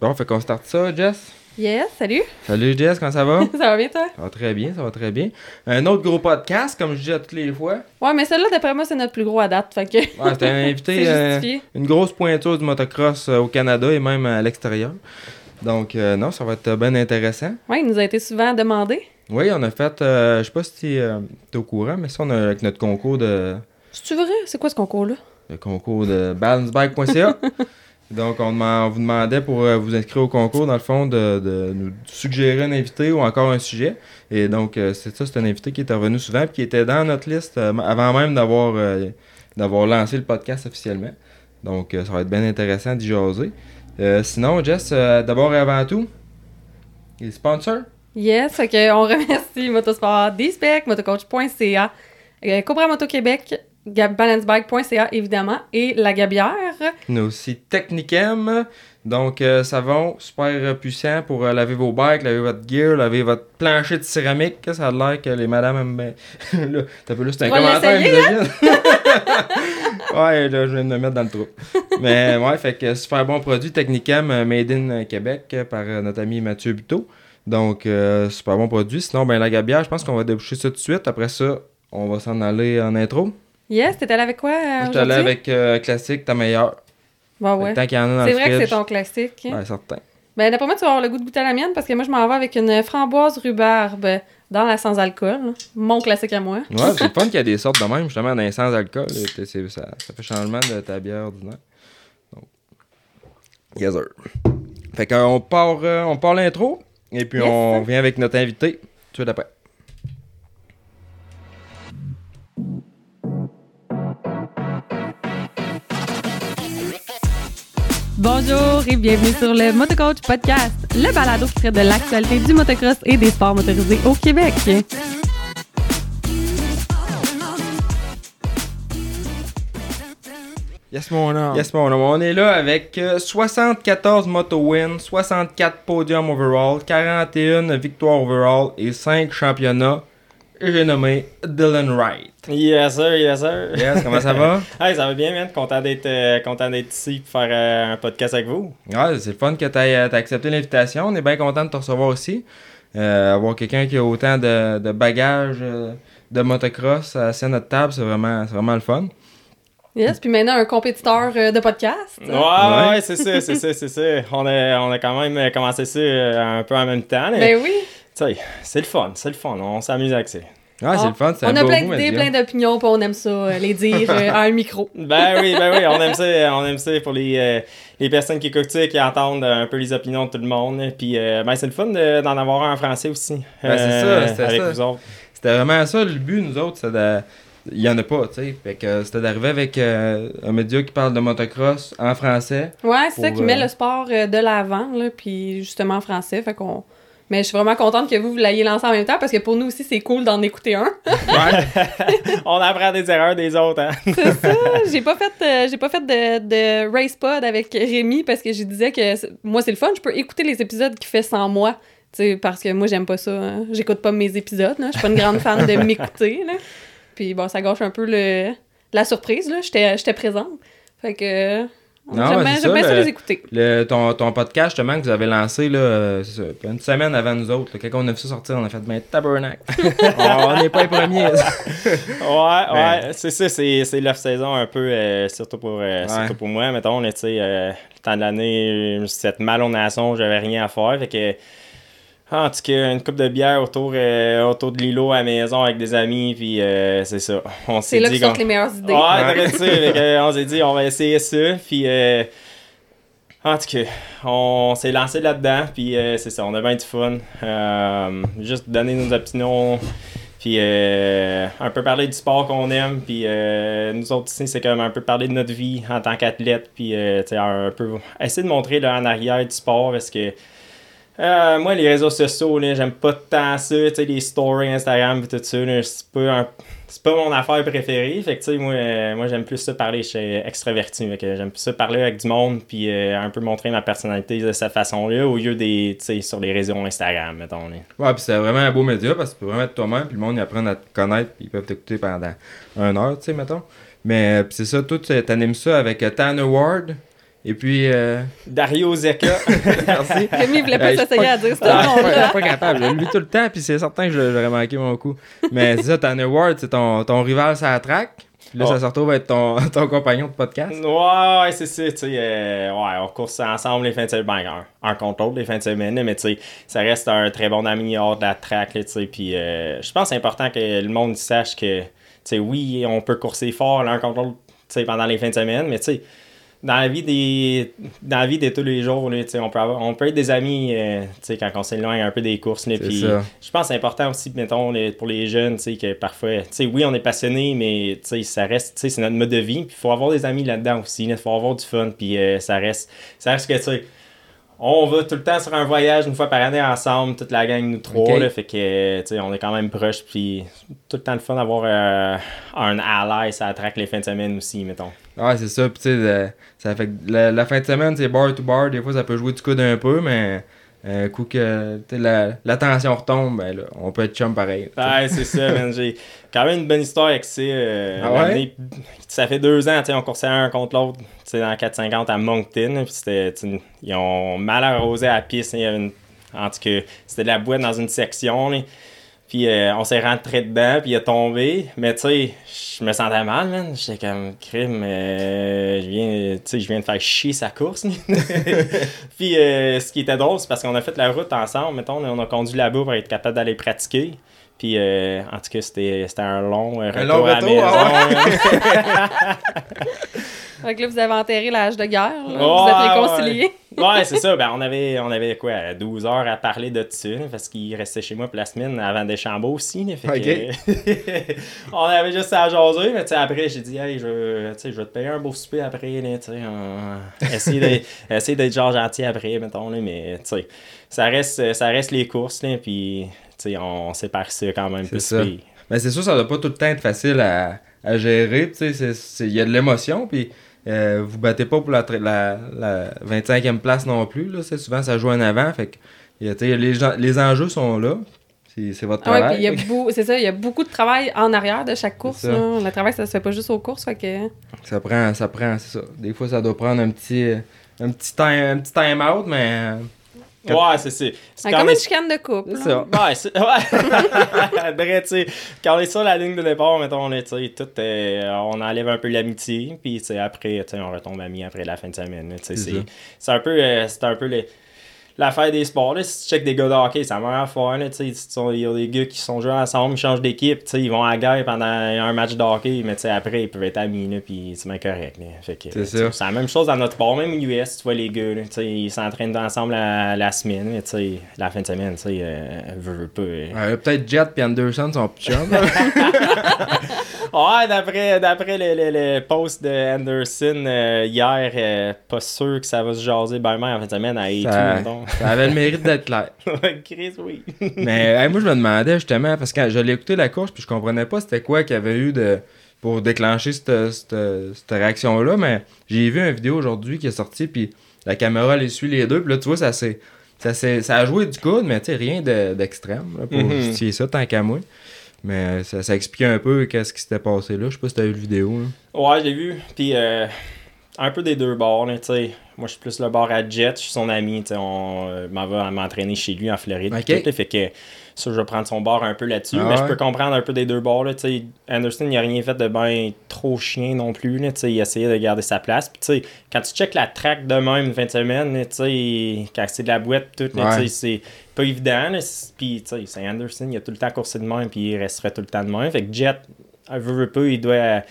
Bon, fait qu'on starte ça, Jess. Yes, salut. Salut Jess, comment ça va? ça va bien, toi? Ça va très bien, ça va très bien. Un autre gros podcast, comme je dis à toutes les fois. Ouais, mais celle-là, d'après moi, c'est notre plus gros à date, fait que... Ouais, c'était un invité, euh, une grosse pointure du motocross euh, au Canada et même à l'extérieur. Donc, euh, non, ça va être bien intéressant. Ouais, il nous a été souvent demandé. Oui, on a fait, euh, je sais pas si euh, t'es au courant, mais ça, on a avec notre concours de, C'est-tu vrai? C'est quoi ce concours-là? le concours de balancebike.ca. Donc, on, vous demandait pour euh, vous inscrire au concours, dans le fond, de, de nous suggérer un invité ou encore un sujet. Et donc, euh, c'est ça, c'est un invité qui était revenu souvent et qui était dans notre liste euh, avant même d'avoir lancé le podcast officiellement. Donc, ça va être bien intéressant d'y jaser. Sinon, Jess, d'abord et avant tout, les sponsors? Yes, ok, on remercie Motosport, Dspec, motocoach.ca, Cobra Moto Québec, balancebike.ca évidemment, et La Gabière. A aussi Technicem, donc euh, savon super puissant pour euh, laver vos bikes, laver votre gear, laver votre plancher de céramique. Ça a l'air que les madames aiment bien. là, t'as c'est un commentaire hein? ouais, là, je viens de me mettre dans le trou. Mais ouais, fait que super bon produit Technicem euh, Made in euh, Québec par notre ami Mathieu Buteau. Donc, euh, super bon produit. Sinon, ben la gabière, je pense qu'on va déboucher ça tout de suite. Après ça, on va s'en aller en intro. Yes, t'es allé avec quoi euh, suis allé avec euh, Classique, ta meilleure. Bah ouais. Tant qu'il y en a dans C'est le vrai que c'est ton classique. Ouais, certain. Ben, d'après moi, tu vas avoir le goût de goûter à la mienne parce que moi, je m'en vais avec une framboise rhubarbe dans la sans-alcool. Mon classique à moi. Ouais, c'est le fun qu'il y a des sortes de même, justement, dans les sans-alcool. Et c'est- c'est- Ça, ça fait changement de ta bière ordinaire. Donc, yes, sir. Fait qu'on part, euh, on part l'intro, et puis Yes. on vient avec notre invité tout de suite après. Bonjour et bienvenue sur le Motocoach Podcast, le balado qui traite de l'actualité du motocross et des sports motorisés au Québec. Yes, mon homme. Yes, mon homme, on est là avec euh, 74 moto wins, 64 podiums overall, 41 victoires overall et 5 championnats. J'ai nommé Dylan Wright. Yes, sir, yes, sir. Yes, comment ça va? Hey, ça va bien, man. Content d'être euh, content d'être ici pour faire euh, un podcast avec vous. Ouais, c'est le fun que tu aies accepté l'invitation. On est bien content de te recevoir aussi. Euh, avoir quelqu'un qui a autant de, de bagages euh, de motocross assis à notre table, c'est vraiment, c'est vraiment le fun. Yes, puis maintenant un compétiteur euh, de podcast. Ouais, Ouais. ouais, c'est ça, c'est ça, c'est ça. On a, on a quand même euh, commencé ça euh, un peu en même temps. mais, Ben oui. C'est le fun, c'est le fun. On s'amuse avec ça. Ouais, c'est le fun. c'est On a plein d'idées, plein d'opinions, puis on aime ça, euh, les dire euh, à un micro. Ben oui, ben oui, on aime ça, on aime ça pour les, euh, les personnes qui écoutent ça, qui entendent un peu les opinions de tout le monde. Puis, euh, ben c'est le fun de- d'en avoir un en français aussi. Ben, c'est euh, ça, c'est Avec ça. vous autres. C'était vraiment ça le but, nous autres, c'est de. Il y en a pas, tu sais. Fait que c'était d'arriver avec euh, un média qui parle de motocross en français. Ouais, c'est ça qui met le sport de l'avant, là, puis justement en français, fait qu'on... Mais je suis vraiment contente que vous, vous l'ayez lancé en même temps, parce que pour nous aussi, c'est cool d'en écouter un. Ouais. on apprend des erreurs des autres, hein. C'est ça. J'ai pas fait, euh, j'ai pas fait de, de race pod avec Rémi parce que je disais que moi c'est le fun. Je peux écouter les épisodes qu'il fait sans moi. Parce que moi j'aime pas ça. hein. J'écoute pas mes épisodes. Je suis pas une grande fan de m'écouter. Puis bon, ça gâche un peu le, la surprise. j'étais présente. Fait que. Non, j'aime mais bien c'est j'aime bien ça, ça le- les écouter. Le, ton, ton podcast, justement, que vous avez lancé, là, c'est ça, une semaine avant nous autres. là, quand on a vu ça sortir, on a fait, ben, tabernacle. on n'est pas les premiers. Ouais, Ben. ouais, c'est ça, c'est, c'est l'off-saison un peu, euh, surtout, pour, euh, Ouais. surtout pour moi. Mettons, là, tu sais, euh, le temps de l'année, euh, cette malonation, j'avais rien à faire. Fait que, en tout cas, une coupe de bière autour, euh, autour de l'îlot à la maison avec des amis, puis euh, c'est ça. On s'est C'est là que dit sortent qu'on- les meilleures idées. Ouais, ça. Que, on s'est dit, on va essayer ça. Puis, euh, en tout cas, on s'est lancé là-dedans. Puis, euh, c'est ça, on a bien du fun. Euh, juste donner nos opinions. Puis, euh, un peu parler du sport qu'on aime. Puis, euh, nous autres ici, c'est comme un peu parler de notre vie en tant qu'athlète. Puis, euh, tu sais, un peu essayer de montrer là, en arrière du sport parce que. Euh, moi, les réseaux sociaux, là, j'aime pas tant ça, tu sais, les stories Instagram et tout ça, là, c'est pas, un- c'est pas mon affaire préférée. Fait que, tu sais, moi, euh, moi j'aime plus ça parler chez extraverti. Fait que j'aime plus ça parler avec du monde, puis euh, un peu montrer ma personnalité de cette façon-là, au lieu des, tu sais, sur les réseaux Instagram, mettons. là. Ouais, puis c'est vraiment un beau média parce que tu peux vraiment être toi-même, puis le monde, ils apprennent à te connaître, puis ils peuvent t'écouter pendant une heure, tu sais, mettons. Mais euh, puis c'est ça, toi, tu t'animes ça avec euh, Tanner Ward, Et puis. Euh... Dario Zeka. Merci. Rémi voulait pas Euh, s'essayer à dire Ah, je suis pas- je nom-là. suis pas capable. Je le tout le temps, puis c'est certain que je- j'aurais manqué mon coup. Mais c'est ça, Tanner Ward, c'est ton, ton rival sur la track. Puis là, Oh. ça se retrouve à être ton, ton compagnon de podcast. Ouais, ouais, c'est ça, tu sais, euh, ouais, on course ensemble les fins de semaine, ben, un, un contre l'autre les fins de semaine, mais tu sais, ça reste un très bon ami hors de la track, là, tu sais, puis euh, je pense que c'est important que le monde sache que, tu sais, oui, on peut courser fort l'un contre l'autre, pendant les fins de semaine, mais tu sais, dans la vie des dans la vie de tous les jours là, on peut avoir, on peut être des amis euh, quand on s'éloigne un peu des courses là, puis je pense que c'est important aussi mettons les- pour les jeunes que parfois oui on est passionné mais ça reste tu sais c'est notre mode de vie puis il faut avoir des amis là-dedans aussi il faut avoir du fun puis euh, ça reste ça reste que tu sais on va tout le temps sur un voyage une fois par année ensemble, toute la gang, nous trois, là, fait que, tu on est quand même proches, puis tout le temps le fun d'avoir euh, un ally, ça attraque les fins de semaine aussi, mettons. Ouais, c'est ça. Puis tu sais, ça fait la, la fin de semaine, c'est bar to bar. Des fois, ça peut jouer du coude un peu, mais un coup que la, la tension retombe, ben là, on peut être chum pareil. Ouais, c'est ça, man. J'ai quand même une bonne histoire avec ça. euh, Ah ouais? Ça fait deux ans, tu sais, on coursait un contre l'autre, tu sais, dans 450 à Moncton. Puis ils ont mal arrosé à la piste. il y avait une- En tout cas, c'était de la boîte dans une section. là. Puis euh, on s'est rentré dedans, puis il a tombé. Mais tu sais, je me sentais mal, man. J'étais comme crime. euh, je viens, tu sais, je viens de faire chier sa course. puis euh, ce qui était drôle, c'est parce qu'on a fait la route ensemble. Mettons, on a conduit là-bas pour être capable d'aller pratiquer. Puis euh, en tout cas, c'était c'était un long retour, long à la retour, ah maison. Fait que là, vous avez enterré l'âge de guerre. là. Vous êtes réconciliés. Ouais, c'est ça. Ben, on avait, on avait quoi, 12 heures à parler de ça, parce qu'il restait chez moi pour la semaine avant Deschambault aussi. là, fait que- on avait juste à jaser, mais après, j'ai dit, hey, je, veux- tu sais, je vais te payer un beau souper après, là, tu sais, on- essayer d'être- essayer d'être genre gentil après, mettons, là, mais tu sais, ça reste, ça reste les courses, là, puis tu sais, on sépare ça quand même C'est plus. ça. Mais c'est sûr, ça doit pas tout le temps être facile à, à gérer. tu sais, c'est- c'est- Il y a de l'émotion, puis euh, vous battez pas pour la, tra- la, la 25e place non plus. Là, c'est souvent, ça joue en avant. Fait que, les, gens- les enjeux sont là. C'est c'est votre Ah ouais, travail. puis il y a beau- c'est ça, il y a beaucoup de travail en arrière de chaque course. Le travail, ça se fait pas juste aux courses, fait que... Ça prend, ça prend, c'est ça. Des fois, ça doit prendre un petit, un petit time, un petit time out, mais Ouais, c'est. C'est C'est comme une chicane de couple. c'est là. ça. Ouais, c'est. Ouais. Vrai, tu sais, quand on est sur la ligne de départ, mettons, on est, tu sais, tout, euh, on enlève un peu l'amitié, puis, tu sais, après, tu sais, on retombe amis après la fin de semaine, tu sais, C'est c'est un peu, euh, c'est un peu le- l'affaire des sports, là. Si tu checkes des gars de hockey, c'est la même affaire, là, il y a des gars qui sont joués ensemble, ils changent d'équipe, ils vont à la guerre pendant un match de hockey, mais, après, ils peuvent être amis, là, puis c'est bien correct, là. Fait que, C'est la même chose dans notre sport, même US, tu vois, les gars, là, tu sais, ils s'entraînent ensemble la, la semaine, mais, la fin de semaine, tu sais, euh, veut, veut pas. euh, Ouais, Peut-être Jet et Anderson sont plus chums. Ouais, d'après, d'après le, le, le post de Anderson euh, hier, euh, pas sûr que ça va se jaser ben même en fin de semaine à A2, ça, ça avait le mérite d'être clair. Chris, oui. Mais hey, moi, je me demandais justement, parce que quand je l'ai écouté la course, puis je comprenais pas c'était quoi qu'il y avait eu de pour déclencher cette, cette, cette réaction-là, mais j'ai vu une vidéo aujourd'hui qui est sortie, puis la caméra, elle suit les deux, puis là, tu vois, ça s'est... Ça, ça a joué du coude, mais tu sais, rien de- d'extrême pour Mhm. justifier ça tant qu'à moi. Mais ça, ça expliquait un peu qu'est-ce qui s'était passé là. Je sais pas si t'as vu la vidéo. là. Ouais, j'ai vu. Puis euh, un peu des deux bords, là. Moi, je suis plus le bord à Jet, je suis son ami. On euh, m'en va m'entraîner chez lui en Floride. Ok. puis tout, là, fait que ça, je vais prendre son bord un peu là-dessus. Ah mais je peux comprendre un peu des deux bords, là. Anderson, il a rien fait de bien trop chien non plus, là. Il essayait de garder sa place. Puis, quand tu checkes la track de même une fin de semaine, quand c'est de la boîte, tout, Ouais. c'est évident, Puis, tu sais, c'est Anderson, il a tout le temps coursé de même, puis il resterait tout le temps de même. Fait que Jet, veut pas, il doit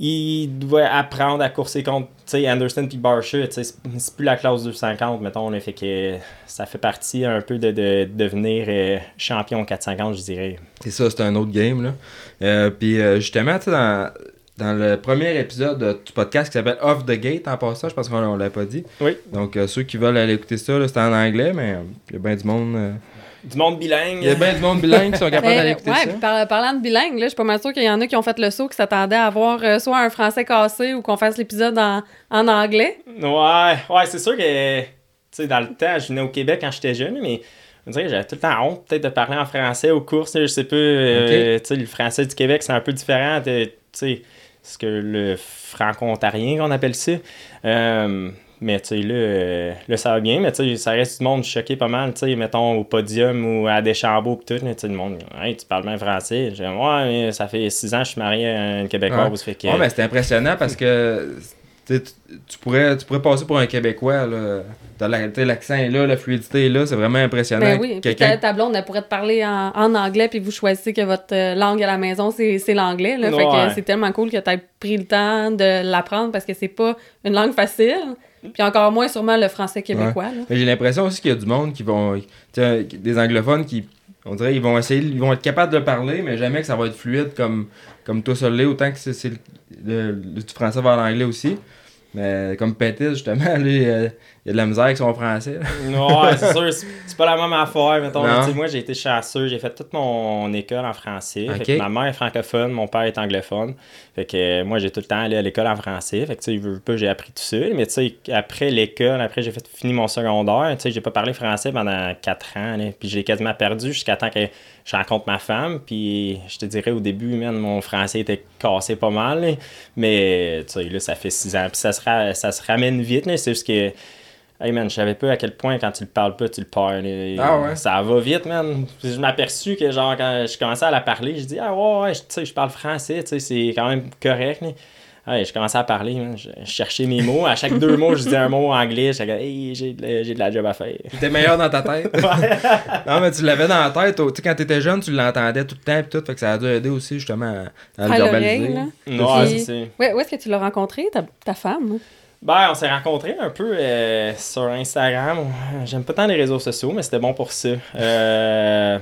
il doit apprendre à courser contre Anderson puis Barsha. C'est plus la classe 250, mettons. Fait que ça fait partie un peu de, de devenir euh, champion 450, je dirais. C'est ça, c'est un autre game. là. Euh, puis euh, justement, dans, dans le premier épisode de- du podcast qui s'appelle Off the Gate, en passant, je pense qu'on on l'a pas dit. Oui. Donc, euh, ceux qui veulent aller écouter ça, c'est en anglais, mais euh, il y a bien du monde. euh, Du monde bilingue. Il y a bien du monde bilingue qui sont capables d'aller écouter ouais, ça. puis par- parlant de bilingue, là, je suis pas mal sûre qu'il y en a qui ont fait le saut, qui s'attendaient à avoir euh, soit un français cassé ou qu'on fasse l'épisode en, en anglais. Ouais, ouais, c'est sûr que, tu sais, dans le temps, je venais au Québec quand j'étais jeune, mais on dirait que j'avais tout le temps honte peut-être de parler en français aux courses, je sais pas, euh, tu sais, le français du Québec, c'est un peu différent, de- tu sais, ce que le franco-ontarien qu'on appelle ça. Euh, mais tu sais, là, là, ça va bien, mais tu sais, ça reste du monde choqué pas mal, tu sais, mettons au podium ou à Deschambault pis tout, tu sais, le monde, hey, tu parles bien français. J'ai ouais, mais ça fait six ans que je suis marié à une Québécoise, Ouais. fait que. Ouais, mais c'était impressionnant parce que tu, tu- pourrais, tu pourrais passer pour un Québécois. Là. T'as la- tu sais, L'accent est là, la fluidité est là, c'est vraiment impressionnant. Ben oui, puis Quelqu'un- ta, ta blonde, elle pourrait te parler en, en anglais, puis vous choisissez que votre euh, langue à la maison, c'est c'est l'anglais. là. Fait Ouais. que c'est tellement cool que tu aies pris le temps de l'apprendre parce que c'est pas une langue facile. Puis encore moins sûrement le français québécois. j'ai l'impression aussi qu'il y a du monde qui vont. des anglophones qui. On dirait ils vont essayer, ils vont être capables de parler, mais jamais que ça va être fluide comme, comme toi ça l'est, autant que c'est c'est le, le- le- du français vers l'anglais aussi. Mais comme Pétis, justement, lui, euh, y a de la misère avec son français. Ouais, c'est sûr, c'est pas la même affaire. Mettons, Non. Moi, j'ai été chanceux, j'ai fait toute mon école en français. Fait que ma mère est francophone, mon père est anglophone. Fait que euh, moi, j'ai tout le temps allé à l'école en français. Fait que, tu sais, j'ai appris tout seul. Mais, tu sais, après l'école, après j'ai fait fini mon secondaire, tu sais, j'ai pas parlé français pendant 4 ans. là. Puis j'ai quasiment perdu jusqu'à temps que je rencontre ma femme. Puis je te dirais, au début, man, mon français était cassé pas mal. là. Mais, tu sais, là, ça fait 6 ans. Puis ça se, ra- ça se ramène vite. C'est juste que. Hey man, je savais pas à quel point quand tu le parles pas, tu le perds. là. Ah ouais? Ça va vite, man. Puis Je m'aperçus que genre quand je commençais à la parler, je dis Ah ouais, ouais, je- tu sais, je parle français, tu sais, c'est quand même correct. Ouais, je commençais à parler, man. je, cherchais mes mots. À chaque deux mots, je disais un mot anglais. Je disais Hey, j'ai de, la job à faire. T'es meilleur dans ta tête. non, mais tu l'avais dans la tête. Tu sais, quand t'étais jeune, tu l'entendais tout le temps et tout. Fait que ça a dû aider aussi, justement, à, à le À verbaliser. Ouais, Puis- c'est où est-ce que tu l'as rencontré, ta, ta femme? Ben, on s'est rencontrés un peu euh, sur Instagram. J'aime pas tant les réseaux sociaux, mais c'était bon pour ça. Euh,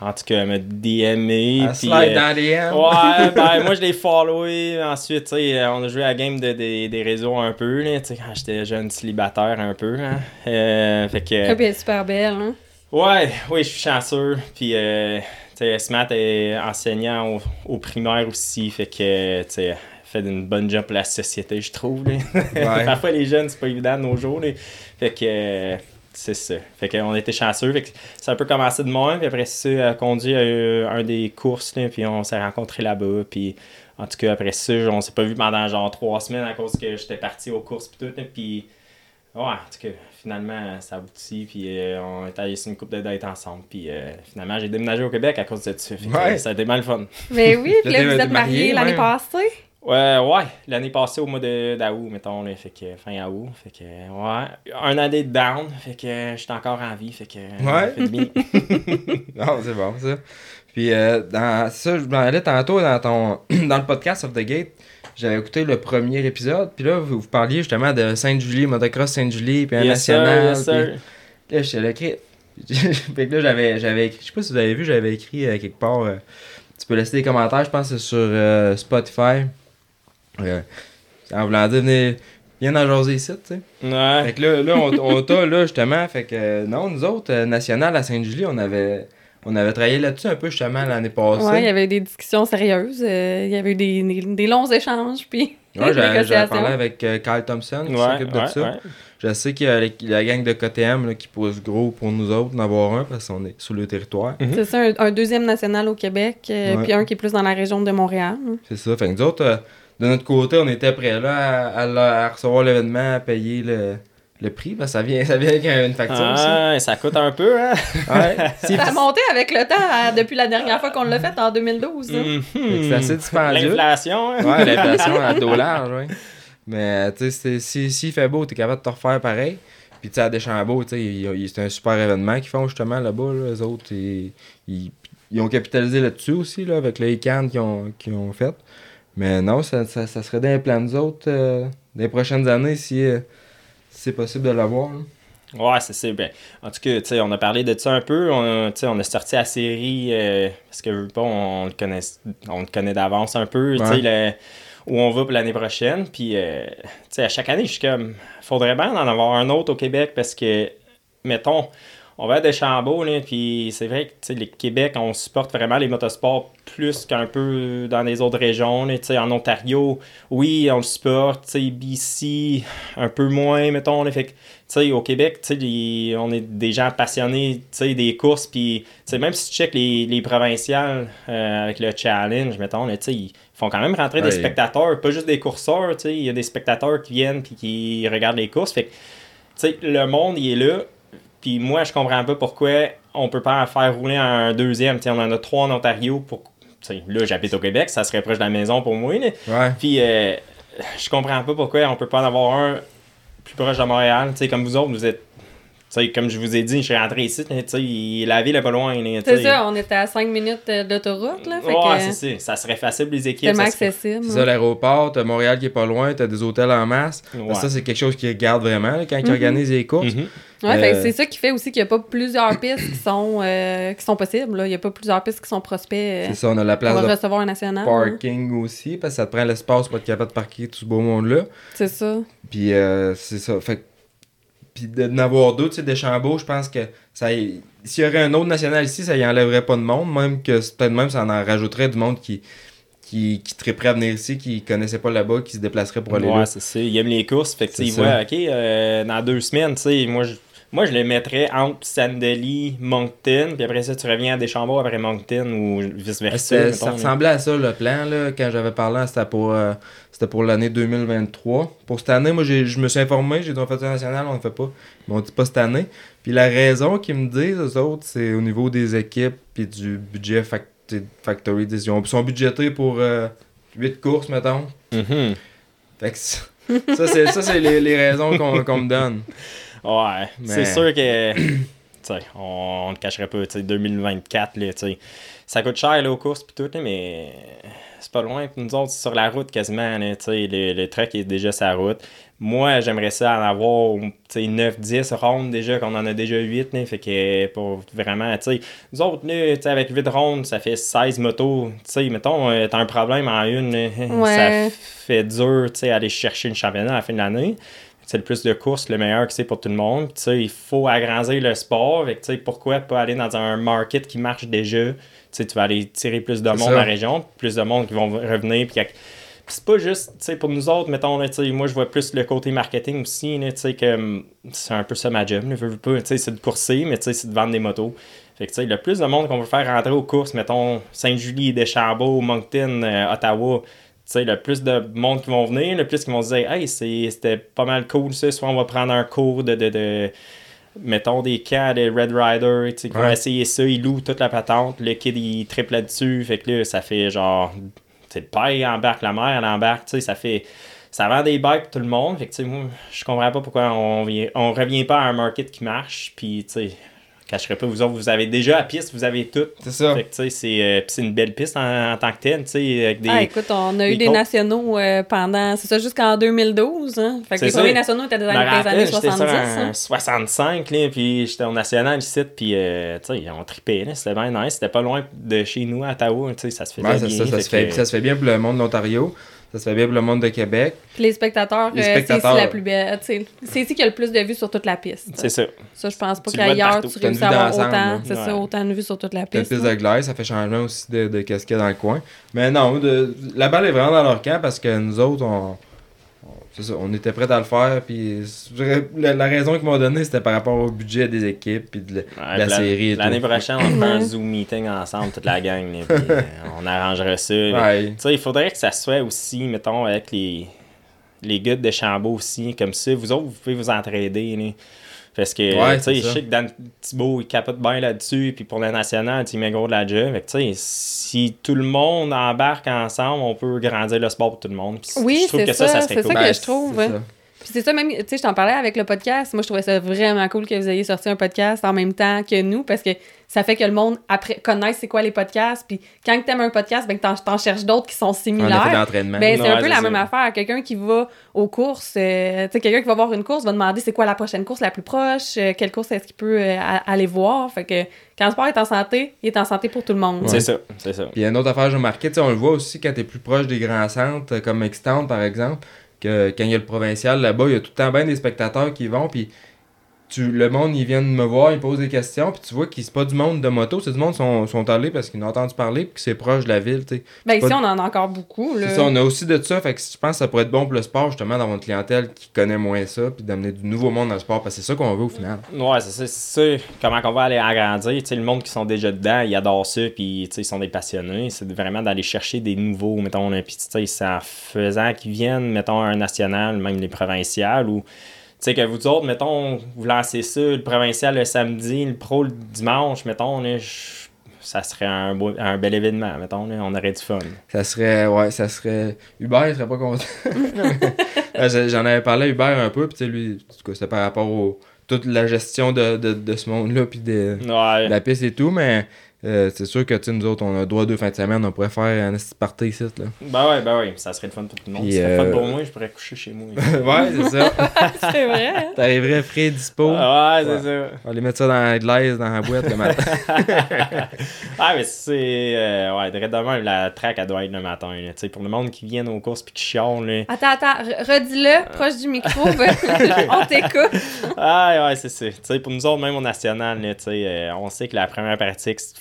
en tout cas, elle m'a DMé. À puis, slide euh, dans les M. Ouais, ben moi je l'ai followé. Ensuite, tu sais, on a joué à la game de, des- des réseaux un peu, là, tu sais, quand j'étais jeune célibataire un peu. Hein. Euh, fait que. Ah, puis elle est super belle. Hein? Ouais, oui, je suis chanceux. Puis, euh, tu sais, Smat est enseignant au, au primaire aussi. Fait que, tu sais, elle fait une bonne job pour la société, je trouve. là. Ouais. Parfois, les jeunes, c'est pas évident de nos jours. là. Fait que, euh, c'est ça. Fait qu'on était chanceux. Fait que ça a un peu commencé de moi. Puis après ça, a conduit à euh, un des courses. là, puis on s'est rencontrés là-bas. Puis, en tout cas, après ça, on s'est pas vu pendant genre trois semaines à cause que j'étais parti aux courses. Puis tout. là. Puis, Ouais, en tout cas, finalement, ça aboutit, puis euh, on est allé sur une coupe de dates ensemble, puis euh, finalement, j'ai déménagé au Québec à cause de ça. Fait que, Ouais. euh, ça a été mal fun. Mais oui, puis là, vous t'es êtes mariés marié, l'année ouais. passée. Ouais, ouais, l'année passée au mois de- d'août, mettons, là, fait que fin août, fait que, ouais, un année de down, fait que j'étais encore en vie, fait que, Ouais. fait bien. Non, c'est bon, ça. Puis, euh, dans ça, je m'en allais tantôt dans ton dans le podcast of the Gate. J'avais écouté le premier épisode. Puis là, vous, vous parliez justement de Sainte-Julie, motocross Sainte-Julie, puis un Yes, sir, national. yes, puis là, j'étais là, écrit. fait que là, j'avais, j'avais écrit. Je sais pas si vous avez vu, j'avais écrit euh, quelque part. euh, tu peux laisser des commentaires, je pense que c'est sur euh, Spotify. Euh, en voulant dire, venez, viens dans jaser ici, tu sais. Ouais. Fait que là, là on, on t'a là justement. Fait que euh, non, nous autres, euh, National à Sainte-Julie, on avait, on avait travaillé là-dessus un peu justement l'année passée. Ouais, il y avait eu des discussions sérieuses. euh, il y avait eu des, des, des longs échanges, puis Ouais, négociations. parlé avec euh, Kyle Thompson qui Ouais, s'occupe de ouais, ça. ouais. Je sais qu'il y a la, la gang de KTM là, qui pousse gros pour nous autres d'en avoir un parce qu'on est sur le territoire. C'est ça, un, un deuxième national au Québec, euh, Ouais. puis un qui est plus dans la région de Montréal. C'est ça. Fait que nous autres, euh, de notre côté, on était prêts là à, à recevoir l'événement, à payer le, le prix. ça vient, ça vient avec une facture Ah, ça coûte un peu, hein? aussi. Ouais. Ça a monté avec le temps euh, depuis la dernière fois qu'on l'a fait en 2012. là. Mhm. Fait que c'est assez dispendieux. L'inflation, hein? Ouais, l'inflation à dos large, ouais. Mais, tu sais, c'est- si, s'il fait beau, t'es capable de te refaire pareil. Puis, tu sais, à Deschambault, tu c'est un super événement qu'ils font justement là-bas, là, les autres. ils, ils, ils ont capitalisé là-dessus aussi, là, avec les cannes qu'ils ont, qu'ils ont fait. Mais non, ça, ça, ça serait dans les plans des autres euh, dans les prochaines années si, euh, si c'est possible de l'avoir. Ouais, c'est ça. Ben, en tout cas, on a parlé de ça un peu. On, on a sorti la série euh, parce que pas, on, le connaît, on le connaît d'avance un peu. Ouais. le- où on va pour l'année prochaine. Puis, euh, à chaque année, je suis comme, faudrait bien en avoir un autre au Québec parce que, mettons, on va à Deschambault, là, puis c'est vrai que les Québec, on supporte vraiment les motosports plus qu'un peu dans les autres régions. là, en Ontario, oui, on le supporte. BC, un peu moins, mettons. là, fait que, au Québec, les- on est des gens passionnés des courses. Puis, même si tu checkes les, les provinciales euh, avec le challenge, mettons, là, ils font quand même rentrer Ouais. des spectateurs, pas juste des courseurs. Il y a des spectateurs qui viennent puis qui regardent les courses. Fait que, le monde, il est là. Puis moi, je comprends pas pourquoi on peut pas en faire rouler un deuxième. On en a trois en Ontario. Pour... Là, j'habite au Québec, ça serait proche de la maison pour moi. là. Ouais. Puis euh, je comprends pas pourquoi on peut pas en avoir un plus proche de Montréal. Comme vous autres, vous êtes. Comme je vous ai dit, je suis rentré ici. tu sais, la ville est pas loin. C'est ça, on était à 5 minutes euh, d'autoroute, là. Fait Ouais, que, c'est ça. Ça serait facile pour les équipes. tellement ça serait- accessible. C'est ça, l'aéroport, t'as Montréal qui est pas loin, t'as des hôtels en masse. Ouais. Ça, c'est quelque chose qu'ils regardent vraiment là, quand ils Mhm. organisent les courses. Mhm. Ouais, Euh, c'est ça qui fait aussi qu'il n'y a pas plusieurs pistes qui sont, euh, qui sont possibles. là. Il n'y a pas plusieurs pistes qui sont prospects. euh, C'est ça, on a la place va de recevoir un national. hein. parking aussi, parce que ça te prend l'espace pour être capable de parquer tout ce beau monde-là. C'est ça. Puis euh, c'est ça. Fait que- puis de n'avoir d'autres, tu sais, Deschambault, je pense que ça y- s'il y aurait un autre national ici, ça y enlèverait pas de monde, même que peut-être même ça en rajouterait du monde qui qui, qui triperait à venir ici, qui connaissait pas là-bas, qui se déplacerait pour aller Ouais, là. c'est ça. Il aime les courses. Fait que, il voit. OK, euh, dans deux semaines, tu sais, moi, je, moi, je le mettrais entre Sandeli, Moncton, puis après ça, tu reviens à Deschambault après Moncton ou vice-versa. Ça ressemblait à ça le plan là, quand j'avais parlé, c'était pour euh, pour l'année 2023. Pour cette année, moi je me suis informé, j'ai dit on fait ça national, on ne fait pas. Ils m'ont dit pas cette année. Puis la raison qu'ils me disent, eux autres, c'est au niveau des équipes puis du budget fac- factory. Ils ont- ils sont budgétés pour 8 courses, mettons. Mhm. Fait que ça, c'est ça, c'est les, les raisons qu'on qu'on me donne. Ouais, Mais- c'est sûr que. tu sais, on, ne cacherait pas, tu sais, 2024, là, tu sais. Ça coûte cher, là, aux courses, pis tout, là, mais c'est pas loin. Nous autres, c'est sur la route quasiment, là, tu sais. Le, le truck est déjà sur la route. Moi, j'aimerais ça en avoir, tu sais, 9-10 rondes déjà, qu'on en a déjà 8, là. Fait que pour vraiment, tu sais. Nous autres, là, tu sais, avec 8 rondes, ça fait 16 motos. Tu sais, mettons, euh, t'as un problème en une, là, Ouais. ça fait dur, tu sais, aller chercher une championnat à la fin de l'année le plus de courses, le meilleur que c'est pour tout le monde. Puis, tu sais, il faut agrandir le sport. Fait que, tu sais, pourquoi pas aller dans un market qui marche déjà? Tu sais, tu vas aller tirer plus de C'est monde dans la région, plus de monde qui vont revenir. Puis, c'est pas juste, tu sais, pour nous autres, mettons, là, moi, je vois plus le côté marketing aussi, là, tu sais, que hum, c'est un peu ça ma job, c'est de courser, mais tu sais, c'est de vendre des motos. Fait que, tu sais, le plus de monde qu'on veut faire rentrer aux courses, mettons, Saint-Julie, Deschambault, Moncton, euh, Ottawa, sais, le plus de monde qui vont venir, le plus qui vont se dire, hey, c'était pas mal cool ça, soit on va prendre un cours de, de, de mettons des camps de Red Rider, tu sais, Ouais. essayer ça, ils louent toute la patente, le kid il triple là-dessus, fait que là, ça fait genre, tu sais, le père il embarque, la mère elle embarque, tu sais, ça fait, ça vend des bikes pour tout le monde, fait que tu sais, moi, je comprends pas pourquoi on, vient- on revient pas à un market qui marche, puis tu sais, cacherai pas, vous autres, vous avez déjà la piste, vous avez tout, C'est ça. fait que tu sais, c'est euh, c'est une belle piste en, en tant que telle, tu sais, avec des... Ah, écoute, on a eu des nationaux euh, pendant. C'est ça, jusqu'en 2012. Hein? Fait que C'est les ça. premiers nationaux étaient des Je me années, des rappelle, années j'étais 70. sur un hein. 65, là, puis j'étais au national ici, puis euh, tu sais, on tripait, là, c'était bien nice, c'était pas loin de chez nous à Ottawa, tu sais, ça se Ouais, ça, bien. ça, ça fait fait, ça se fait bien pour le monde de l'Ontario. Ça se fait bien pour le monde de Québec. Puis les spectateurs, Les euh, c'est spectateurs. ici la plus belle. C'est ici qu'il y a le plus de vues sur toute la piste. C'est ça. Ça, je pense pas qu'ailleurs, tu réussis à avoir autant, c'est ça, autant de vues sur toute la piste. piste de glace, ça fait changement aussi de, de qu'est-ce qu'il y a dans le coin. Mais non, de- la balle est vraiment dans leur camp parce que nous autres, on- c'est ça, on était prêts à le faire. Puis la, la raison qu'ils m'ont donnée, c'était par rapport au budget des équipes puis de, la- Ouais, de la puis série. L'année prochaine, on fait un Ouais. Zoom meeting ensemble, toute la gang, là, puis euh, on arrangera ça. là. Ouais. Tu sais, il faudrait que ça soit aussi, mettons, avec les, les gars de Chambault aussi, comme ça. Vous autres, vous pouvez vous entraider. là. Parce que, Ouais, tu sais, c'est je sais que Dan Thibault, il capote bien là-dessus, puis pour le national, tu sais, il met gros de la job. Fait que, tu sais, si tout le monde embarque ensemble, on peut grandir le sport pour tout le monde. Puis Oui, je trouve c'est que ça, ça, ça serait c'est cool. ça que je trouve, c'est ça. Puis c'est ça, même, tu sais, je t'en parlais avec le podcast. Moi, je trouvais ça vraiment cool que vous ayez sorti un podcast en même temps que nous parce que ça fait que le monde après, connaisse c'est quoi les podcasts. Puis quand tu aimes un podcast, ben, que t'en, t'en cherches d'autres qui sont similaires. Ben, c'est Ouais, un peu c'est la ça. même affaire. Quelqu'un qui va aux courses, euh, tu sais, quelqu'un qui va voir une course va demander c'est quoi la prochaine course la plus proche, euh, quelle course est-ce qu'il peut euh, aller voir. Fait que quand le sport est en santé, il est en santé pour tout le monde. C'est ça, c'est ça. Puis il y a une autre affaire que j'ai remarqué, sais, on le voit aussi quand tu es plus proche des grands centres, comme Extend par exemple, que quand il y a le provincial là-bas, il y a tout le temps bien des spectateurs qui vont, puis tu, le monde, ils viennent me voir, ils posent des questions, puis tu vois qu'ils c'est pas du monde de moto, c'est du monde qui sont, sont allés parce qu'ils ont entendu parler, puis que c'est proche de la ville, tu sais. Ben, ici, on en a encore beaucoup. Là. C'est ça, on a aussi de ça, fait que je pense que ça pourrait être bon pour le sport, justement, d'avoir une clientèle qui connaît moins ça, puis d'amener du nouveau monde dans le sport, parce que c'est ça qu'on veut au final. Ouais, c'est ça, c'est ça. Comment qu'on va aller agrandir. Tu sais, le monde qui sont déjà dedans, ils adorent ça, puis tu sais, ils sont des passionnés. C'est vraiment d'aller chercher des nouveaux, mettons, là, puis tu sais, en faisant qu'ils viennent, mettons, un national, même les provinciales, ou sais, que vous autres, mettons, vous lancez ça, le provincial le samedi, le pro le dimanche, mettons, là, ça serait un, beau- un bel événement, mettons, là, on aurait du fun. Ça serait, ouais, ça serait. Hubert, il serait pas content. J'en avais parlé à Hubert un peu, puis tu sais, lui, en tout cas, c'était par rapport au. toute la gestion de, de, de ce monde-là, puis de, Ouais. de la piste et tout, mais euh, c'est sûr que, tu sais, nous autres, on a droit deux fins de semaine, on pourrait faire un petit party ici, là. Ben ouais, ben ouais, ça serait le fun pour tout le monde. Puis, Ça serait euh, fun pour moi, je pourrais coucher chez moi. ouais, c'est ça. c'est vrai. hein? T'arriverais frais, dispo. Ah ouais, c'est ça. On va aller mettre ça dans la glaise, dans la boîte le matin. Ah, mais c'est. Euh, ouais, de demain, la track, elle doit être le matin. là. Tu sais, pour le monde qui vient aux courses puis qui chiale, là. Attends, attends, re- redis-le, proche du micro. on t'écoute. Ah, ouais, c'est ça. Tu sais, pour nous autres, même au national, là, tu sais, euh, on sait que la première pratique, c'est-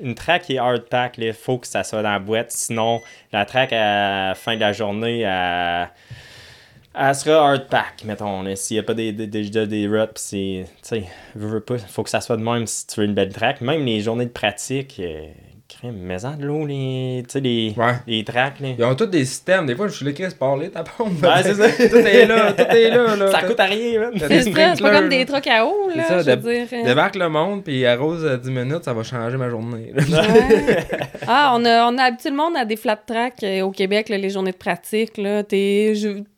une track est hard pack, il faut que ça soit dans la boîte. Sinon, la track à la fin de la journée, elle, elle sera hard pack, mettons. S'il n'y a pas des, des, des pis c'est. Tu sais, faut que ça soit de même si tu veux une belle track. Même les journées de pratique, crème, mets-en de l'eau, les, les, Ouais. les tracks, là. Ils ont tous des systèmes. Des fois, je suis là, Chris, parler, ta pompe. Ouais, c'est ça. tout est là, tout est là. là. Ça coûte à rien, C'est pas comme des trucs à eau, là, C'est ça, je veux de- dire. euh. Débarque le monde, puis arrose euh, 10 minutes, ça va changer ma journée. Ouais. Ah, on a, on a habitué le monde à des flat tracks euh, au Québec, là, les journées de pratique. Là. T'es,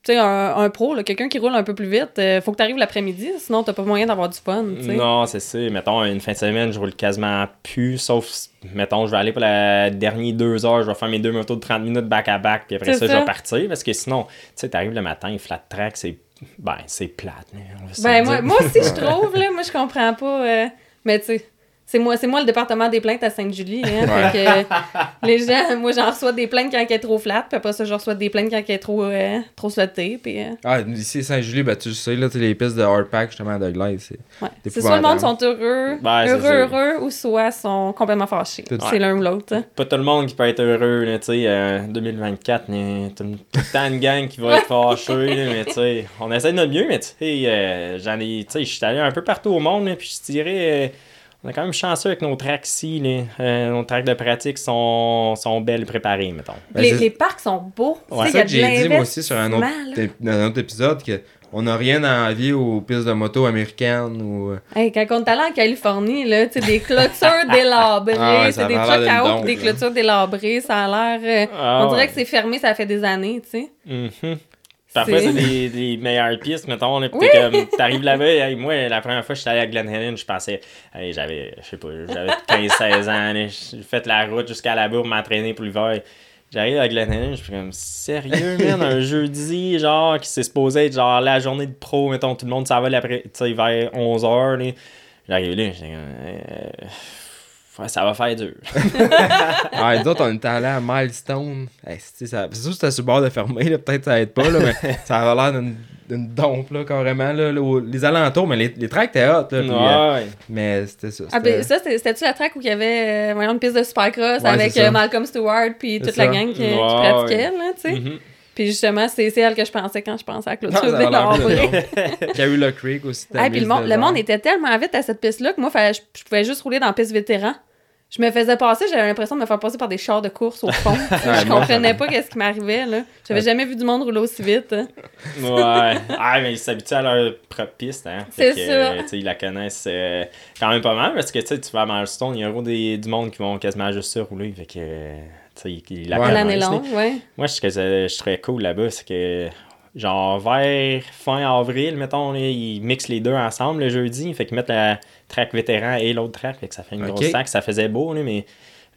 sais, un, un pro, là, quelqu'un qui roule un peu plus vite, euh, faut que tu arrives l'après-midi, sinon t'as pas moyen d'avoir du fun. Non, c'est ça. Mettons, une fin de semaine, je roule quasiment plus, sauf, mettons, je vais aller pour la dernière deux heures, je vais faire mes deux motos de 30 minutes back-à-back, puis après ça, je vais partir, parce que sinon, tu sais, t'arrives le matin, flat track, c'est, ben, c'est plate, on va Ben, moi, moi aussi, je trouve, là, moi, je comprends pas. euh, mais tu sais, c'est moi, c'est moi le département des plaintes à Sainte-Julie. Hein, que, euh, les gens, moi, j'en reçois des plaintes quand elle est trop flat, puis après ça, je reçois des plaintes quand elle est trop, euh, trop puis... euh, Ah, ici, Saint-Julie, ben, tu sais, là, tu sais, les pistes de hard pack, justement, de glaise, c'est. Ouais. C'est soit le monde sont heureux, Ben, heureux, heureux, ou soit sont complètement fâchés. C'est l'un ou l'autre. hein. Pas tout le monde qui peut être heureux, là, tu sais, euh, 2024, mais t'as une- tout le temps une gang qui va être fâchée, là, mais tu sais, on essaie de notre mieux, mais tu sais, euh, j'en ai, tu sais, je suis allé un peu partout au monde, puis je dirais, euh, on est quand même chanceux avec nos tracks ici, là. Euh, nos tracks de pratique sont, sont belles préparées, mettons. Ben, les, parcs sont beaux. Ouais. Tu sais, C'est ça que il y a de j'ai dit, moi aussi, sur un autre, dans un autre épisode, que on n'a rien à envier aux pistes de moto américaines ou. euh, Hey, quand on est allé en Californie, là, tu des clôtures délabrées, Ah ouais, c'est des avait trucs à dompe, des clôtures délabrées, ça a l'air... euh, Ah, on dirait ouais. que c'est fermé, ça fait des années, tu sais. Mhm. Parfois, C'est- des, des meilleures pistes, mettons. Là, Oui. comme, t'arrives là-bas, moi, la première fois que j'étais allé à Glen Helen, je pensais, hey, j'avais, je sais pas, j'avais 15-16 ans, j'ai fait la route jusqu'à là-bas pour m'entraîner pour l'hiver. J'arrive à Glen Helen, je suis comme, sérieux, man, un jeudi, genre, qui s'est supposé être genre la journée de pro, mettons, tout le monde s'en va l'après, tu sais, vers 11h, là. J'arrive là, j'étais comme, euh, ouais, ça va faire dur. Ah, nous autres, on était allés à Milestone. Hey, c'est sûr que c'était sur le bord de fermer, là, peut-être ça aide pas, là, mais ça avait l'air d'une- d'une dompe, là, carrément, là, les alentours, mais les, les tracks étaient hot, là, puis, euh, ouais. mais c'était ça. Ah, c'était- ben, ça, c'était- c'était-tu la track où il y avait euh, une piste de supercross Ouais, avec euh, Malcolm Stewart puis toute ça. la gang qui, qui Ouais, pratiquait, là, tu sais? Mhm. Puis justement, c'est c'est elle que je pensais quand je pensais à Clôture ça avait l'air délabrée. de Carula Creek aussi. Ah, puis le monde, le monde était tellement vite à cette piste-là que moi, fallait- je, je pouvais juste rouler dans la piste vétéran. Je me faisais passer, j'avais l'impression de me faire passer par des chars de course au fond. je comprenais pas qu'est-ce qui m'arrivait, là. J'avais jamais vu du monde rouler aussi vite. hein. Ouais. Ah, mais ils s'habituent à leur propre piste, hein. C'est ça. euh, ils la connaissent euh, quand même pas mal parce que, tu vas à Milestone, il y a gros des, du monde qui vont quasiment juste ça rouler. Fait que, euh, tu sais, ils, ils la Ouais. Connaissent. l'année là. longue, ouais. Moi, ce que je, je trouvais cool là-bas, c'est que, genre, vers fin avril, mettons, là, ils mixent les deux ensemble le jeudi. Fait qu'ils mettent la track vétéran et l'autre track. Fait que ça fait une grosse track. Ça faisait beau, là, mais.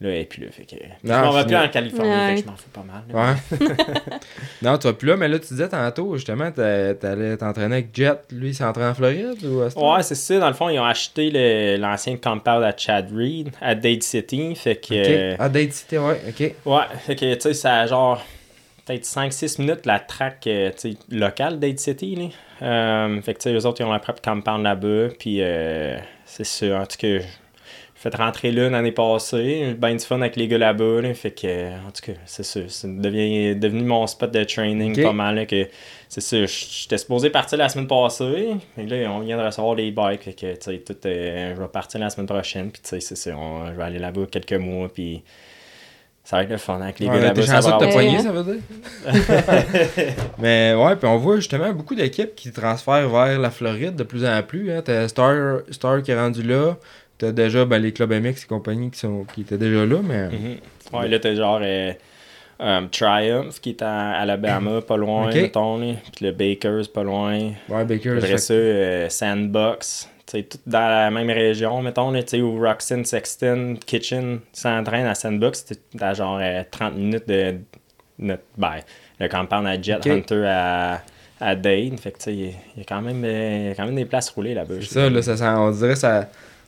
Là, et puis là, fait que. je Non, m'en vais plus en Californie, Ouais. fait que je m'en fous pas mal. là. Ouais. non, tu vas plus là, mais là, tu disais tantôt, justement, t'a- t'allais t'entraîner avec Jet. Lui, il s'entraîne en Floride ou à ce Ouais, c'est ça. Dans le fond, ils ont acheté le- l'ancien compound à Chad Reed, à Dade City. Fait que. Ok. Ah, Dade City, ouais, ok. ouais, fait que, tu sais, ça a genre peut-être 5-6 minutes la track euh, locale d'Aid City. Là. Euh, fait que, eux autres, ils ont leur propre compound là-bas. Puis, euh, c'est ça. En tout cas, j'ai fait rentrer là l'année passée. Ben du fun avec les gars là-bas. là. Fait que, en tout cas, c'est ça. C'est devenu, devenu mon spot de training pas mal. là, que, c'est ça. J'étais supposé partir la semaine passée. Mais là, on vient de recevoir les bikes. Fait que, tu sais, tout, euh, je vais partir la semaine prochaine. Puis, tu sais, c'est on- je vais aller là-bas quelques mois. Puis, ça va être le fun avec les Ouais, gars t'es là-bas. ça chanceux va de te Ouais, poigner, ça veut dire. Mais ouais, puis on voit justement beaucoup d'équipes qui transfèrent vers la Floride de plus en plus. Hein. T'as Star, Star qui est rendu là. T'as déjà ben, les clubs MX et compagnie qui, sont, qui étaient déjà là, mais. Mhm. Ouais, là, t'as genre euh, um, Triumph qui est en Alabama, pas loin, Ok. mettons. Puis le Bakers, pas loin. Ouais, Baker. Après ça, euh, Sandbox. Sais, tout dans la même région, mettons, là, où Roxton, Sexton, Kitchen s'entraînent à Sandbox, c'était à genre euh, 30 minutes de notre, ben, le compound à Jet. Hunter à, à Dade. Fait que, il y a- il y, a quand même, euh, il y a quand même des places roulées là-bas. C'est ça, là, ça sent- on dirait ça.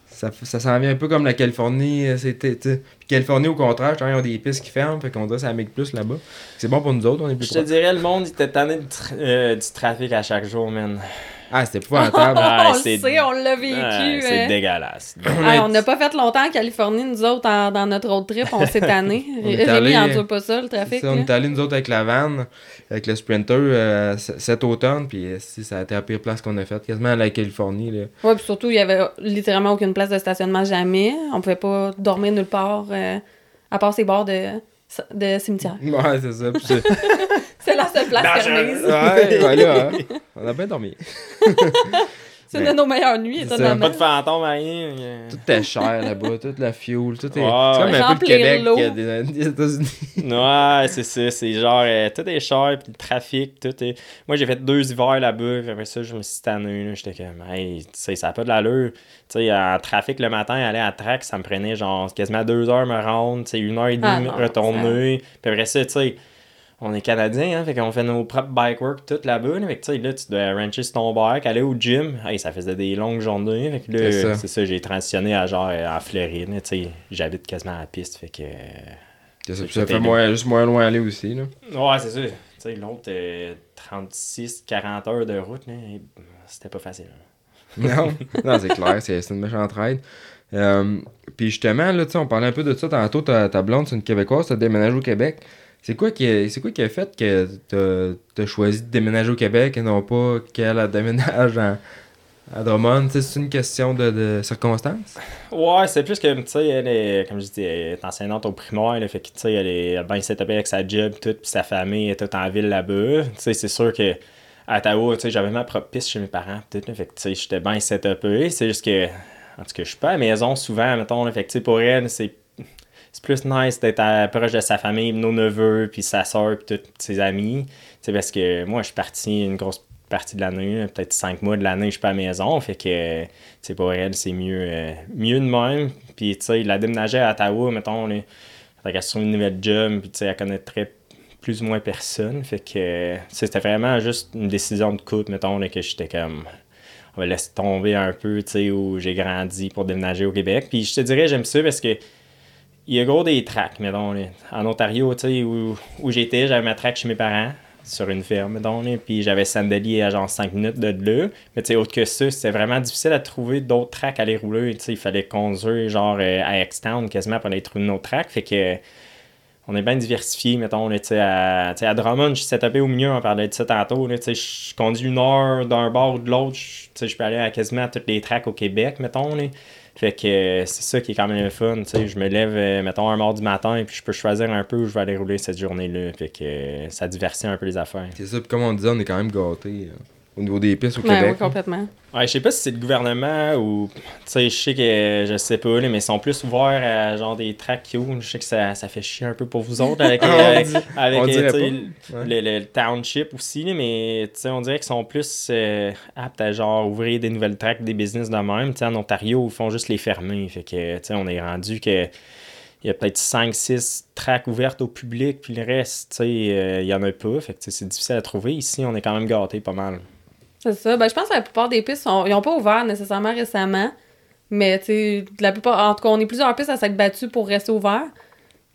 Ça, ça s'en vient un peu comme la Californie, euh, c'était. Puis Californie, au contraire, ils ont des pistes qui ferment, fait qu'on dirait que ça migue plus là-bas. C'est bon pour nous autres, on est plus Je te dirais, le monde, il était tanné de tra- euh, du trafic à chaque jour, man. Ah, c'était épouvantable. Ah, on le sait, on l'a vécu. C'est hein. dégueulasse. Ah, on n'a pas fait longtemps en Californie, nous autres, en- dans notre road trip, on s'est tanné. On est Rémi allé- endure pas ça, le trafic. Ça, on est allés, nous autres, avec la van, avec le Sprinter, euh, cet automne, puis euh, si, ça a été la pire place qu'on a faite, quasiment à la Californie. Là. Ouais, puis surtout, il y avait littéralement aucune place de stationnement jamais. On pouvait pas dormir nulle part, euh, à part ces bords de, de cimetière. Ouais, c'est ça. C'est- la seule place permise. ouais, ouais, là, hein, on a bien dormi. C'est une de nos meilleures nuits, étonnamment. Pas de fantôme, rien. Tout est cher là-bas, toute la fuel, tout est. Ouais, c'est comme un peu le Québec des, des États-Unis. Ouais, c'est ça. C'est genre, euh, tout est cher, puis le trafic, tout est. Moi, j'ai fait deux hivers là-bas, puis après ça, je me suis tanné. J'étais comme, hey, tu sais, ça n'a pas de l'allure. Tu sais, en trafic le matin, aller à track, ça me prenait genre quasiment deux heures me rendre, tu sais, une heure et Ah demie non, retourner. Puis après ça, tu sais. On est Canadiens, hein, fait qu'on fait nos propres bike work tout là-bas. Là, fait que, tu sais, là, tu dois rancher sur ton bike, aller au gym. Hey, ça faisait des longues journées. Fait que là, C'est ça. j'ai transitionné à genre euh, en Floride. Tu sais, j'habite quasiment à la piste. Fait que. euh, ça, fait moins, juste moins loin aller aussi. Là. Ouais, c'est ça. Tu sais, l'autre, euh, 36-40 heures de route, c'était pas facile. Non, non c'est clair, c'est une méchante raide. Euh, puis justement, là, tu on parlait un peu de ça tantôt. Ta, ta blonde, c'est une Québécoise, t'as déménagé au Québec. C'est quoi, qui a, c'est quoi qui a fait que t'as, t'as choisi de déménager au Québec et non pas qu'elle déménage en- à Drummond? Tu C'est une question de, de circonstances? Ouais, c'est plus que, tu sais, elle est, comme je dis, enseignante au primaire, fait que, tu sais, elle est bien setupée avec sa job, tout, puis sa famille est toute en ville là-bas. Tu sais, c'est sûr que à Ottawa, tu sais, j'avais ma propre piste chez mes parents, tu sais, j'étais bien setupé. C'est juste que, en tout cas, je suis pas à la maison souvent, mettons, là, tu pour elle, c'est c'est plus nice d'être proche de sa famille, nos neveux, puis sa soeur, puis tous ses amis. Sais, parce que moi, je suis parti une grosse partie de l'année, peut-être cinq mois de l'année, je suis pas à la maison. Fait que, sais, pour elle, c'est mieux, euh, mieux de même. Puis, tu sais, la déménager à Ottawa, mettons, là, fait qu'elle une nouvelle job, puis, tu sais, elle connaîtrait plus ou moins personne. Fait que, c'était vraiment juste une décision de couple, mettons, que j'étais comme on va laisser tomber un peu, tu sais, où j'ai grandi pour déménager au Québec. Puis je te dirais, j'aime ça parce que il y a gros des tracks, mettons. En Ontario, tu sais, où, où j'étais, j'avais ma track chez mes parents, sur une ferme, mettons. Puis j'avais Sandali à genre 5 minutes de là. Mais tu sais, autre que ça, c'était vraiment difficile à trouver d'autres tracks à aller rouler. Tu sais, il fallait conduire, genre, euh, à X-Town quasiment pour aller trouver une autre track. Fait que on est bien diversifié, mettons, là, tu sais, à, à Drummond, je suis setupé au milieu, on parlait de ça tantôt, là, je conduis une heure d'un bord ou de l'autre, je- peux aller à quasiment toutes les tracks au Québec, mettons, là. Fait que euh, c'est ça qui est quand même le fun, tu sais, je me lève, euh, mettons, un mardi matin, et puis je peux choisir un peu où je vais aller rouler cette journée-là, fait que euh, ça diversifie un peu les affaires. C'est ça, puis comme on disait, on est quand même gâtés euh, au niveau des pistes au Ouais, Québec. complètement. Ouais, je sais pas si c'est le gouvernement ou. Tu sais, je sais que. Je sais pas, mais ils sont plus ouverts à genre des tracks qui ouvrent. Je sais que ça, ça fait chier un peu pour vous autres avec, On avec, dit- avec, on euh, dirait tu sais, pas. Ouais. le, le- le township aussi, mais tu sais, on dirait qu'ils sont plus euh, aptes à genre ouvrir des nouvelles tracks, des business de même. Tu sais, en Ontario, ils font juste les fermer. Fait que, tu sais, on est rendu que. Il y a peut-être 5-6 tracks ouvertes au public, puis le reste, tu sais, euh, il y en a pas. Fait que c'est difficile à trouver. Ici, on est quand même gâtés pas mal. C'est ça. Ben, je pense que la plupart des pistes, sont... ils n'ont pas ouvert nécessairement récemment. Mais, tu sais, la plupart, en tout cas, on est plusieurs pistes à s'être battues pour rester ouverts.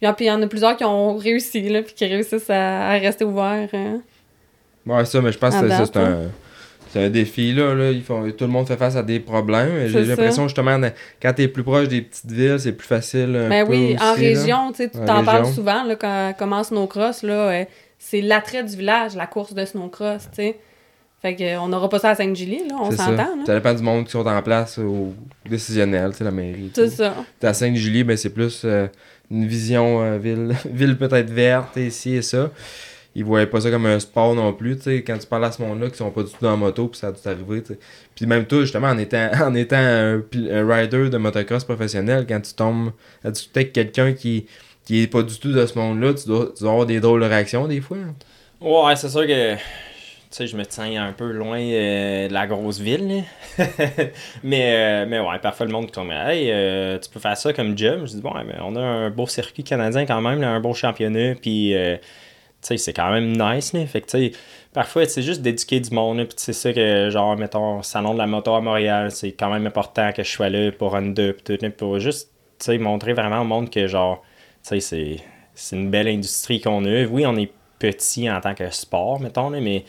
Puis il y en a plusieurs qui ont réussi, là, puis qui réussissent à, à rester ouverts. hein. Ouais, ça, mais je pense que ça, c'est un. C'est un défi, là. là. Ils font, tout le monde fait face à des problèmes. J'ai l'impression, justement, quand t'es plus proche des petites villes, c'est plus facile. Un Ben peu oui, en aussi, région, tu t'en parles souvent, là, quand commence Snowcross, là, c'est l'attrait du village, la course de Snowcross, tu sais. Fait que, euh, on n'aura pas ça à Sainte-Julie, là, on ça. s'entend, là. Ça dépend du monde qui sont en place au décisionnel, tu sais, la mairie. C'est ça. T'es à Sainte-Julie, ben, c'est plus euh, une vision euh, ville, ville peut-être verte, ici et ça. Ils voyaient pas ça comme un sport non plus, tu sais, quand tu parles à ce monde-là qui sont pas du tout dans la moto, puis ça a dû t'arriver, tu. Puis même toi, justement, en étant, en étant un, rider de motocross professionnel, quand tu tombes à discuter avec quelqu'un qui, qui est pas du tout de ce monde-là, tu dois, tu dois avoir des drôles de réactions des fois. Ouais, c'est sûr que. Sais, je me tiens un peu loin euh, de la grosse ville. mais, euh, mais ouais, parfois le monde comme Hey, euh, tu peux faire ça comme job. Je dis Ouais, mais on a un beau circuit canadien quand même, un beau championnat. Puis, euh, tu sais, c'est quand même nice. Fait que, tu sais, parfois, c'est juste d'éduquer du monde. Puis, c'est ça que, genre, mettons, Salon de la moto à Montréal, c'est quand même important que je sois là pour un deux. Puis, tout, pour juste, tu sais, montrer vraiment au monde que, genre, tu sais, c'est, c'est une belle industrie qu'on a. Oui, on est petit en tant que sport, mettons, mais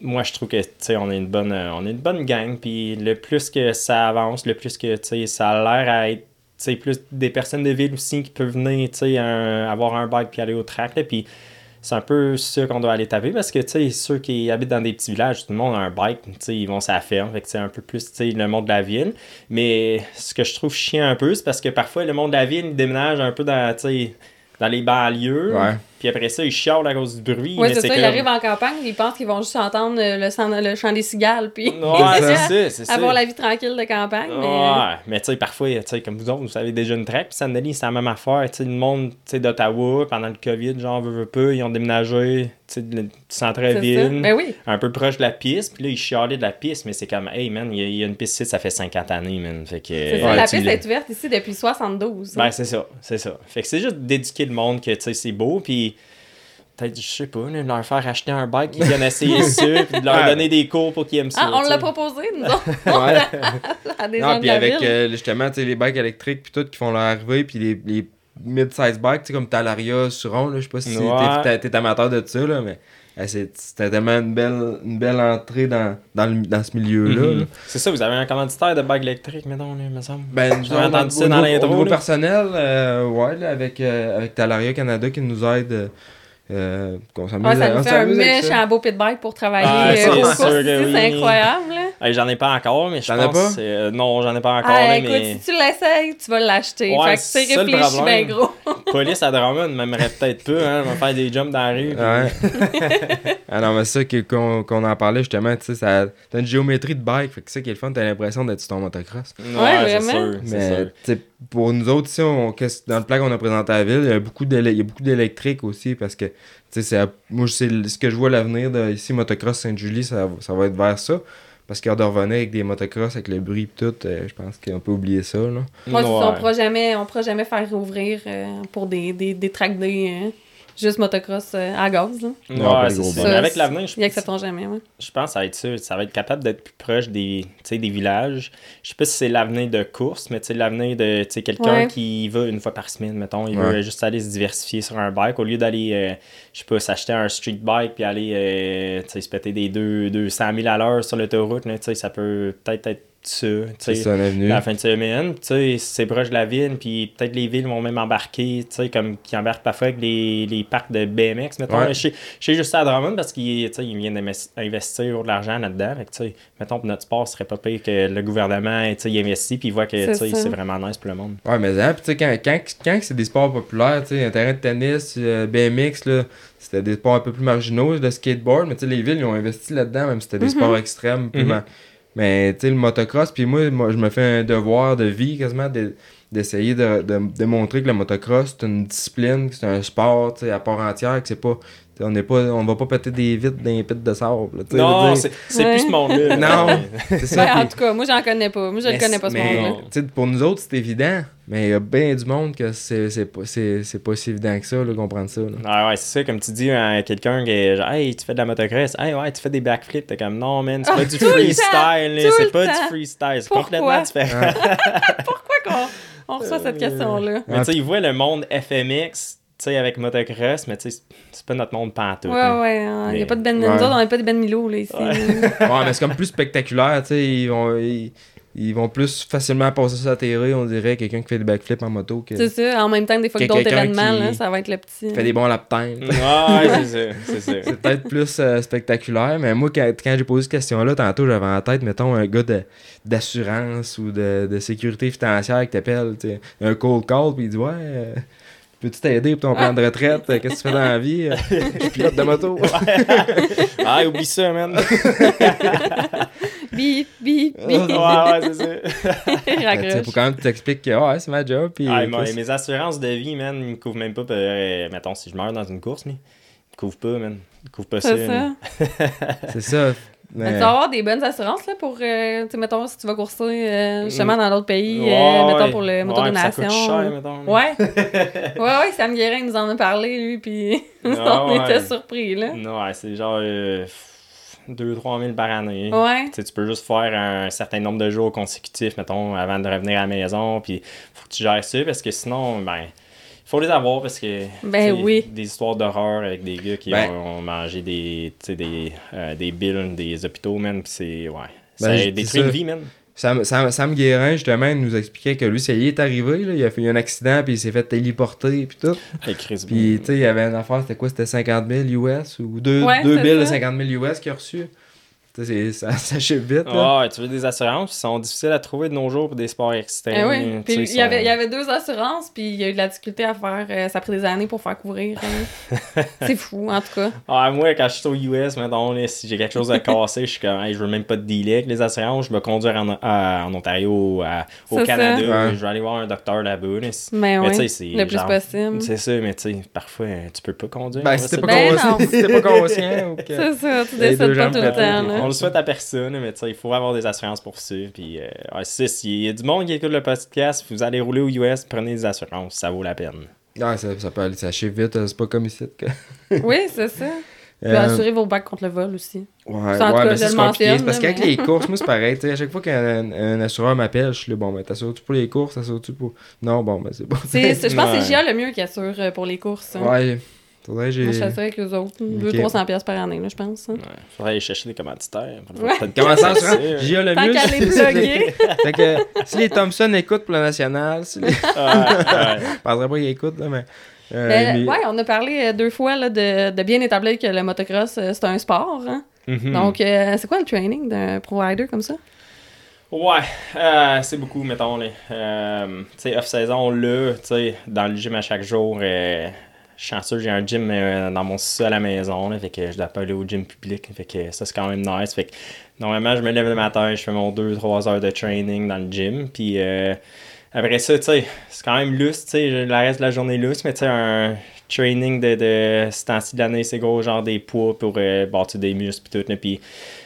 moi, je trouve que, on est une bonne, euh, on est une bonne gang, puis le plus que ça avance, le plus que, ça a l'air à être, plus des personnes de ville aussi qui peuvent venir, un- avoir un bike puis aller au track, là, puis c'est un peu ça qu'on doit aller taper, parce que, ceux qui habitent dans des petits villages, tout le monde a un bike, ils vont sur la fait un peu plus, le monde de la ville, mais ce que je trouve chiant un peu, c'est parce que parfois, le monde de la ville, il déménage un peu dans, dans les banlieues, Ouais. Puis après ça, ils chialent à cause du bruit. Oui, c'est ça, comme- ils arrivent en campagne, ils pensent qu'ils vont juste entendre euh, le, sang- le chant des cigales, puis Ouais, c'est ça, avoir la vie tranquille de campagne. Mais... Ouais, mais tu sais, parfois, tu sais, comme vous autres, vous avez déjà une track, puis Sandali, c'est la même affaire. Tu sais, le monde tu sais, d'Ottawa, pendant le COVID, genre, veut, veut pas, ils ont déménagé, tu sais, de- du centre-ville, Ben oui. un peu proche de la piste, puis là, ils chialaient de la piste, mais c'est comme, hey, man, il y, a- il y a une piste ici, ça fait 50 années, man. Fait que. C'est ça, ouais, la piste est ouverte ici depuis 72. Ben, c'est ça, c'est ça. Fait que c'est juste d'éduquer le monde que, tu sais, c'est beau, puis peut-être, je sais pas, leur faire acheter un bike, qu'ils viennent essayer ça, puis de leur donner des cours pour qu'ils aiment ça. ah, on l'a proposé, nous autres, Ouais. à des Non, de puis avec euh, justement tu sais, les bikes électriques puis tout qui font leur arrivée puis les, les mid-size bikes tu sais, comme Talaria Suron là je sais pas si Ouais. t'es- amateur de ça là mais euh, c'est- c'était tellement une belle une belle entrée dans, dans, le- dans ce milieu là, Mhm. C'est ça, vous avez un commanditaire de bike électrique, mettons, là, me semble. Ben, J'avais entendu ça dans l'intro, Au niveau là. personnel, euh, ouais, là, avec, euh, avec Talaria Canada qui nous aide. Euh, qu'on s'amuse Ouais, ça on nous fait un méchant beau pit bike pour travailler Ah, euh, c'est oui. incroyable. Là. Hey, j'en ai pas encore, mais je pense... pas? euh, non, j'en ai pas encore, Ah, là, écoute, mais... si tu l'essayes, tu vas l'acheter. Ouais, fait que réfléchis bien gros. Police à Drummond m'aimerait peut-être pas, hein, va faire des jumps dans la rue. puis- Ouais. ah non, mais c'est ça qu'on qu'on en parlait justement, tu sais, ça- t'as une géométrie de bike, fait que c'est ça qui est le fun, t'as l'impression d'être sur ton motocross. Ouais, Ouais, c'est vraiment. sûr, Mais pour nous autres, ici, on, dans le plan qu'on a présenté à la ville, il y a beaucoup d'élé- il y a beaucoup d'électrique aussi parce que tu sais, c'est à- moi, c'est ce que je vois l'avenir de ici, Motocross Sainte-Julie, ça, ça va être vers ça. Parce qu'il y a de revenir avec des motocross, avec le bruit et tout, euh, je pense qu'on peut oublier ça. Là. Moi, Ouais. on pourra jamais, on pourra jamais faire rouvrir euh, pour des, des, des track day, euh, juste motocross euh, à gaz. Là. Ouais, c'est ça. Mais avec l'avenir, je Ils accepteront jamais. Ouais. Je pense que ça va être ça. Ça va être capable d'être plus proche des, tu sais, des villages. Je sais pas si c'est l'avenir de course, mais tu sais, l'avenir de tu sais, quelqu'un Ouais. qui va une fois par semaine, mettons. Il Ouais. veut juste aller se diversifier sur un bike au lieu d'aller, euh, je sais pas, s'acheter un street bike puis aller euh, tu sais, se péter des deux- 200 000 à l'heure sur l'autoroute. là, tu sais, Ça peut peut-être être ça. tu C'est l'avenue. La fin de semaine, tu sais, c'est proche de la ville, puis peut-être les villes vont même embarquer, tu sais, comme qui embarquent parfois avec les, les parcs de BMX, mettons. Ouais. là, Je sais- je sais juste ça à Drummond parce qu'ils tu sais, ils viennent investir de l'argent là-dedans. Fait que, tu sais, mettons, pour notre sport, ce serait pas pire que le gouvernement, tu sais, il investit, puis il voit que C'est tu sais, ça. c'est vraiment nice pour le monde. Ouais, mais hein, pis tu sais, quand, quand, quand c'est des sports populaires, tu sais, un terrain de tennis, euh, BMX, là, c'était des sports un peu plus marginaux, le skateboard, mais tu sais, les villes, ils ont investi là-dedans, même si c'était des Mhm. sports extrêmes. plus Mhm. ma- Mais tu sais, le motocross, puis moi, moi, je me fais un devoir de vie quasiment de- d'essayer de, de, de montrer que le motocross, c'est une discipline, que c'est un sport, à part entière, que c'est pas. On n'est pas, on va pas péter des vitres dans les pits de sable. là, Non, c'est Ouais. plus ce monde-là. Non, c'est ça. Ben, en tout cas, moi, j'en connais pas. Moi, je mais connais pas, ce mais, tu sais, Pour nous autres, c'est évident. Mais il y a bien du monde que c'est c'est pas, c'est- c'est pas si évident que ça, là, comprendre ça. là. Ah ouais, c'est ça, comme tu dis à quelqu'un qui est genre, hey, tu fais de la motocross, hey, ouais, tu fais des backflips, t'es comme, non, man, c'est Ah, pas du tout le freestyle, là, c'est pas du freestyle, c'est Pourquoi? complètement différent. Pourquoi qu'on On reçoit cette question-là? Mais tu sais, ils voient le monde FMX, sais, avec motocross, mais tu sais, c'est pas notre monde pantoute. Ouais, ouais. hein. Il Mais- n'y a pas de Ben. Ouais. Nous autres, on n'a pas de Ben Milo, là, ici. Ouais. Ouais, mais c'est comme plus spectaculaire, tu sais. Ils vont, ils, ils vont plus facilement passer ça à la télé, on dirait, quelqu'un qui fait des backflips en moto, qui C'est ça. En même temps, des fois que Que d'autres événements, qui- là, ça va être le petit. fait des bons lap times. Ouais, c'est ça, c'est ça. C'est peut-être plus euh, spectaculaire, mais moi, quand, quand j'ai posé cette question-là, tantôt, j'avais en tête, mettons, un gars de- d'assurance ou de, de sécurité financière qui t'appelle, un cold call, puis il dit Ouais, euh, peux-tu t'aider pour ton plan de retraite? Euh, Qu'est-ce que tu fais dans la vie? Euh, Je pilote de moto. Ah, oublie ça, man. Bip, bip, ouais, bip. ouais, c'est ça. Sais, Raccroche. faut quand même que tu t'expliques que ouais, c'est ma job. Puis, Ah, euh, moi, mes assurances de vie, man, ils me couvrent même pas. euh, mettons, si je meurs dans une course, mais ils me couvrent pas, man. Ils me couvrent pas ça. C'est ça. Mais tu vas avoir des bonnes assurances là, pour, euh, mettons, si tu vas courser euh, justement dans d'autres pays, euh, mettons pour le Ouais, motodonation. puis Ça coûte cher, mettons. Ouais. ouais, ouais, Sam Guérin nous en a parlé, lui, puis Ah, on était surpris, là. Non, ouais, c'est genre 2-3 000 par année. Ouais. Tu peux juste faire un certain nombre de jours consécutifs, mettons, avant de revenir à la maison, puis faut que tu gères ça, parce que sinon, ben, faut les avoir, parce que... Ben oui. Des histoires d'horreur avec des gars qui Ben- ont, ont mangé des, tu sais, des, euh, des billes, des hôpitaux, man, puis c'est... Ouais. Ben, ça détruit ça. une vie, man. Sam, Sam, Sam Guérin, justement, nous expliquait que lui, ça y est arrivé. Là, il a fait un accident, puis il s'est fait téléporter, puis tout. Avec Chris Puis, tu sais, il y avait une affaire, c'était quoi? C'était 50 000 US ou deux, Ouais, billes de ça. 50 000 US qu'il a reçu. Tu sais, c'est- ça, ça chute vite. Là. Ouais, tu veux des assurances, ils sont difficiles à trouver de nos jours pour des sports extrêmes. Eh oui. Puis sais, il y, avait, il y avait deux assurances, puis il y a eu de la difficulté à faire. euh, ça a pris des années pour faire couvrir. euh. C'est fou, en tout cas. Ah, moi, quand je suis au US, mettons, là, si j'ai quelque chose à casser, je suis comme, hey, je veux même pas de dealer avec les assurances, je vais conduire en, à- en Ontario, à- au C'est Canada, ça. Ouais. je vais aller voir un docteur là-bas. là. Mais, Mais oui, tu sais, c'est le plus genre- possible. C'est ça, mais tu sais, parfois, tu peux pas conduire. Ben, on si t'es pas, Ben pas conscient ou que... C'est ça, tu Les décides deux pas tout le temps. On le souhaite à personne, mais tu sais, il faut avoir des assurances pour ça. Puis, euh, ouais, c'est ça, s'il y a du monde qui écoute le podcast, vous allez rouler aux US, prenez des assurances, ça vaut la peine. Ouais, ça, ça peut aller, ça chute vite, euh, c'est pas comme ici. que- Oui, c'est ça. Puis Euh, assurez vos bacs contre le vol aussi. Ouais, ouais, cas, c'est compliqué. parce qu'avec mais- les courses, moi, c'est pareil. tu sais, à chaque fois qu'un un assureur m'appelle, je suis là, bon, ben, t'assures-tu pour les courses, t'assures-tu pour. Non, bon, ben, c'est bon. Je pense que c'est. GIA le mieux qui assure euh, pour les courses. hein. Ouais. Faudrait que j'ai. Moi, je assurée avec eux autres. 200-300$ piastres par année, là, je pense. hein. Ouais, faudrait aller chercher des commanditaires. Ouais. Comment ça, J'ai le Tant mieux. qu'à les. Fait que si les Thompson écoutent pour le national, si les. Ouais, ouais. Je penserais pas qu'ils écoutent, là, mais. euh, Ben, mais- Ouais, on a parlé euh, deux fois là, de, de bien établir que le motocross, euh, c'est un sport. hein. Mhm. Donc, euh, c'est quoi le training d'un pro rider comme ça? Ouais, euh, c'est beaucoup, mettons. là. Euh, tu sais, off-saison, là, tu sais, dans le gym à chaque jour, euh, chanceux, j'ai un gym euh, dans mon sol à la maison, fait que je dois pas aller au gym public, fait que ça, c'est quand même nice. Fait que, normalement, je me lève le matin, je fais mon 2-3 heures de training dans le gym, puis euh, après ça, tu sais, c'est quand même lousse, tu sais, le reste de la journée lousse, mais tu un training de, de ce temps-ci de l'année, c'est gros, genre des poids pour euh, bâtir des muscles, puis tout, puis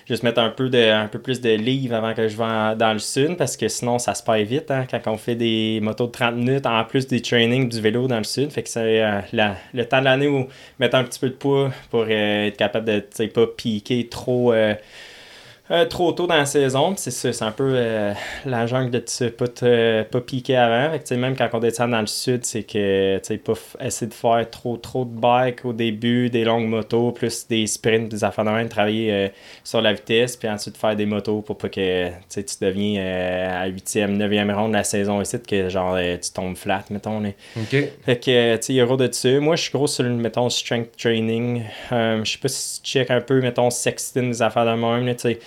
juste mettre un peu, un peu plus de livres avant que je vais dans le sud parce que sinon ça se perd vite hein, quand on fait des motos de 30 minutes en plus des trainings du vélo dans le sud. Fait que c'est euh, le temps de l'année où mettre un petit peu de poids pour euh, être capable de pas piquer trop. euh, euh, trop tôt dans la saison, c'est ça, c'est un peu euh, la jungle de ne pas, te- pas piquer avant. Fait que, même quand on descend dans le sud, c'est que tu pas essayer de faire trop trop de bike au début, des longues motos, plus des sprints, des affaires de même, travailler euh, sur la vitesse, puis ensuite faire des motos pour pas que tu deviens euh, à 8e, 9e ronde de la saison ici, que genre euh, tu tombes flat, mettons. là. Ok. Fait que, euh, tu sais, il de dessus. Moi, je suis gros sur le, mettons, strength training. Euh, je sais pas si tu check un peu, mettons, sexting, des affaires de même, tu sais.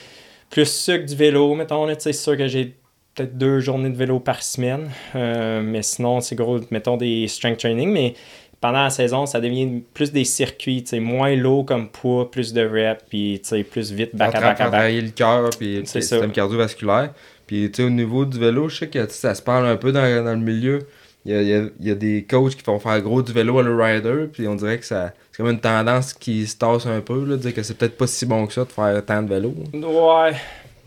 Plus ça que du vélo, mettons, là, tu sais, c'est sûr que j'ai peut-être deux journées de vélo par semaine. Euh, mais sinon, c'est gros, mettons, des strength training. Mais pendant la saison, ça devient plus des circuits, tu sais, moins lourd comme poids, plus de reps, puis, tu sais, plus vite, back à back à travailler le cœur puis le système cardiovasculaire. Puis tu sais, au niveau du vélo, je sais que ça se parle un peu dans, dans le milieu. Il y, a, il, y a, il y a des coachs qui font faire gros du vélo à le rider, puis on dirait que ça c'est comme une tendance qui se tasse un peu, là, de dire que c'est peut-être pas si bon que ça de faire tant de vélo. Ouais.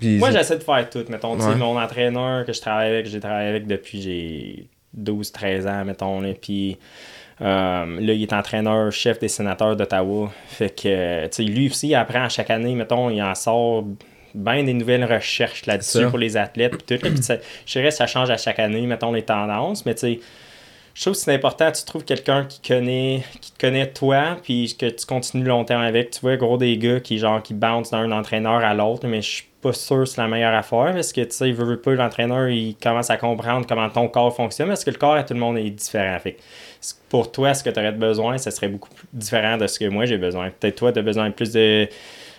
Puis Moi, j'essaie de faire tout. Mettons, Ouais. mon entraîneur que je travaille avec, j'ai travaillé avec depuis j'ai 12-13 ans, mettons. Là, puis euh, là, il est entraîneur-chef des sénateurs d'Ottawa. Fait que, tu sais, lui aussi, il apprend à chaque année, mettons, il en sort bien des nouvelles recherches là-dessus pour les athlètes. Puis tout, puis je dirais que ça change à chaque année, mettons, les tendances. Mais tu sais, je trouve que c'est important, tu trouves quelqu'un qui connaît qui te connaît toi, puis que tu continues longtemps avec. Tu vois, gros, des gars qui, genre, qui bounce d'un entraîneur à l'autre, mais je suis pas sûr que c'est la meilleure affaire parce que, tu sais, il veut, pas, l'entraîneur, il commence à comprendre comment ton corps fonctionne parce que le corps à tout le monde est différent. Fait pour toi, ce que tu aurais besoin, ça serait beaucoup plus différent de ce que moi j'ai besoin. Peut-être toi, tu as besoin de plus de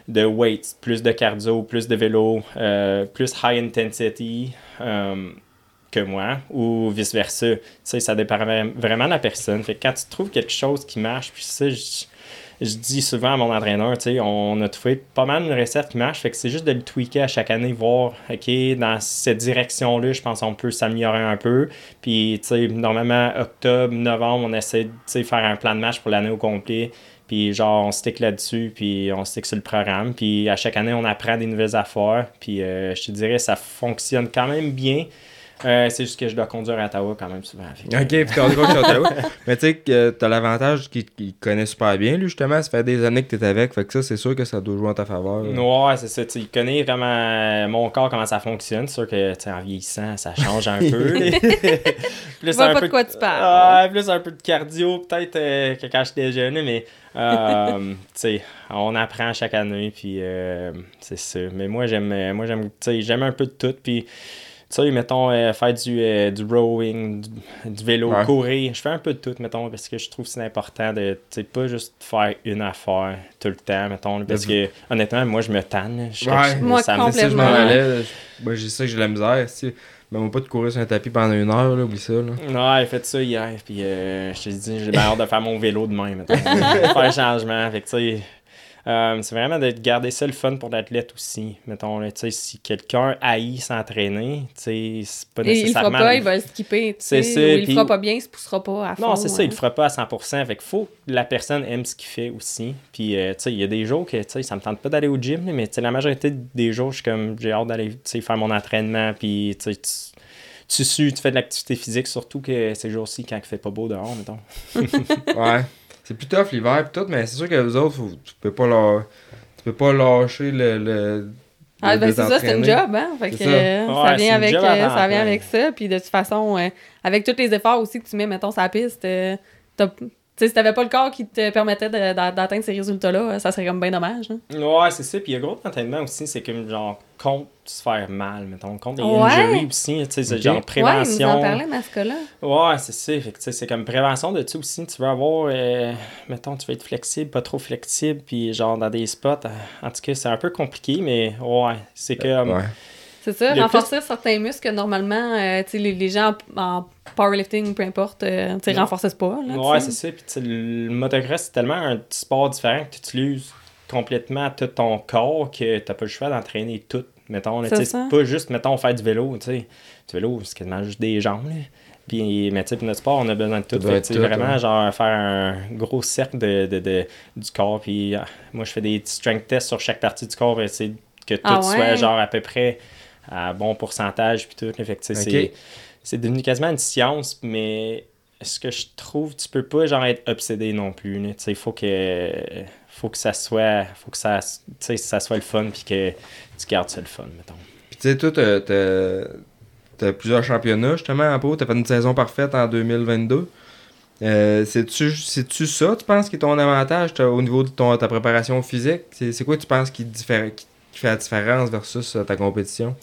de weight, plus de cardio, plus de vélo, euh, plus high intensity. Euh, que moi ou vice-versa. Ça dépend vraiment de la personne. Fait quand tu trouves quelque chose qui marche, puis ça, je, dis souvent à mon entraîneur, on a trouvé pas mal une recette qui marche, fait que c'est juste de le tweaker à chaque année, voir, OK, dans cette direction-là, je pense qu'on peut s'améliorer un peu. Puis, normalement, octobre, novembre, on essaie de faire un plan de match pour l'année au complet. Puis genre, on stick là-dessus, puis on stick sur le programme. Puis à chaque année, on apprend des nouvelles affaires. Puis euh, je te dirais, ça fonctionne quand même bien. Euh, c'est juste que je dois conduire à Ottawa quand même souvent. Ok, puis tu à Ottawa. Mais tu sais que t'as l'avantage qu'il connaît super bien, lui, justement. Ça fait des années que t'es avec. Fait que ça, c'est sûr que ça doit jouer en ta faveur. Ouais, c'est ça. il connaît vraiment mon corps, comment ça fonctionne. C'est sûr que en vieillissant, ça change un peu. plus un pas peu de quoi tu parles. plus un peu de cardio, peut-être euh, que quand j'étais jeune, mais. Euh, tu on apprend chaque année, puis c'est ça. Mais moi, j'aime, moi, j'aime, j'aime un peu de tout, puis tu sais, mettons, euh, faire du, euh, du rowing, du, vélo, courir. Je fais un peu de tout, mettons, parce que je trouve que c'est important de, tu sais, pas juste faire une affaire tout le temps, mettons, parce que, honnêtement, moi, je me tanne. Je, ouais. moi, ça complètement. Me... Moi, j'ai ça que j'ai la misère, tu Mais moi, pas de courir sur un tapis pendant une heure, là, oublie ça. Là. Ouais, j'ai fait ça hier, puis euh, je te dis, j'ai hâte de faire mon vélo demain, mettons. faire un changement, fait que, tu sais euh, c'est vraiment de garder ça le fun pour l'athlète aussi. Mettons, si quelqu'un haït s'entraîner, c'est pas nécessairement... il le fera pas, il va le skipper. C'est ça. il le fera pas bien, il se poussera pas à fond. Non, c'est ça, il le fera pas à 100%. Fait qu'il faut que la personne aime ce qu'il fait aussi. Puis, euh, tu sais, il y a des jours que, tu sais, ça me tente pas d'aller au gym, mais la majorité des jours, je suis comme, j'ai hâte d'aller, faire mon entraînement, puis, tu sais, tu sues, tu fais de l'activité physique, surtout que ces jours-ci, quand il fait pas beau dehors, mettons. ouais c'est plus tough l'hiver et tout, mais c'est sûr que les autres, tu peux pas leur, tu peux pas lâcher le. le ah, ben c'est ça, c'est un job, hein. Fait que, ça. Euh, vient avec, euh, ça vient avec ça. Puis de toute façon, euh, avec tous les efforts aussi que tu mets, mettons, sur la piste, t'as sais, si t'avais pas le corps qui te permettait d'atteindre ces résultats-là, ça serait comme bien dommage. Hein. Ouais, c'est ça. Puis il y a gros entraînement aussi, c'est comme genre contre se faire mal, mettons, contre les ouais. injuries aussi, tu sais, c'est genre prévention. Ouais, nous en parlait dans ce cas-là. Ouais, c'est ça. Fait que, c'est comme prévention de tout aussi. Tu veux avoir, euh, mettons, tu veux être flexible, pas trop flexible, puis genre dans des spots. Euh, en tout cas, c'est un peu compliqué, mais ouais, c'est comme. Ouais. C'est ça, renforcer certains muscles que normalement, euh, les, les, gens en, powerlifting, peu importe, euh, ne renforcent pas. Là, ouais, c'est ça. Puis le motocross, c'est tellement un sport différent que tu utilises complètement tout ton corps que tu n'as pas le choix d'entraîner tout. Mettons, c'est pas juste, mettons, faire du vélo. sais Du vélo, c'est quasiment juste des jambes. Puis, mais tu notre sport, on a besoin de tout. Fait, vraiment, genre, faire un gros cercle de, de, de du corps. Puis, ah, moi, je fais des strength tests sur chaque partie du corps. essayer que tout ah soit, genre, à peu près à bon pourcentage puis tout. Fait c'est, c'est devenu quasiment une science, mais ce que je trouve, tu peux pas genre être obsédé non plus. Il faut que faut que ça soit faut que ça, ça soit le fun puis que tu gardes ça le fun, mettons. Puis tu sais, toi, t'as, as plusieurs championnats justement en tu T'as fait une saison parfaite en 2022. Euh, c'est-tu, ça, tu penses, qui est ton avantage au niveau de ton, ta préparation physique? C'est, quoi tu penses qui, diffère, qui, qui fait la différence versus euh, ta compétition?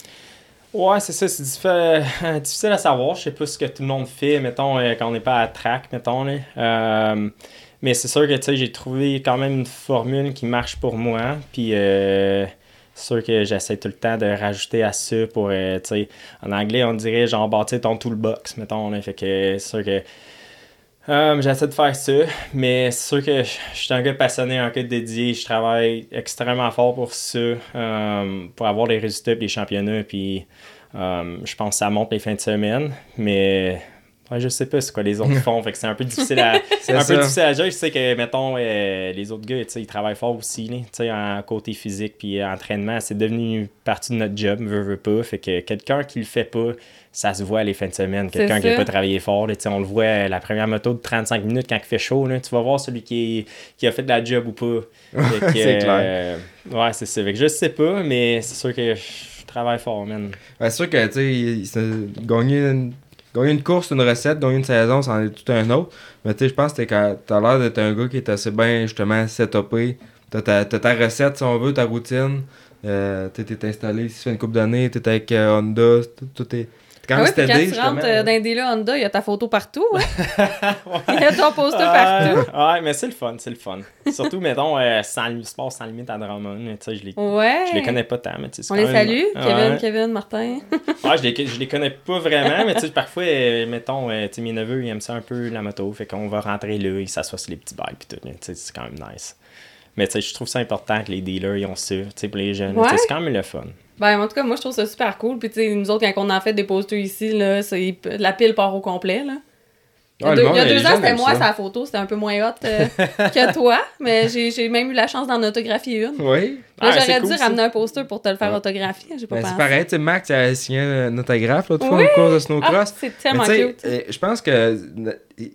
Ouais, c'est ça, c'est difficile à savoir. Je sais pas ce que tout le monde fait, mettons, euh, quand on n'est pas à track, mettons. Euh, mais c'est sûr que j'ai trouvé quand même une formule qui marche pour moi. Puis c'est sûr que j'essaie tout le temps de rajouter à ça pour, sais, en anglais, on dirait genre bâtir ton toolbox, mettons. Là, fait que c'est sûr que euh, j'essaie de faire ça, mais c'est sûr que je suis un gars passionné, un gars dédié. Je travaille extrêmement fort pour ça, euh, pour avoir les résultats et les championnats. Puis euh, je pense que ça monte les fins de semaine, mais Ouais, je sais pas ce quoi les autres font, fait que c'est un peu difficile à, C'est un peu difficile à dire. Je sais que, mettons, euh, les autres gars, tu sais, ils travaillent fort aussi, là, tu sais, en côté physique puis entraînement. C'est devenu partie de notre job, veut, veut pas. Fait que quelqu'un qui le fait pas, ça se voit les fins de semaine. C'est Quelqu'un qui n'a pas travaillé fort, là, tu sais, on le voit, la première moto de 35 minutes quand il fait chaud, là, tu vas voir celui qui, est- qui a fait de la job ou pas. C'est clair. euh, ouais, c'est ça. Fait que je sais pas, mais c'est sûr que je travaille fort, man. Ouais, c'est sûr que, tu sais, c'est- gagner une, gagner une course, c'est une recette, gagner une saison, c'en est tout un autre. Mais tu sais, je pense que t'as l'air d'être un gars qui est assez bien, justement, setupé. T'as ta, ta recette, si on veut, ta routine. Euh, t'es installé, si ça fait une couple d'années, t'es avec euh, Honda, tout est... Quand Ah puis steady, quand tu rentres euh, dans un dealer Honda, il y a ta photo partout. Hein? Il y a ton poster partout. Ah, ouais, mais c'est le fun, c'est le fun. Surtout, mettons, euh, sans, sport sans limite à Drummond, tu sais, je les, Ouais. je les connais pas tant, mais tu sais, On les même- salue. Kevin, Kevin, Martin. Ouais, je les, je les connais pas vraiment, mais tu sais, parfois, euh, mettons, euh, tu sais, mes neveux, ils aiment ça un peu la moto, fait qu'on va rentrer là, ils s'assoient sur les petits bails, pis tout, tu sais, c'est quand même nice. Mais tu sais, je trouve ça important que les dealers, ils ont ça, tu sais, pour les jeunes, Ouais. c'est quand même le fun. Ben, en tout cas, moi, je trouve ça super cool. Puis, tu sais, nous autres, quand on en fait des posters ici, là, la pile part au complet, là. Il y a Ouais, deux, il y a deux ans, c'était moi la photo. C'était un peu moins hot euh, que toi. Mais j'ai même eu la chance d'en autographier une. Oui. Ah, c'est j'aurais cool, dû ça. ramener un poster pour te le faire Ouais. autographier. J'ai pas Ben, c'est pareil, tu sais, Max a signé un autographe l'autre fois au cours de Ah, snowcross. c'est Mais tellement cute. euh, je pense que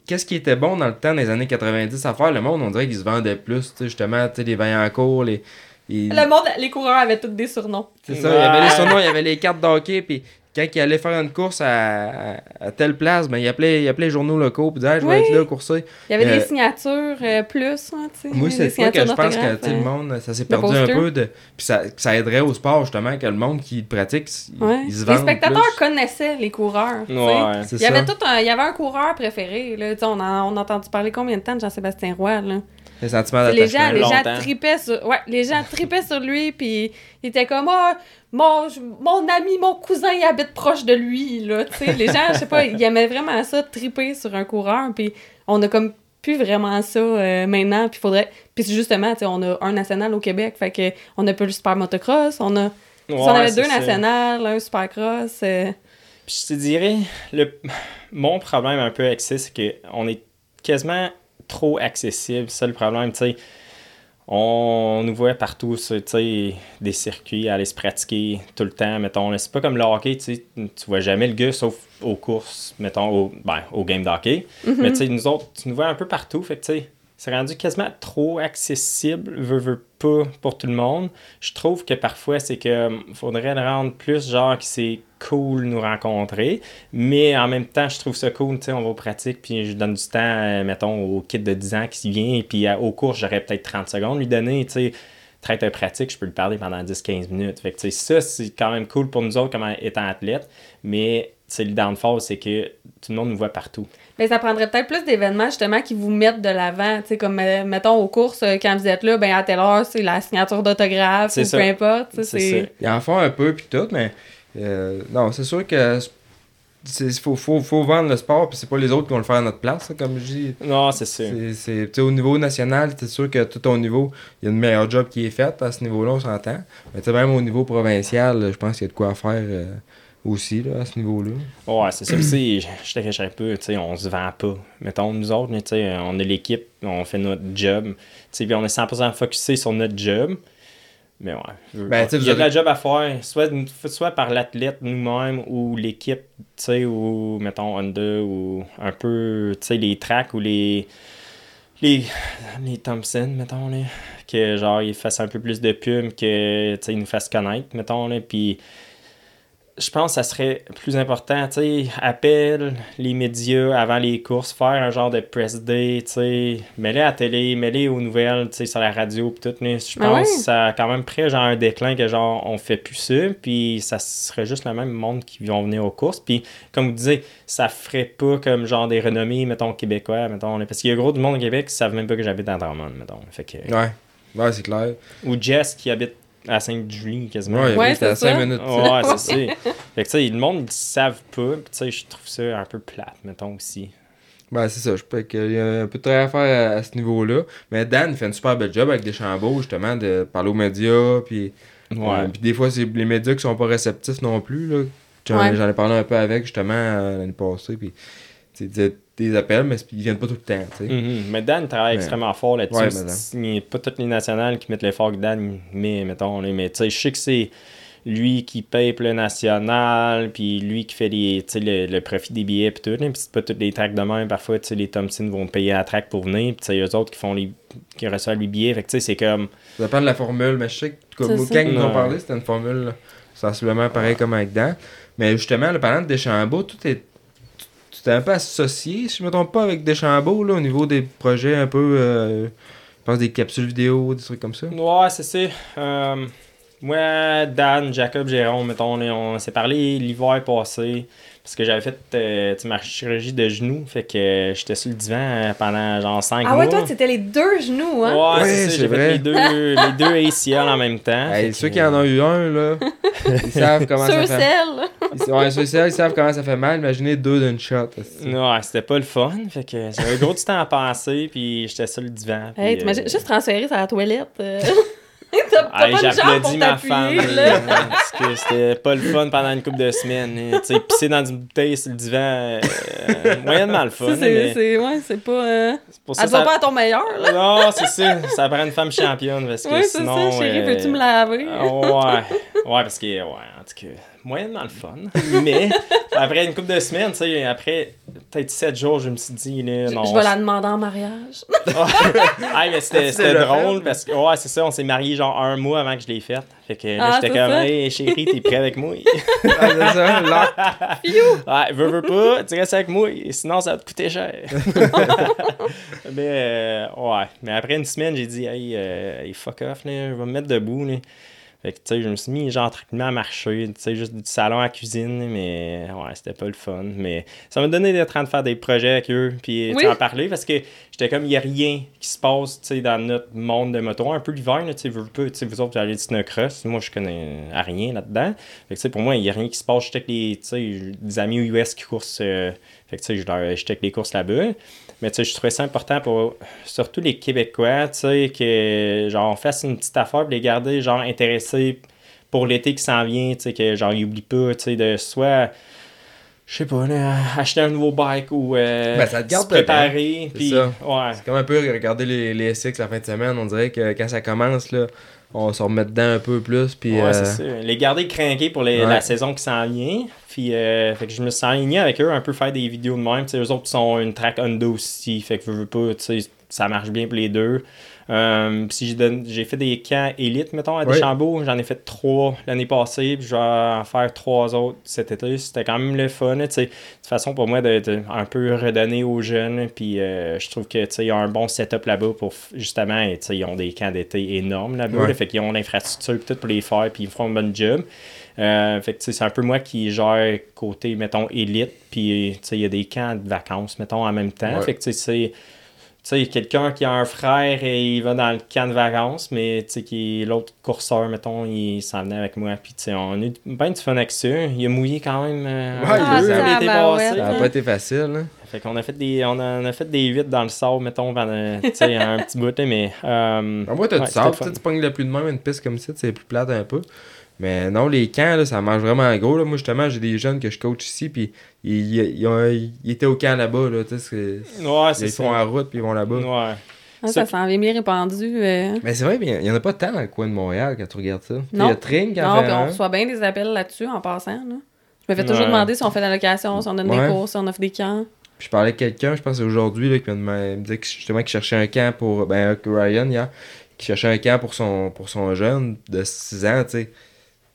qu'est-ce qui était bon dans le temps des années 90 à faire, le monde, on dirait qu'ils se vendaient plus, tu sais, justement, tu sais, les Vaillancourt, les... les- Le monde, les coureurs avaient tous des surnoms. C'est ça, il y avait les surnoms, il y avait les cartes d'hockey, puis quand il allait faire une course à, à, à telle place, ben, il, appelait, il appelait les journaux locaux, disait Hey, je vais Oui. être là, courser. Il y avait Euh, des signatures euh, plus, hein, tu sais. Moi, c'est ça que je pense que sais, le euh. monde, ça s'est le perdu un peu, de... puis ça, ça aiderait au sport, justement, que le monde qui le pratique, il, Ouais. il se Les spectateurs plus. connaissaient les coureurs. Ouais. Il y avait tout un, il y avait un coureur préféré. Là. On, a, on a entendu parler combien de temps de Jean-Sébastien Roy. Là? Les sentiments les gens, les gens tripaient sur, ouais, les gens tripaient sur lui, puis il était comme ah, mon, mon ami, mon cousin, il habite proche de lui. Là. Tu sais, les gens, je sais pas, ils aimaient vraiment ça, triper sur un coureur, puis on a comme plus vraiment ça euh, maintenant, puis faudrait, puis justement, tu sais, on a un national au Québec, fait que on a pas le super motocross, on a, si on avait deux ça. nationales, un supercross. euh, Puis je te dirais, le... mon problème un peu avec ça, c'est qu'on est quasiment trop accessible. C'est le problème, tu sais. On nous voit partout tu sais, des circuits, aller se pratiquer tout le temps, mettons. C'est pas comme le hockey, tu sais, tu vois jamais le gars, sauf aux courses, mettons, au, ben, au game d'hockey. Mais tu sais, nous autres, tu nous vois un peu partout, fait que tu sais, c'est rendu quasiment trop accessible, veut, veut pas pour tout le monde. Je trouve que parfois, c'est que hum, faudrait le rendre plus genre que c'est cool nous rencontrer, mais en même temps, je trouve ça cool, tu sais, on va aux pratiques, puis je donne du temps, euh, mettons, au kid de 10 ans qui vient, puis à- aux courses, j'aurais peut-être 30 secondes lui donner, tu sais, traite un pratique, je peux lui parler pendant 10-15 minutes. Fait que, tu sais, ça, c'est quand même cool pour nous autres comme étant athlètes, mais, sais, le downfall, c'est que tout le monde nous voit partout. Mais ça prendrait peut-être plus d'événements justement qui vous mettent de l'avant, tu sais comme euh, mettons aux courses euh, quand vous êtes là, ben à telle heure c'est la signature d'autographe C'est ou ça. peu importe, tu sais, C'est c'est. Ils en font un peu puis tout, mais euh, non, c'est sûr que il faut, faut, faut vendre le sport, puis c'est pas les autres qui vont le faire à notre place, comme je dis. Non, c'est. C'est, c'est- sais, au niveau national, c'est sûr que tout au niveau, il y a une meilleure job qui est faite à ce niveau-là, on s'entend. Mais tu sais, même au niveau provincial, je pense qu'il y a de quoi faire euh, aussi là, à ce niveau-là. Ouais, c'est ça. Sais, je te cacherai pas, tu sais, on se vend pas. Mettons, nous autres, tu sais, on est l'équipe, on fait notre job. Tu sais, puis on est 100% focusé sur notre job. Mais ouais, Ben, il y a de la job à faire, soit, soit par l'athlète nous-mêmes ou l'équipe, tu sais, ou, mettons, Honda, ou un peu, tu sais, les tracks ou les... Les, les Thompson, mettons, là, que genre, ils fassent un peu plus de pub, que, tu sais, ils nous fassent connaître, mettons, là, puis je pense que ça serait plus important, tu sais, appelle les médias avant les courses, faire un genre de press day, tu sais, mets-les à la télé, mets-les aux nouvelles, tu sais, sur la radio, pis tout. Je Ah pense ouais? que ça a quand même pris genre un déclin que genre, on fait plus ça, puis ça serait juste le même monde qui vont venir aux courses, puis comme vous disiez, ça ferait pas comme genre des renommées, mettons, québécois, mettons, parce qu'il y a gros du monde au Québec qui savent même pas que j'habite à Drummond, mettons, fait que... Ouais, ouais, c'est clair. Ou Jess qui habite à Sainte-Julie, quasiment. Ouais, Ouais, oui, c'était à c'est ça. 5 minutes. Ouais, c'est ça. Fait que, tu sais, le monde, ils savent pas. Puis, tu sais, je trouve ça un peu plate, mettons aussi. Ben, c'est ça. Je pense qu'il y a un peu de travail à faire à, à ce niveau-là. Mais Dan fait une super belle job avec Deschambault, justement, de parler aux médias. Puis, Ouais. euh, puis des fois, c'est les médias qui sont pas réceptifs non plus. là. J'en Ouais. j'en ai parlé un peu avec, justement, euh, l'année passée. Puis, tu tu sais, des appels, mais ils viennent pas tout le temps, tu sais. Mhm. Mais Dan il travaille Mais- extrêmement fort là-dessus. C'est- il n'y a pas toutes les nationales qui mettent l'effort que Dan met, mettons. là. mais tu sais, je sais que c'est lui qui paye pour le national, puis lui qui fait les, tu sais, le, le profit des billets, puis tout. là. Puis c'est pas toutes les tracks de même. Parfois, tu sais, les Thompson vont payer à la track pour venir, puis tu sais, eux autres qui font les qui reçoivent les billets. Fait que tu sais, c'est comme. Ça dépend de la formule, mais je sais que C'est comme, quand ils nous ont Ouais. parlé, c'était une formule là, sensiblement pareil comme avec Dan. Mais justement, le parlant de Deschambault, tout est. T'es un peu associé, si je me trompe pas, avec Deschambault, là, au niveau des projets un peu. euh, je pense des capsules vidéo, des trucs comme ça. Ouais, c'est ça. Euh, moi, Dan, Jacob, Jérôme, mettons, on s'est parlé l'hiver passé. Parce que j'avais fait euh, ma chirurgie de genou. Fait que euh, j'étais sur le divan euh, pendant genre 5 Ah mois. ouais, toi, c'était les deux genoux, hein? Ouais, Ouais, c'est j'ai vrai. fait les deux, les deux ACL en même temps. Hey, ceux que, qui en ont eu un, là, ils savent comment ça fait. Ils, ouais, ceux ils savent comment ça fait mal. Imaginez deux d'une shot. esti. Ouais, c'était pas le fun. Fait que j'avais un gros du temps à penser, puis j'étais sur le divan. Hey, puis, t'imagines, euh, juste transférer ça à la toilette. Hey, j'applaudis ma femme là, parce que c'était pas le fun pendant une couple de semaines. Tu sais, pisser dans une bouteille sur le divan, euh, moyennement le fun. C'est, mais ouais, c'est pas... euh, pour ça Elle ça- pas à ton meilleur, là. Non, c'est ça. Ça prend une femme championne parce que Ouais, c'est sinon. ça. Chérie, euh, peux-tu me laver? Ouais, ouais, parce que, ouais, en tout cas, moyennement le fun. Mais, après une couple de semaines, tu sais, après peut-être 7 jours, je me suis dit, là, Je- non. je vais la demander en mariage. Ah, mais c'était drôle parce que, ouais, c'est ça, on s'est mariés genre un mois avant que je l'ai faite. Fait que là, Ah, j'étais comme, hey, chérie, t'es prêt avec moi? Ah, c'est ça, là. Ouais, veux, veux pas, tu restes avec moi, sinon ça va te coûter cher. mais, euh, ouais. Mais après une semaine, j'ai dit, hey, euh, hey, fuck off, là, je vais me mettre debout. Là. Fait que, tu sais, je me suis mis, genre, tranquillement à marcher, tu sais, juste du salon à la cuisine, mais ouais, c'était pas le fun. Mais ça m'a donné d'être en train de faire des projets avec eux, puis, Oui. en parler, parce que j'étais comme, il y a rien qui se passe, tu sais, dans notre monde de moto. Un peu l'hiver, tu sais, vous, tu sais, vous autres, vous allez du snowcross, moi, je connais à rien là-dedans. Fait que, tu sais, pour moi, il y a rien qui se passe. J'étais avec les, des amis aux US qui coursent, euh, fait que, tu sais, je leur- j'étais avec les courses là-bas. Mais tu sais, je trouvais ça important pour surtout les Québécois, tu sais, que genre on fasse une petite affaire pour les garder genre intéressés pour l'été qui s'en vient, tu sais, que genre ils oublient pas, tu sais, de soit je sais pas, là, acheter un nouveau bike ou euh, Ben, ça te garde se préparer. ouais. C'est comme un peu regarder les, les SX la fin de semaine. On dirait que quand ça commence, là, on se remet dedans un peu plus. Puis, Ouais, euh, c'est ça. Les garder craqués pour les- Ouais. la saison qui s'en vient. Puis, euh, fait que je me suis aligné avec eux, un peu faire des vidéos de même. Sais, eux autres sont une track Honda aussi. Fait que je veux pas, tu sais, ça marche bien pour les deux. Euh, si j'ai fait des camps élites, mettons, à. Deschambault. J'en ai fait trois l'année passée. Puis je vais en faire trois autres cet été. C'était quand même le fun. Tu sais, de toute façon, pour moi, de un peu redonner aux jeunes. Puis euh, je trouve que, tu sais, il y a un bon setup là-bas pour, justement, tu sais, ils ont des camps d'été énormes là-bas. Ouais. là. fait qu'ils ont l'infrastructure tout pour les faire. Puis ils font un bon job. Euh, fait que, c'est un peu moi qui gère côté, mettons, élite. Puis, tu sais, il y a des camps de vacances, mettons, en même temps. Ouais. Fait que, tu sais, c'est. Tu sais, quelqu'un qui a un frère et il va dans le camp de vacances, mais tu sais, qui l'autre courseur, mettons, il s'en venait avec moi. Puis, tu sais, on a eu bien du fun avec ça. Il a mouillé quand même. euh, Ouais, il a passé. ça n'a pas été facile. Hein. Fait qu'on a fait des. On en a fait des 8 dans le sable, mettons, pendant, tu sais, un petit bout, là, mais. euh, En moi, t'as ouais, du sable. tu pognes le plus de même, une piste comme ça, c'est plus plate un peu. Mais non, les camps, là, ça marche vraiment gros. Là. Moi, justement, j'ai des jeunes que je coach ici, puis ils, ils, ils ont- ils étaient au camp là-bas. Là, Ouais, c'est ils ça. font la route, puis ils vont là-bas. Ouais. Ah, ça s'en vient bien répandu. euh. Mais c'est vrai, il n'y en a pas tant dans le coin de Montréal quand tu regardes ça. Il y a Tring qui en Non, puis on reçoit bien des appels là-dessus en passant. Là. Je me fais toujours Ouais. demander si on fait de la location, si on donne Ouais. des cours, si on offre des camps. Puis je parlais avec quelqu'un, je pense que c'est aujourd'hui, là, qui me disait que, justement qu'il cherchait un camp pour. Ben, Ryan hier, qui cherchait un camp pour son, pour son jeune de 6 ans, tu sais.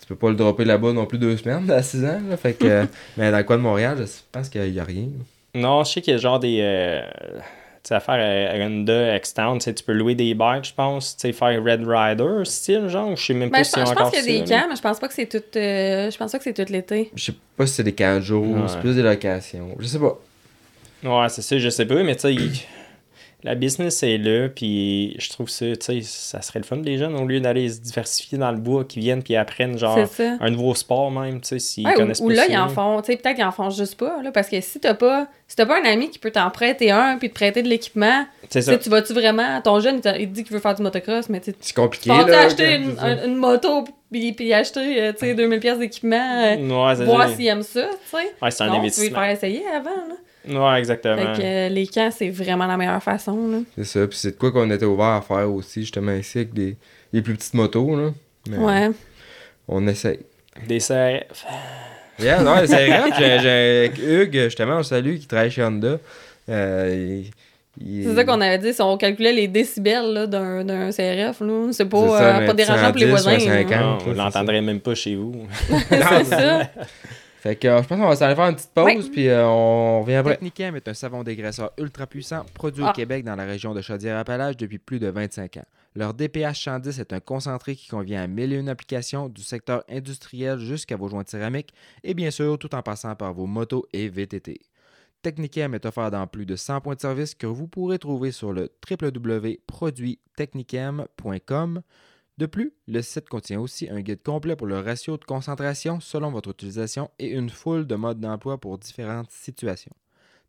Tu peux pas le dropper là-bas non plus deux semaines à 6 ans, là. Fait que. mais dans le coin de Montréal, je pense qu'il y a rien. Non, je sais qu'il y a genre des. Euh, tu sais, affaires à Honda, X-Town, tu sais, tu peux louer des bikes, je pense. Tu sais, faire Red Rider style, genre, je sais même Ben, pas je si pense, je encore pense qu'il y a des camps, mais je pense pas que c'est tout. euh, je pense pas que c'est tout l'été. Je sais pas si c'est des camps de jour, Ouais. c'est plus des locations. Je sais pas. Ouais, c'est ça, je sais pas, mais tu sais, la business est là, puis je trouve ça, tu sais, ça serait le fun des jeunes, au lieu d'aller se diversifier dans le bois, qui viennent puis apprennent, genre, un nouveau sport même, tu sais, s'ils Ouais, connaissent ou, ou pas là, ça. ils en font, tu sais, peut-être qu'ils en font juste pas, là, parce que si t'as pas, si t'as pas un ami qui peut t'en prêter un, puis te prêter de l'équipement, tu ça. tu vas-tu vraiment, ton jeune, il, te- il te dit qu'il veut faire du motocross, mais tu sais, C'est tu compliqué, là. acheter quand- une, un- une moto puis, puis acheter, euh, tu sais, 2000 pièces d'équipement, euh, Ouais, voir ça. s'ils aiment ça, tu sais. Ouais, c'est un Non, tu veux investissement. faire essayer avant, là. Ouais, exactement. Fait que euh, les camps, c'est vraiment la meilleure façon, là. C'est ça. Puis c'est de quoi qu'on était ouvert à faire aussi, justement, ici, avec des, des plus petites motos, là. Mais Ouais. On essaye. Des CRF. Yeah, non, c'est vrai. J'ai, j'ai Hugues, justement, on salue, qui travaille chez Honda. Euh, il- C'est ça qu'on avait dit, si on calculait les décibels là, d'un, d'un CRF, là, c'est pas, C'est ça, euh, pas dérangeant pour les 110 voisins. ou 50. là. Non, c'est l'entendrez même pas chez vous. c'est ça. Fait que euh, je pense qu'on va s'aller faire une petite pause, puis euh, on revient après. Technicam est un savon dégraisseur ultra puissant produit Ah. au Québec dans la région de Chaudière-Appalaches depuis plus de 25 ans. Leur DPH 110 est un concentré qui convient à mille et une applications du secteur industriel jusqu'à vos joints céramiques et bien sûr tout en passant par vos motos et VTT. Technicam est offert dans plus de 100 points de service que vous pourrez trouver sur le www.produittechnicam.com. De plus, le site contient aussi un guide complet pour le ratio de concentration selon votre utilisation et une foule de modes d'emploi pour différentes situations.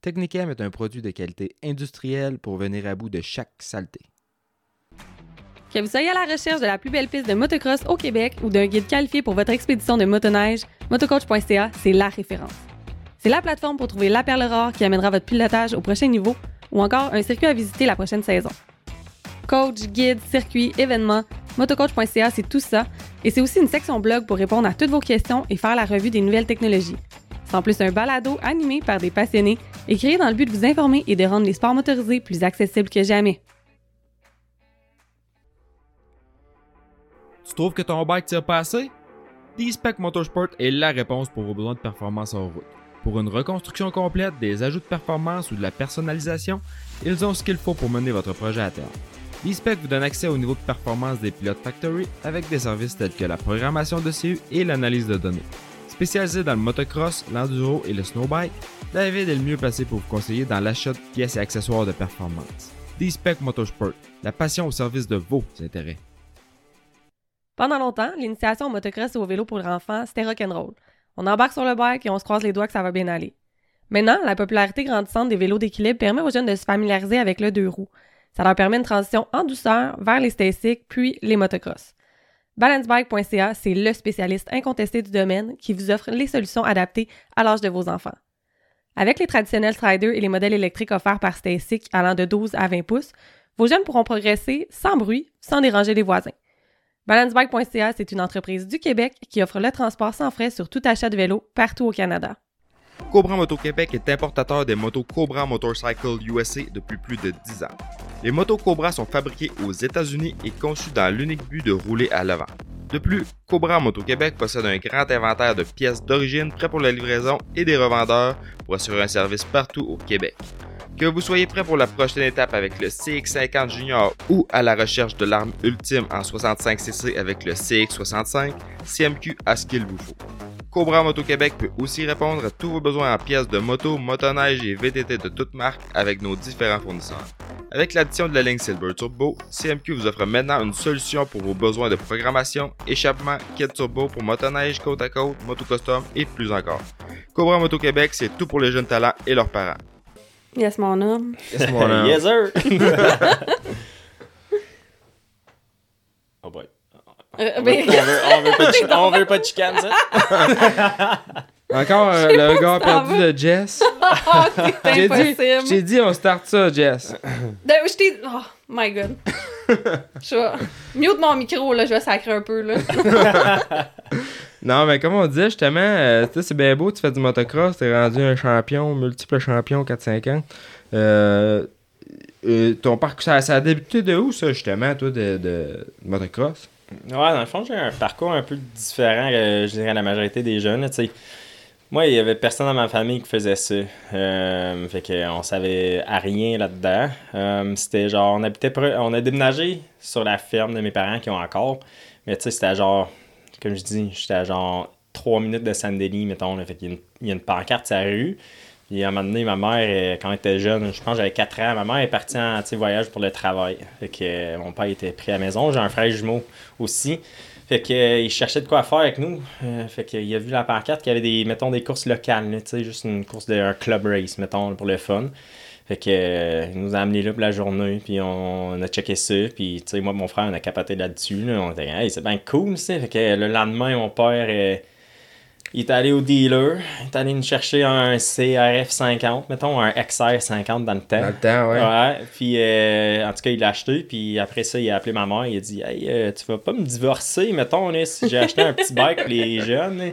Technicam est un produit de qualité industrielle pour venir à bout de chaque saleté. Que vous soyez à la recherche de la plus belle piste de motocross au Québec ou d'un guide qualifié pour votre expédition de motoneige, motocoach.ca, c'est la référence. C'est la plateforme pour trouver la perle rare qui amènera votre pilotage au prochain niveau ou encore un circuit à visiter la prochaine saison. Coach, guide, circuit, événements, motocoach.ca, c'est tout ça. Et c'est aussi une section blog pour répondre à toutes vos questions et faire la revue des nouvelles technologies. C'est en plus un balado animé par des passionnés et créé dans le but de vous informer et de rendre les sports motorisés plus accessibles que jamais. Tu trouves que ton bike tire pas assez? D-Spec Motorsport est la réponse pour vos besoins de performance en route. Pour une reconstruction complète, des ajouts de performance ou de la personnalisation, ils ont ce qu'il faut pour mener votre projet à terme. D-Spec vous donne accès au niveau de performance des pilotes Factory avec des services tels que la programmation de CU et l'analyse de données. Spécialisé dans le motocross, l'enduro et le snowbike, David est le mieux placé pour vous conseiller dans l'achat de pièces et accessoires de performance. D-Spec Motorsport, la passion au service de vos intérêts. Pendant longtemps, l'initiation au motocross et au vélo pour enfants, c'était rock'n'roll. On embarque sur le bike et on se croise les doigts que ça va bien aller. Maintenant, la popularité grandissante des vélos d'équilibre permet aux jeunes de se familiariser avec le deux roues. Ça leur permet une transition en douceur vers les stasics puis les motocross. Balancebike.ca, c'est le spécialiste incontesté du domaine qui vous offre les solutions adaptées à l'âge de vos enfants. Avec les traditionnels striders et les modèles électriques offerts par Stasic allant de 12 à 20 pouces, vos jeunes pourront progresser sans bruit, sans déranger les voisins. Balancebike.ca, c'est une entreprise du Québec qui offre le transport sans frais sur tout achat de vélo partout au Canada. Cobra Moto Québec est importateur des motos Cobra Motorcycle USA depuis plus de 10 ans. Les motos Cobra sont fabriquées aux États-Unis et conçues dans l'unique but de rouler à l'avant. De plus, Cobra Moto Québec possède un grand inventaire de pièces d'origine prêts pour la livraison et des revendeurs pour assurer un service partout au Québec. Que vous soyez prêt pour la prochaine étape avec le CX50 Junior ou à la recherche de l'arme ultime en 65cc avec le CX65, CMQ a ce qu'il vous faut. Cobra Moto Québec peut aussi répondre à tous vos besoins en pièces de moto, motoneige et VTT de toutes marques avec nos différents fournisseurs. Avec l'addition de la ligne Silver Turbo, CMQ vous offre maintenant une solution pour vos besoins de programmation, échappement, kit turbo pour motoneige, côte à côte, moto custom et plus encore. Cobra Moto Québec, c'est tout pour les jeunes talents et leurs parents. Yes, mon homme. Yes, mon homme. yes, sir! oh boy. Euh, On veut, ben- on veut- on veut pas de, chi- on veut pas de chicane, ça? Encore euh, le gars perdu de Jess. oh, c'est J'ai dit, je impossible. t'ai dit, on start ça, Jess. De- je t'ai... Oh, my God. je vais... Mute mon micro, là, je vais sacrer un peu, là. Non, mais comme on disait, justement, euh, tu sais, c'est bien beau, tu fais du motocross, t'es rendu un champion, multiple champion, 4-5 ans. Euh, euh, ton parcours, ça, ça a débuté de où, ça, justement, toi, de, de motocross? Ouais, dans le fond, j'ai un parcours un peu différent je dirais la majorité des jeunes. Moi, il y avait personne dans ma famille qui faisait ça. Euh, fait qu'on savait à rien là-dedans. Euh, c'était genre, on habitait on a déménagé sur la ferme de mes parents qui ont encore. Mais tu sais, c'était genre, comme je dis, j'étais à genre 3 minutes de Saint-Denis, mettons. Fait qu'il y, a une pancarte sur la rue. Puis à un moment donné, ma mère, euh, quand elle était jeune, je pense que j'avais 4 ans, ma mère est partie en voyage pour le travail. Fait que euh, mon père était pris à la maison. J'ai un frère jumeau aussi. Fait que euh, il cherchait de quoi faire avec nous. Fait qu'il a vu la pancarte qu'il y avait des, mettons, des courses locales, tu sais, juste une course de un club race, mettons, pour le fun. Fait que, il nous a amenés là pour la journée, puis on, a checké ça, puis tu sais, moi, mon frère, on a capoté là-dessus, là. On était, hey, c'est bien cool. Fait que le lendemain, mon père, il est allé au dealer, il est allé nous chercher un CRF 50, mettons un XR 50 dans le temps. Dans le temps, ouais. Ouais, puis euh, en tout cas, il l'a acheté, puis après ça, il a appelé ma mère, il a dit Hey, euh, tu vas pas me divorcer, mettons, là, si j'ai acheté un petit bike pour les jeunes. là.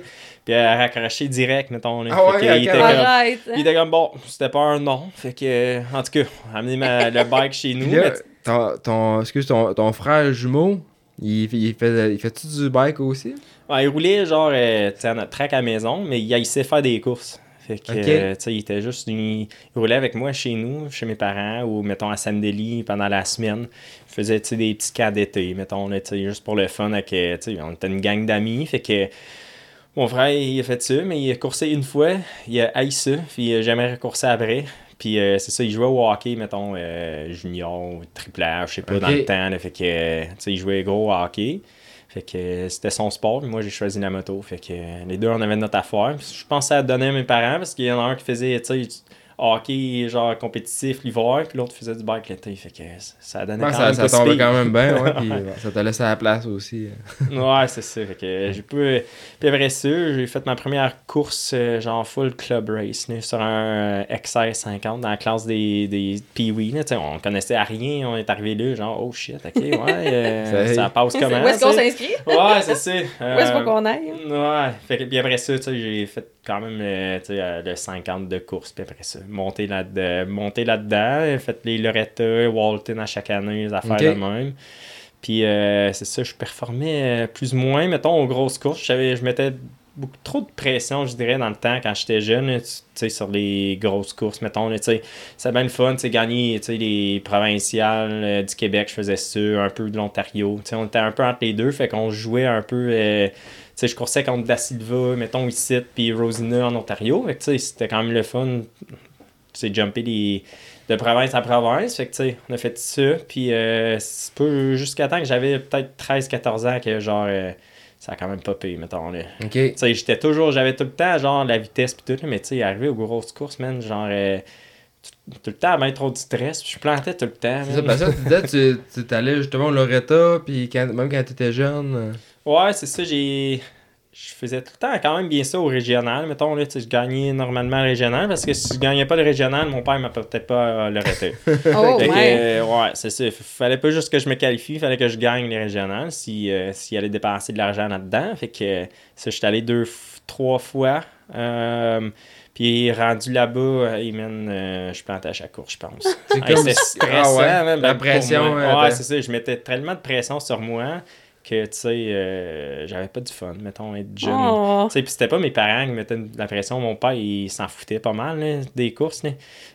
Puis elle a raccroché direct, mettons. là. Ah Fait ouais, que il, était comme, Arrête. il était comme bon, c'était pas un non. Fait que, euh, en tout cas, amener ma- le bike chez nous. Là, mais ton, ton, excuse, ton, ton frère jumeau, il, il fait, il fait-tu du bike aussi? Il roulait genre euh, à notre track à la maison, mais il, il sait faire des courses. Fait que, euh, il était juste. Il, il roulait avec moi chez nous, chez mes parents, ou mettons à Sandeli pendant la semaine. Tu sais, des petits cas d'été, mettons, là, juste pour le fun. Avec, euh, on était une gang d'amis. Fait que mon frère, il a fait ça, mais il a coursé une fois, il a haï ça, puis il a jamais recourser après. Puis euh, c'est ça, il jouait au hockey, mettons, euh, junior, triple A, je sais pas, dans le temps. là. fait que, il jouait gros au hockey. Fait que c'était son sport, mais moi j'ai choisi la moto. Fait que les deux, on avait notre affaire. Puis je pensais à donner à mes parents parce qu'il y en a un qui faisait, tu sais, hockey genre compétitif l'hiver, puis l'autre faisait du bike l'été. Fait que ça Ouais, quand ça, même ça tombait quand même bien, ouais, puis ça te laisse à la place aussi. Ouais, c'est ça. Fait que j'ai pu. Puis après ça, j'ai fait ma première course, euh, genre full club race, là, sur un euh, XR 50 dans la classe des, des Pee-Wee. On connaissait à rien, on est arrivé là, genre, oh shit, ok, ouais, euh, Ça- ça passe comment? Où est-ce qu'on s'inscrit? Ouais, c'est ça. Où est-ce qu'on aille? Ouais, fait que, puis après ça, tu sais, j'ai fait quand même euh, tu sais, euh, le 50 de course, puis après ça, monter là-dedans, monter là-dedans, fait les Loretta, Walton à chaque année, les affaires Ok. de même. Puis euh, c'est ça, je performais euh, plus ou moins, mettons, aux grosses courses. Je je mettais beaucoup trop de pression, je dirais, dans le temps quand j'étais jeune, sur les grosses courses, mettons, là, tu sais, c'est bien le fun, tu sais, gagner, tu sais, les provinciales euh, du Québec, je faisais ça, un peu de l'Ontario, tu sais, on était un peu entre les deux, fait qu'on jouait un peu, euh, sais, je coursais contre Da Silva, mettons, ici, puis Rosina en Ontario, fait que, tu sais, c'était quand même le fun, tu sais, jumper les de province à province. Fait que, tu sais, on a fait ça. Puis, euh, c'est pas jusqu'à temps que j'avais peut-être 13-14 ans que, genre, euh, ça a quand même pas payé, mettons, là. Ok. Tu sais, j'étais toujours, j'avais tout le temps, genre, la vitesse pis tout, là, mais tu sais, arrivé aux grosses courses, man, genre, euh, tout, le temps à mettre trop de stress, puis je plantais tout le temps. C'est ça, parce que tu disais, tu, tu justement au Loretta, puis quand, même quand t'étais jeune. Euh, Ouais, c'est ça, j'ai. Je faisais tout le temps quand même bien ça au régional. Mettons, là, tu sais, je gagnais normalement le régional parce que si je gagnais pas le régional, mon père m'apportait pas euh, le reté. Oh, ouais. euh, ouais, c'est ça. Fallait pas juste que je me qualifie, fallait que je gagne les régionales si, euh, s'il allait dépenser de l'argent là-dedans. Fait que euh, ça, j'étais allé deux, trois fois. Euh, puis rendu là-bas, euh, hey, man, euh, je plantais à chaque course, je pense. Hey, C'était si- stressant, ah ouais, man, la pression, moi. euh, Ouais, c'est ça. Je mettais tellement de pression sur moi que, tu sais, euh, j'avais pas du fun, mettons, être jeune. Oh. Tu sais, puis c'était pas mes parents qui mettaient la pression. Mon père, il s'en foutait pas mal là, des courses. Là.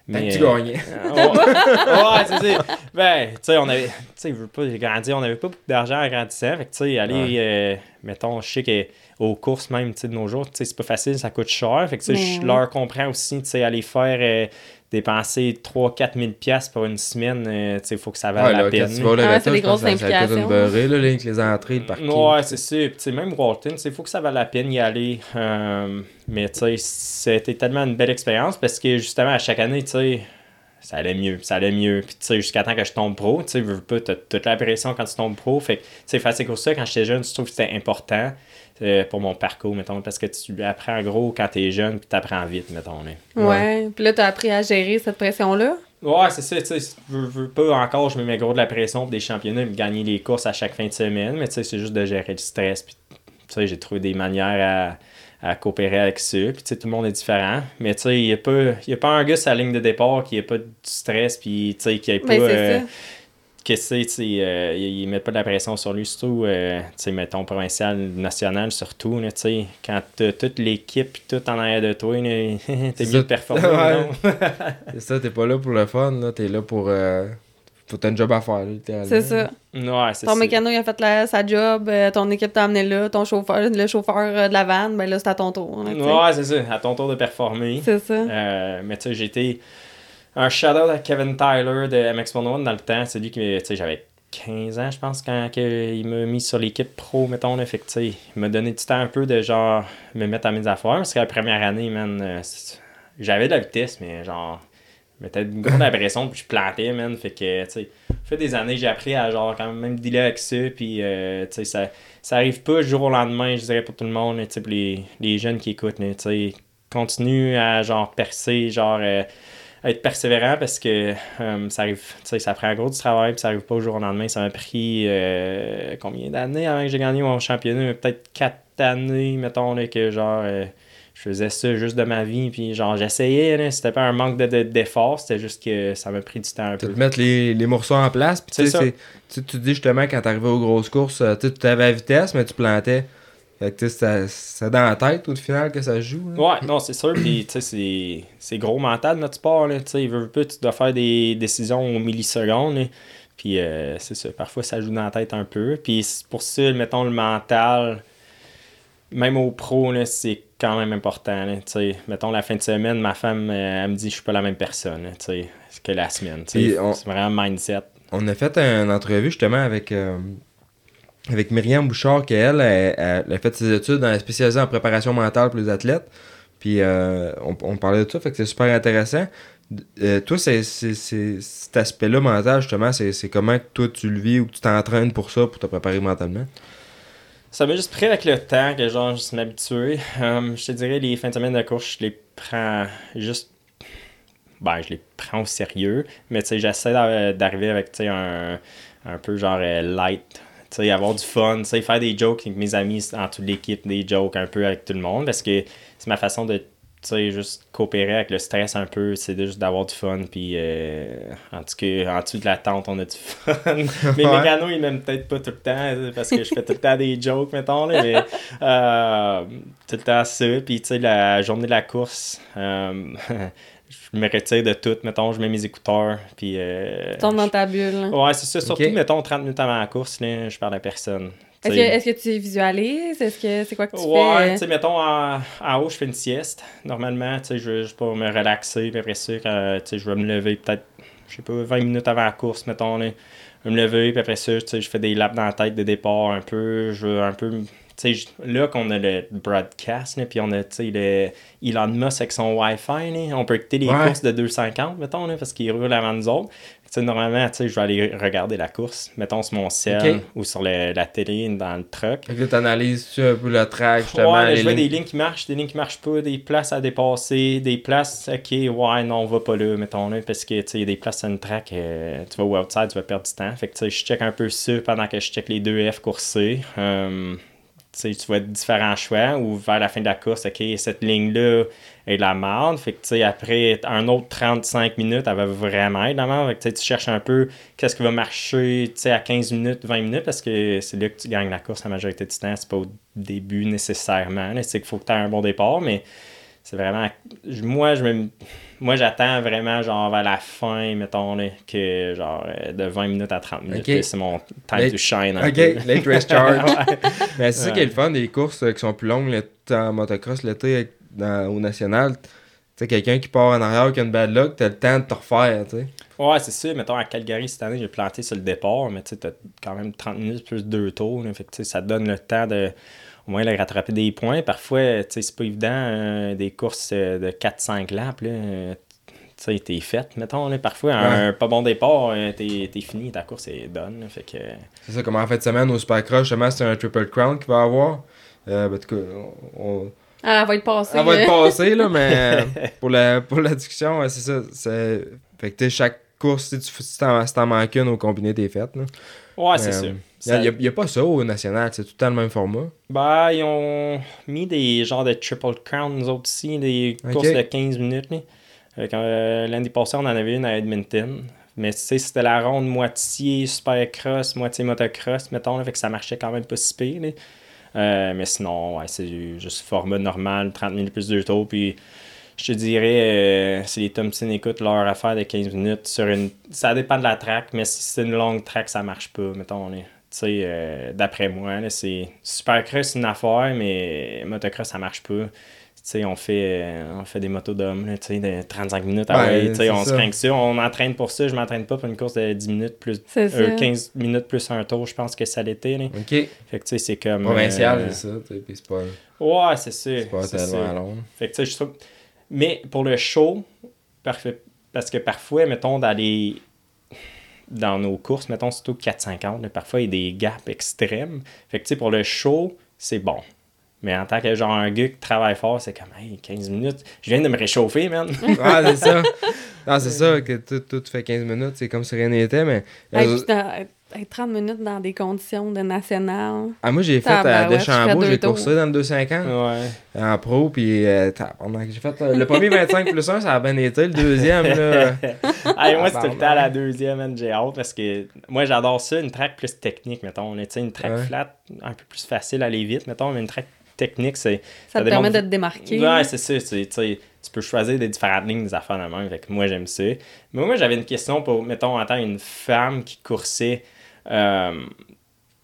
Que tu euh, gagnais. ouais, ouais, c'est ça. Ben, tu sais, on avait. Tu sais, je veux pas grandir, on avait pas beaucoup d'argent en grandissant. Fait que, tu sais, aller, Ouais. euh, mettons, je sais que aux courses même, tu sais, de nos jours, tu sais, c'est pas facile, ça coûte cher. Fait que, tu sais, Mais je oui. leur comprends aussi, tu sais, aller faire. euh, dépenser 3-4 000 piastres pour une semaine, euh, tu sais, il faut que ça vaille Ouais, la là, peine. tu vas Ah, c'est des grosses implications. beurrée, là, avec les entrées, le parking. Ouais, c'est ça. Même Walton, il faut que ça vaille la peine y aller. Euh, mais tu sais, c'était tellement une belle expérience parce que justement, à chaque année, tu sais, ça allait mieux, ça allait mieux. Puis, tu sais, jusqu'à temps que je tombe pro, tu sais, veux pas, t'as toute la pression quand tu tombes pro. Fait que, tu sais, faire ces courses-là, quand j'étais jeune, je trouve que c'était important pour mon parcours, mettons, parce que tu apprends gros quand t'es jeune, puis t'apprends vite, mettons. Là. Ouais. Puis là, t'as appris à gérer cette pression-là? Ouais, c'est ça, tu sais, je veux, pas encore, je me mets gros de la pression pour des championnats, me gagner les courses à chaque fin de semaine, mais tu sais, c'est juste de gérer le stress, puis tu sais, j'ai trouvé des manières à, à coopérer avec ça, puis tu sais, tout le monde est différent, mais tu sais, il y a pas, il y a pas un gars sur la ligne de départ qui ait pas du stress, puis tu sais, qui ait pas, que c'est, tu sais, euh, ils mettent pas de la pression sur lui, surtout, euh, tu sais, mettons, provincial, national, surtout, là, tu sais, quand t'as toute l'équipe, tout en arrière de toi, là, t'es mieux ça. de performer, Ouais. non? C'est ça, t'es pas là pour le fun, là, t'es là pour. Euh, faut t'as un job à faire, littéralement. C'est ça. Ouais, c'est Ton mécano, il a fait la- sa job, euh, ton équipe t'a amené là, ton chauffeur, le chauffeur euh, de la vanne, ben là, c'est à ton tour. là, sais. Ouais, c'est ça, à ton tour de performer. C'est ça. Euh, mais tu sais, j'ai été un shout-out à Kevin Tyler de MX101 dans le temps. C'est lui qui, tu sais, j'avais 15 ans, je pense, quand il m'a mis sur l'équipe pro, mettons. Là, fait que, il m'a donné du temps un peu de genre me mettre à mes affaires. Parce que la première année, man, euh, j'avais de la vitesse, mais genre, mettais une grosse impression, puis je plantais, man. Fait que, tu sais, fait des années, j'ai appris à, genre, quand même dealer avec ça, puis, euh, tu sais, ça, ça arrive pas du jour au lendemain, je dirais, pour tout le monde, tu sais, les, les jeunes qui écoutent, tu sais, continue à, genre, percer, genre, euh, être persévérant parce que euh, ça arrive, tu sais, ça prend un gros du travail, puis ça arrive pas au jour au lendemain. Ça m'a pris combien d'années avant que j'ai gagné mon championnat? Peut-être quatre années, mettons, là, que genre je faisais ça juste de ma vie, puis genre, j'essayais, c'était pas un manque de, d'effort, c'était juste que ça m'a pris du temps un peu. De mettre les, les morceaux en place, puis tu sais, tu dis justement quand t'arrivais aux grosses courses, euh, tu avais la vitesse, mais tu plantais. Fait que c'est dans la tête au final que ça joue. Ouais, non, c'est sûr. Puis, tu sais, c'est gros mental notre sport. Tu sais, il veut pas, tu dois faire des décisions aux millisecondes. Puis, euh, c'est ça. Parfois, ça joue dans la tête un peu. Puis, pour ça, mettons, le mental, même au pro, c'est quand même important. mettons, la fin de semaine, ma femme, euh, elle me dit que je suis pas la même personne que la semaine. C'est vraiment mindset. On a fait une entrevue justement avec, euh, avec Myriam Bouchard, qui elle, elle, a fait ses études dans la spécialisée en préparation mentale pour les athlètes. Puis euh, on, parlait de ça, fait que c'est super intéressant. toi, c'est, cet aspect-là mental, justement, c'est, comment toi tu le vis ou que tu t'entraînes pour ça, pour te préparer mentalement? Ça m'a juste pris avec le temps que genre juste m'habituer. Um, je te dirais les fins de semaine de course, je les prends juste. Ben, je les prends au sérieux. Mais tu sais, j'essaie d'arriver avec tu sais, un, un peu genre euh, light. Tu sais, avoir du fun, tu sais, faire des jokes avec mes amis en toute l'équipe, des jokes un peu avec tout le monde. Parce que c'est ma façon de sais, juste coopérer avec le stress un peu, c'est juste d'avoir du fun. Puis, euh, en tout cas, en dessous de la tente, on a du fun. mais ouais. Mégano, il m'aime peut-être pas tout le temps parce que je fais tout le temps des jokes, mettons. Là, mais euh, tout le temps ça. Puis, tu sais, la journée de la course, euh, je me retire de tout. Mettons, je mets mes écouteurs. Puis. Euh, tu tombes dans ta bulle. Ouais, c'est ça. Surtout, mettons, 30 minutes avant la course, là, je parle à personne. Est-ce que, tu visualises? Est-ce que c'est quoi que tu fais? Ouais, tu sais, mettons, en, haut, je fais une sieste. Normalement, tu sais, je veux juste pour me relaxer. Puis après ça, quand, tu sais, je vais me lever peut-être, je sais pas, 20 minutes avant la course, mettons. Là, je vais me lever, puis après ça, tu sais, je fais des laps dans la tête de départ un peu. Je veux un peu tu sais, là qu'on a le broadcast, puis on a, tu le Elon Musk avec son Wi-Fi, on peut écouter les courses de 250, mettons, là, parce qu'il roule avant nous autres normalement, tu sais, je vais aller regarder la course, mettons sur mon ciel ou sur la télé dans le truck. Fait que tu analyses un peu le track, justement. Ouais, je vois des lignes qui marchent, des lignes qui marchent pas, des places à dépasser, des places, ok, ouais, non, on va pas là, mettons là, parce que, tu des places sur une track, euh, tu vas au outside, tu vas perdre du temps. Fait que, tu sais, je check un peu ça pendant que je check les deux F coursés. Um, tu vois différents choix ou vers la fin de la course, OK, cette ligne-là est de la merde. Fait que, tu sais, après un autre 35 minutes, elle va vraiment être de la merde. Tu cherches un peu qu'est-ce qui va marcher, à 15 minutes, 20 minutes, parce que c'est là que tu gagnes la course la majorité du temps. C'est pas au début nécessairement. C'est qu'il faut que tu aies un bon départ, mais c'est vraiment. Moi, je me moi, j'attends vraiment, genre, vers la fin, mettons, que, genre, euh, de 20 minutes à 30 minutes. C'est mon time to shine. OK, late race charge. Mais c'est ça qui est le fun des courses euh, qui sont plus longues en motocross l'été au national. Tu sais, quelqu'un qui part en arrière qui a une bad luck, t'as le temps de te refaire, tu sais. Ouais, c'est ça. Mettons, à Calgary, cette année, j'ai planté sur le départ, mais tu sais, t'as quand même 30 minutes plus deux tours. fait que, ça donne le temps de au moins de rattraper des points. Parfois, c'est pas évident, euh, des courses euh, de 4-5 laps, là, tu sais, t'es faite, mettons. parfois, un pas bon départ, euh, t'es, fini, ta course est done. fait que... C'est ça, comme en fin de semaine au Supercross, justement, c'est un Triple Crown qu'il va avoir. Euh, ben, en tout cas, on... Ah, elle va être passée. Elle va être passée, là, mais pour, la, pour la discussion, c'est ça. Fait que chaque course, si tu t'en, si manques une au combiné, t'es faite. Là. Ouais, c'est ça. Il n'y a, pas ça au national, c'est tout le temps le même format. Bah, ils ont mis des genres de triple crown, nous autres aussi, des courses de 15 minutes. Euh, l'année passée, on en avait une à Edmonton. Mais tu sais, c'était la ronde moitié supercross, moitié motocross, mettons, fait que ça marchait quand même pas si pire. Euh, mais sinon, ouais, c'est juste format normal, 30 minutes plus de tours. Puis je te dirais, euh, si les Thompson écoutent leur affaire de 15 minutes sur une. Ça dépend de la track, mais si c'est une longue track, ça marche pas, mettons. Tu sais, euh, d'après moi, c'est Supercross, c'est une affaire, mais motocross, ça marche pas. sais on fait, euh, on fait des motos d'hommes, de 35 minutes. Ah ouais, on se craint ça. On entraîne pour ça. Je m'entraîne pas pour une course de 10 minutes plus. 15 minutes plus un tour, je pense que ça l'était. OK. Fait que tu sais, c'est comme. Provincial, c'est ça. Puis c'est pas. Ouais, c'est ça. C'est pas tellement long. Fait que tu sais, je trouve mais pour le show, parfait. parce que parfois, mettons, dans les dans nos courses, mettons, surtout 450, là, parfois, il y a des gaps extrêmes. Fait que, tu sais, pour le show, c'est bon. Mais en tant que genre un gars qui travaille fort, c'est comme, hey, 15 minutes, je viens de me réchauffer, man. Ah, c'est ça. Ah, c'est ça, que tout, tout fait 15 minutes, c'est comme si rien n'était, mais. Hey, euh, hey, 30 minutes dans des conditions de national. ah, moi, j'ai fait à ouais, Deschambault, j'ai coursé dans le 250 Ouais. en pro, puis euh, j'ai fait euh, le premier 25 plus 1, ça a bien été. Le deuxième, là. Hey, moi, c'est tout le temps la deuxième, man, j'ai hâte parce que moi, j'adore ça, une track plus technique, mettons. Sais, une track Ouais. flat, un peu plus facile à aller vite, mettons, mais une track technique, c'est. Ça, te démontre- permet de te démarquer. Ouais, c'est ça. Tu sais, tu peux choisir des différentes lignes des affaires de même. Fait que moi, j'aime ça. Mais moi, j'avais une question pour, mettons, en tant qu'une femme qui coursait. Euh, tu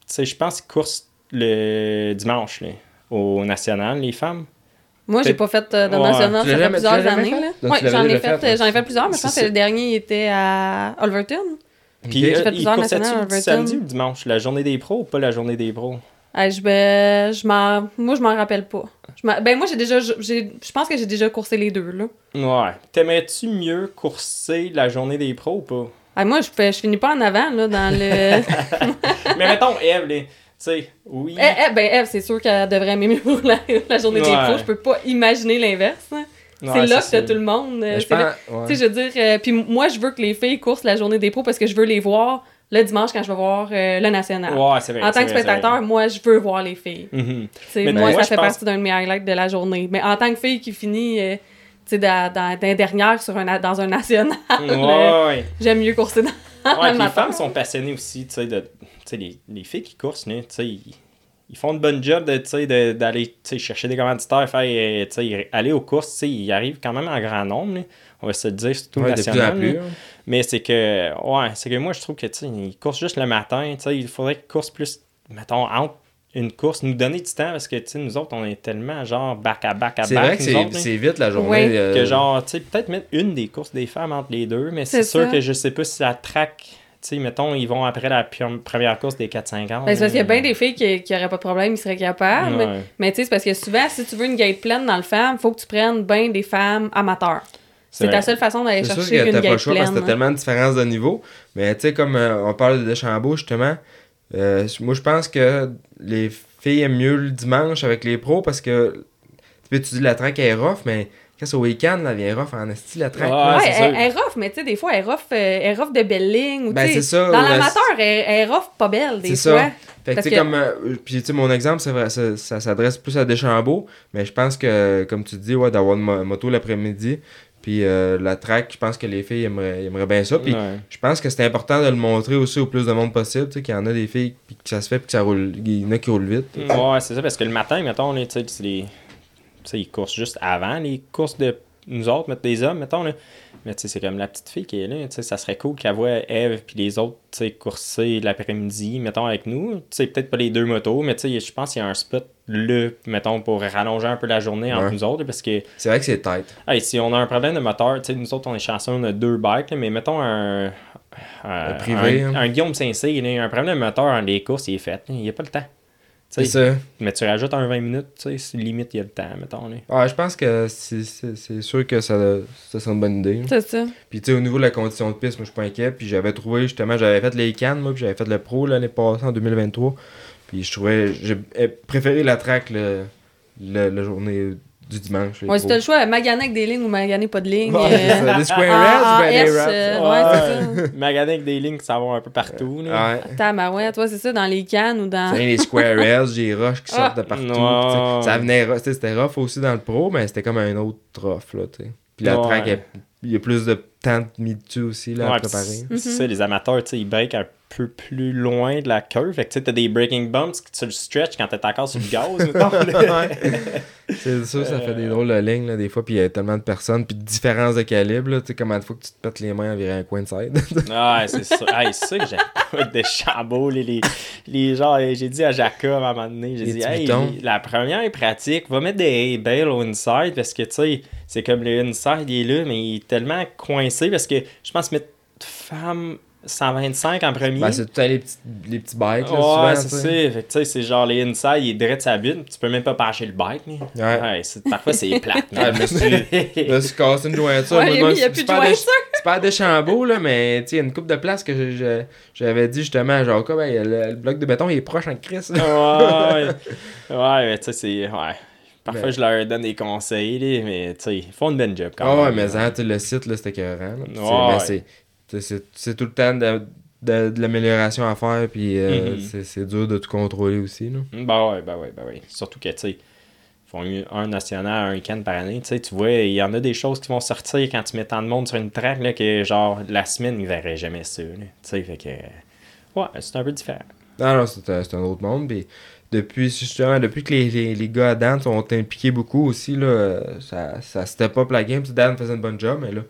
sais, je pense qu'ils coursent le dimanche, là, au national, les femmes. Moi, j'ai pas fait euh, de Ouais. national, ça fait plusieurs années. l'avais j'en ai fait, fait, euh, j'en ai fait plusieurs, mais je pense que le dernier était à Olverton. Puis, J'ai euh, fait plusieurs nationales à le samedi ou le dimanche? La journée des pros ou pas la journée des pros? Hey, je, ben, je moi, je m'en rappelle pas. Je ben, moi, j'ai déjà, j'ai, je pense que j'ai déjà coursé les deux, là. Ouais. T'aimerais-tu mieux courser la journée des pros ou pas? Hey, moi, je, fais, je finis pas en avant, là, dans le... Mais mettons, Eve, là, tu sais, oui. Eh, eh, ben, Eve, c'est sûr qu'elle devrait aimer mieux la, la journée des pros. Je peux pas imaginer l'inverse. hein. Ouais, c'est là que tout le monde. euh, je pense. ouais. Je veux dire, euh, puis moi, je veux que les filles coursent la journée des pros parce que je veux les voir le dimanche quand je vais voir euh, le national. Ouais, c'est vrai. en tant que spectateur, moi, je veux voir les filles. Mhm. Mais moi, moi, ça fait pense- partie d'un de mes highlights de la journée. Mais en tant que fille qui finit euh, tu sais, dans, dans, dans dernière sur un, dans un national, Ouais, j'aime mieux courser dans Ouais, les femmes sont passionnées aussi, tu sais, de, tu sais, les, les filles qui coursent, tu sais, ils, ils font de bonne job de, tu sais, de- d'aller, tu sais, chercher des commanditaires, faire, euh, tu sais, aller aux courses, tu sais, ils arrivent quand même en grand nombre, là. on va se le dire, surtout Ouais, plus national. plus. hein. Mais c'est que, ouais, c'est que moi, je trouve que, tu sais, ils coursent juste le matin, tu sais, il faudrait qu'ils coursent plus, mettons, entre une course, nous donner du temps, parce que, tu sais, nous autres, on est tellement, genre, back à back à C'est back, vrai que nous c'est c'est vite la journée. Ouais. euh, Que genre, tu sais, peut-être mettre une des courses des femmes entre les deux, mais c'est C'est sûr ça. que je sais pas si la track, tu sais, mettons, ils vont après la première course des 4-5 ans. Ben, c'est parce qu'il y a bien des filles qui, qui auraient pas de problème, ils seraient capables. Ouais. Mais tu sais, c'est parce que souvent, si tu veux une gate pleine dans le femme, faut que tu prennes bien des femmes amateurs. C'est ta seule façon d'aller C'est sûr chercher que une t'as pas le gate choix parce que pleine. t'as tellement de différences de niveau. Mais tu sais, comme euh, on parle de Deschambault, justement, euh, moi je pense que les filles aiment mieux le dimanche avec les pros parce que tu dis la track est rough, mais quand c'est au week-end, là, elle vient rough en esti la track. Ouais, là. Ouais, elle, est rough, mais tu sais, des fois, elle est rough, euh, elle est rough de belles lignes. ou Ben, tu sais, c'est ça, Dans l'amateur, elle, elle est rough pas belle, des C'est fois. ça. Fait que Parce tu sais, que- comme. euh, puis tu sais, mon exemple, c'est vrai, ça, ça s'adresse plus à Deschambault, mais je pense que, comme tu dis, ouais, d'avoir une mo- moto l'après-midi, puis euh, la track, je pense que les filles aimeraient, aimeraient bien ça. Puis Ouais. je pense que c'est important de le montrer aussi au plus de monde possible, tu sais, qu'il y en a des filles, puis que ça se fait, puis que ça roule. Il y en a qui roulent vite. Ouais, c'est ça, parce que le matin, mettons, là, tu sais, c'est les- tu sais, ils coursent juste avant les courses de nous autres, mettre des hommes, mettons, là. Mais tu sais, c'est comme la petite fille qui est là, tu sais, ça serait cool qu'elle voit Eve puis les autres, tu sais, courser l'après-midi, mettons, avec nous. Tu sais, peut-être pas les deux motos, mais tu sais, je pense qu'il y a un spot là, mettons, pour rallonger un peu la journée entre Ouais. nous autres, parce que C'est vrai que c'est tight. Hey, si on a un problème de moteur, tu sais, nous autres, on est chanceux, on a deux bikes, là, mais mettons un. un, privé, un, hein. un Guillaume Saint-Cyr, un problème de moteur en les courses, il est fait. Il n'y a pas le temps. C'est ça. mais tu rajoutes un 20 minutes, tu sais, c'est limite, il y a le temps, mettons. Là. Ouais, je pense que c'est- c'est c'est sûr que ça, ça serait une bonne idée. C'est ça. Puis tu sais, au niveau de la condition de piste, moi je suis pas inquiet. Puis j'avais trouvé justement, j'avais fait les cannes, moi, puis j'avais fait le pro l'année passée en 2023. Puis je trouvais, j'ai eh, préféré la track le, le- la journée du dimanche. Ouais, si pros. t'as le choix, maganer avec des lignes ou maganer pas de lignes. Ouais, c'est euh, ça. Des square en- reds, en ben les S, wraps. euh, ouais, c'est ça. Maganer avec des lignes, ça va un peu partout. Là. Ouais. Tabarouette, toi, c'est ça, dans les cannes ou dans. Les square rails, j'ai roches qui Ah. sortent de partout. Ouais. tu sais, Ça venait, rough. Tu sais, c'était rough aussi dans le pro, mais c'était comme un autre rough là, tu sais. Puis la Ouais. track, il y a plus de temps mis dessus aussi là, Ouais, à préparer. c'est c'est ça, les amateurs, tu sais, ils break un peu plus loin de la curve. Fait que tu sais, t'as des breaking bumps que tu le stretch quand t'es encore sur le gaz. C'est sûr, ça fait des drôles de lignes, là, des fois, puis il y a tellement de personnes, puis de différences de calibre, là, tu sais, comment de fois que tu te pètes les mains environ un coin de side. Ouais, c'est ça. Hey, c'est ça que j'ai pas de chambeau. Les, les, les gens, j'ai dit à Jacob à un moment donné, j'ai dit, hey, la première pratique, va mettre des bales au inside parce que, tu sais, c'est comme le inside, il est là, mais il est tellement coincé parce que je pense mettre femme 125 en premier. ben, c'est tout le temps les petits, les petits bikes, là, Ouais, c'est tu ça. Fait c'est genre les inside, il est direct sa butte, tu peux même pas pencher le bike. là. Ouais. c'est- parfois, c'est plate. Ouais, je me suis- suis cassé une jointure. Ouais, il y a c'est plus de pas des- jointure. super déchambeau, là, mais tu sais, il y a une coupe de place que je- j'avais dit justement à Jacob, ben, le, le bloc de béton, il est proche en crise. ouais, ouais, mais tu sais, c'est. Ouais. Parfois, Mais- je leur donne des conseils, là, mais tu sais, ils font une bonne job quand Ah ouais, même. mais hein, le site, là, c'était écœurant. là. C'est- Ouais. C'est- tout le temps de, de, de l'amélioration à faire, puis euh, Mhm. c'est- c'est dur de tout contrôler aussi. Là. Bah ouais, bah ouais, bah ouais. Surtout que, tu sais, ils font un- national, un week-end par année. Tu sais, tu vois, il y en a des choses qui vont sortir quand tu mets tant de monde sur une track, là, que genre, la semaine, ils verraient jamais ça. Tu sais, fait que. Ouais, c'est un peu différent. Non, non, c'est un, un autre monde. Puis depuis, justement, depuis que les, les, les gars à Dan sont impliqués beaucoup aussi, là, euh, ça, ça step up la game. Dan faisait une bonne job, mais là,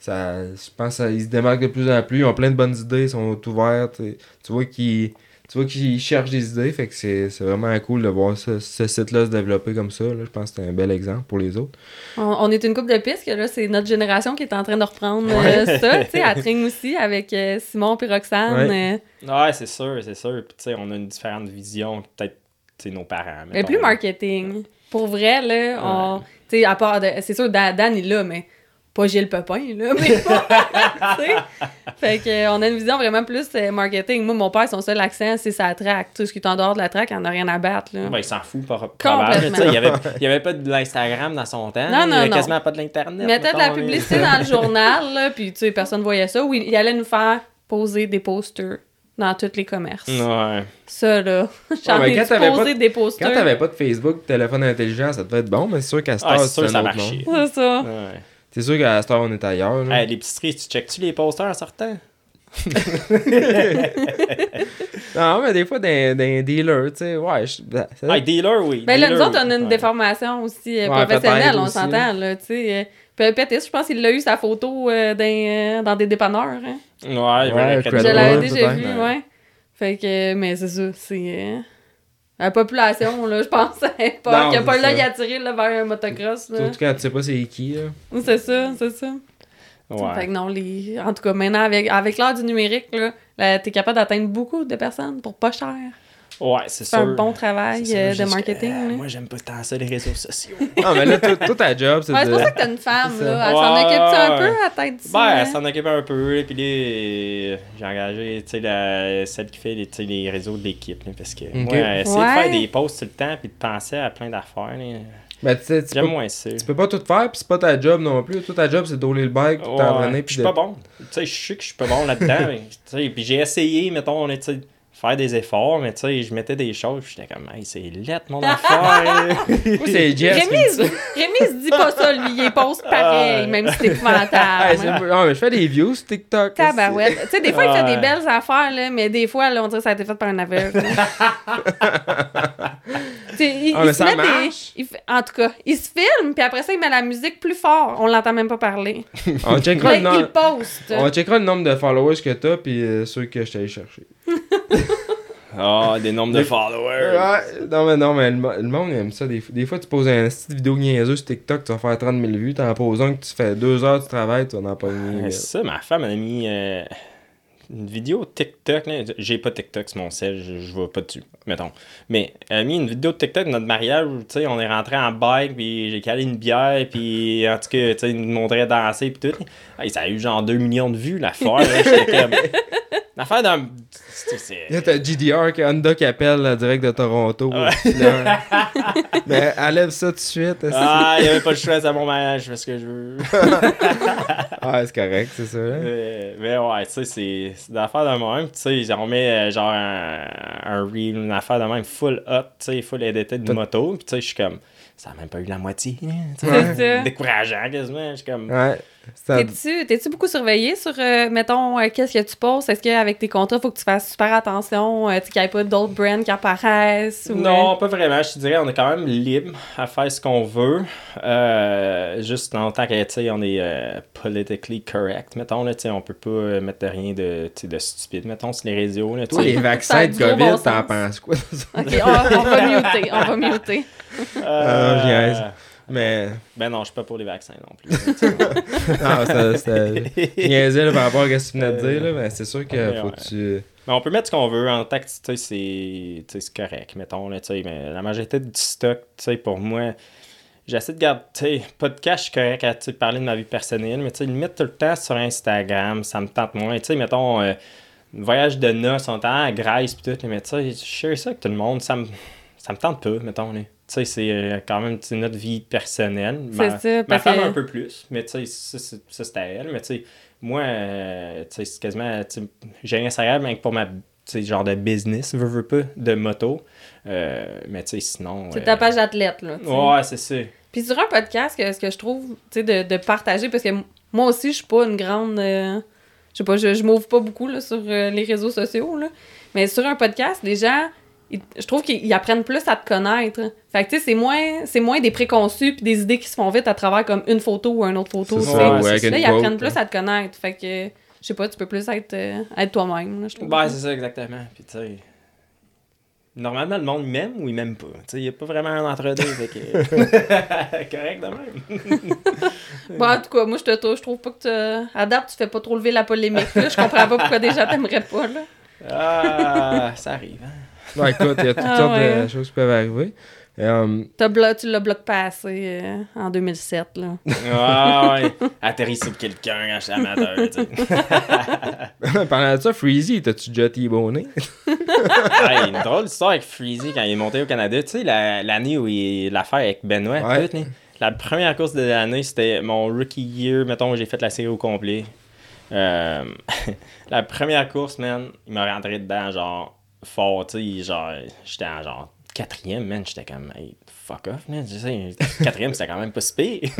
ça, je pense qu'ils se démarquent de plus en plus. Ils ont plein de bonnes idées, ils sont ouverts. Tu vois qu'ils tu vois qu'ils cherchent des idées. Fait que c'est c'est vraiment cool de voir ce site-là se développer comme ça. Là. Je pense que c'est un bel exemple pour les autres. On, on est une couple de pistes que là, c'est notre génération qui est en train de reprendre euh, ça, tu sais, à Tring aussi, avec euh, Simon et Roxane. Ouais. euh, Ouais, c'est sûr, c'est sûr. Puis, tu sais, on a une différente vision, peut-être, tu sais, nos parents. mais mettons. plus marketing. Pour vrai, là, on... Tu sais, à part... de- C'est sûr, Dan, Dan est là, mais pas Gilles Pepin, là, mais... tu sais. Fait que, euh, on a une vision vraiment plus euh, marketing. Moi, mon père, son seul accent, c'est sa track. Tout ce qui est en dehors de la track, il en a rien à battre, là. Ben, il s'en fout, pas Complètement. probable. Tu sais, Il n'y avait, il y avait pas de l'Instagram dans son temps. Non, il y non, avait non. quasiment pas de l'Internet. Il mettait de la publicité dans le journal, là, puis tu sais, personne voyait ça. Oui, il allait nous faire poser des posters dans tous les commerces. Ouais. Ça, là, j'en mais ai quand dû t'avais poser pas- des Quand posters. t'avais pas de Facebook, téléphone intelligent, ça devait être bon, mais c'est sûr qu'à cette Ah, c'est sûr que ça autre marchait. monde. C'est ça. Ouais. C'est sûr qu'à cette heure, on est ailleurs. là. Hey, l'épicerie, tu checkes-tu les posters en sortant? Non, mais des fois, d'un dealer, tu sais, ouais. je- ben, ça- Ah, dealer, oui. Ben là, Dealer, nous autres, on a une déformation aussi euh, Ouais, professionnelle, on s'entend, là, tu sais. euh, Puis Pétis, je pense qu'il a eu sa photo euh, dans, euh, dans des dépanneurs, hein. Ouais, Ouais, Je l'avais déjà vu, ouais. ouais. Fait que, mais c'est ça, c'est... euh, La population, là, je pense, pas, qu'il n'y a pas là, vers un motocross, là. Surtout quand tu sais pas c'est qui, là. C'est ça, c'est ça. Ouais. Fait que non, les... en tout cas, maintenant, avec, avec l'ère du numérique, là, là, t'es capable d'atteindre beaucoup de personnes pour pas cher. Ouais, c'est C'est sûr. un bon travail C'est euh, de marketing. euh, moi, j'aime pas tant ça, les réseaux sociaux. Non, mais là, tout, ta job, c'est Ouais, c'est de. pour ça que t'as une femme, C'est là. ça. Elle s'en Ouais, occupe-tu un ouais. peu à la tête d'ici? Ben, hein? elle s'en occupe un peu, puis là, j'ai engagé, tu sais, la- celle qui fait les, tu sais, les réseaux de l'équipe, parce que moi, essayer Ouais. de faire des posts tout le temps, puis de penser à plein d'affaires, là, Ben, tu sais, tu j'aime peux, moins ça. tu peux pas tout faire, pis c'est pas ta job non plus. Tout ta job, c'est de rouler le bike, puis Ouais, t'entraîner, puis puis je suis de- pas bon. Tu sais, je sais que je suis pas bon là-dedans. mais, tu sais, puis j'ai essayé, mettons, tu sais, faire des efforts, mais tu sais, je mettais des choses, puis j'étais comme, hey, c'est lettre mon affaire. Moi, c'est Jess. Rémi, dit ça. Rémi se dit pas ça, lui. Il poste pareil, Ah. même si c'est épouvantable. non, mais je fais des views TikTok. Tabarouette. Tu sais, des fois, il fait des belles affaires, là, mais des fois, là, on dirait que ça a été fait par un aveugle. Il, Ah, il se met des... il En tout cas, il se filme, puis après ça, il met la musique plus fort. On l'entend même pas parler. On checkera, le il poste. On checkera le nombre de followers que t'as, puis euh, ceux que je t'ai chercher. Ah, des nombres de followers. Ouais, non, mais non, mais le, mo- le monde aime ça. Des, fois- des fois, tu poses une petite vidéo niaiseuse sur TikTok, tu vas faire 30 000 vues. T'en poses un que tu fais deux heures de travail, tu vas en pogner. Ouais, mille. ça, ma femme elle a mis euh, une vidéo TikTok. J'ai pas TikTok sur mon sel, je, je vais pas dessus, mettons. Mais elle a mis une vidéo de TikTok de notre mariage où, tu sais, on est rentré en bike, puis j'ai calé une bière, puis en tout cas, tu sais, il nous montrait danser, puis tout. Hey, ça a eu genre 2 millions de vues, l'affaire. là. J'étais comme. L'affaire d'un. c'est- c'est- Là, t'as GDR qui Honda qui appelle là, direct de Toronto. Ouais. Là. mais enlève ça tout de suite. Ah, il n'y avait pas le choix à mon mariage, je fais ce que je veux. Ah, c'est correct, c'est ça. hein? mais, mais ouais, tu sais, c'est d'affaires de même. Tu sais, on met euh, genre un, un reel, une affaire de même full hot, tu sais, full edited de moto. Puis tu sais, je suis comme, ça a même pas eu la moitié. hein. Décourageant quasiment. Je suis comme, Ouais. Ça- T'es-tu, t'es-tu beaucoup surveillé sur, euh, mettons, euh, qu'est-ce que tu postes? Est-ce qu'avec tes contrats, il faut que tu fasses super attention, euh, qu'il n'y ait pas d'autres brands qui apparaissent? Ou, Non, pas vraiment. Je te dirais, on est quand même libre à faire ce qu'on veut. Euh, juste le temps que, on est euh, politically correct, mettons, là, tu sais, on peut pas euh, mettre rien de, tu sais, de stupide, mettons, sur les réseaux, là, Toi, les vaccins de COVID, bon t'en penses quoi? OK, on, on va muter, on va muter. Mais. Ben non, je suis pas pour les vaccins non plus. sais. Non, c'était- là, par rapport à ce que tu venais de dire, là, mais c'est sûr qu'il Ouais, faut que tu. Mais on peut mettre ce qu'on veut en tant que, tu sais, c'est sais, correct, mettons, là, tu sais, mais la majorité du stock, tu sais, pour moi, j'essaie de garder, sais, podcast, je suis correct à tu sais, parler de ma vie personnelle, mais tu sais, le mettre tout le temps sur Instagram, ça me tente moins. Tu sais, mettons, euh, voyage de noces, on temps à Grèce pis tout, mais tu sais, je share ça avec tout le monde, ça me, ça me tente pas, mettons, là. Tu sais, c'est euh, quand même notre vie personnelle. Ma, ça, ma femme que- un peu plus, mais tu sais, ça, c'est- à elle, mais tu sais, moi, euh, tu sais, c'est quasiment, j'ai Instagram mais pour ma, tu sais, genre de business, veux, veux pas, de moto, euh, mais tu sais, sinon... C'est ta page d'athlète, là. Ouais, c'est ça. Puis sur un podcast, que, ce que je trouve, tu sais, de, de partager, parce que moi aussi, je suis pas une grande. euh, je sais pas, je, je m'ouvre pas beaucoup là, sur les réseaux sociaux, là. Mais sur un podcast, les gens, ils- je trouve qu'ils ils apprennent plus à te connaître. Fait que, tu sais, c'est moins, c'est moins des préconçus puis des idées qui se font vite à travers comme une photo ou une autre photo. Ça, ouais, Là, ils quote, apprennent hein. plus à te connaître. Fait que, je sais pas, tu peux plus être, euh, être toi-même, trouve. Ben, c'est ça, exactement. Puis, tu sais, normalement, le monde, il m'aime ou il m'aime pas. Tu sais, il n'y a pas vraiment un entre-deux. fait que... Correct de même. Bon, en tout cas, moi, je te je trouve pas que tu. Adapte, tu fais pas trop lever la polémique. Là. Je comprends pas pourquoi des gens t'aimeraient pas, là. Ah, ça arrive. Hein? Ouais, écoute, il y a toutes Ah sortes ouais. de choses qui peuvent arriver. Euh, tu l'as bloqué passé euh, en 2007, là. Ah, ouais. Atterri sur quelqu'un quand j'étais amateur. parlant de ça, Freezy, t'as-tu déjà T-boné? hey, une drôle d'histoire avec Freezy quand il est monté au Canada. Tu sais, la- l'année où il l'affaire avec Benoît. Ouais. tout, la première course de l'année, c'était mon rookie year, mettons, où j'ai fait la série au complet. Euh, la première course, man, il m'a rentré dedans, genre, fort, tu sais, genre, j'étais en genre quatrième, man, j'étais comme, hey, fuck off, man, quatrième, c'était quand même pas si pire.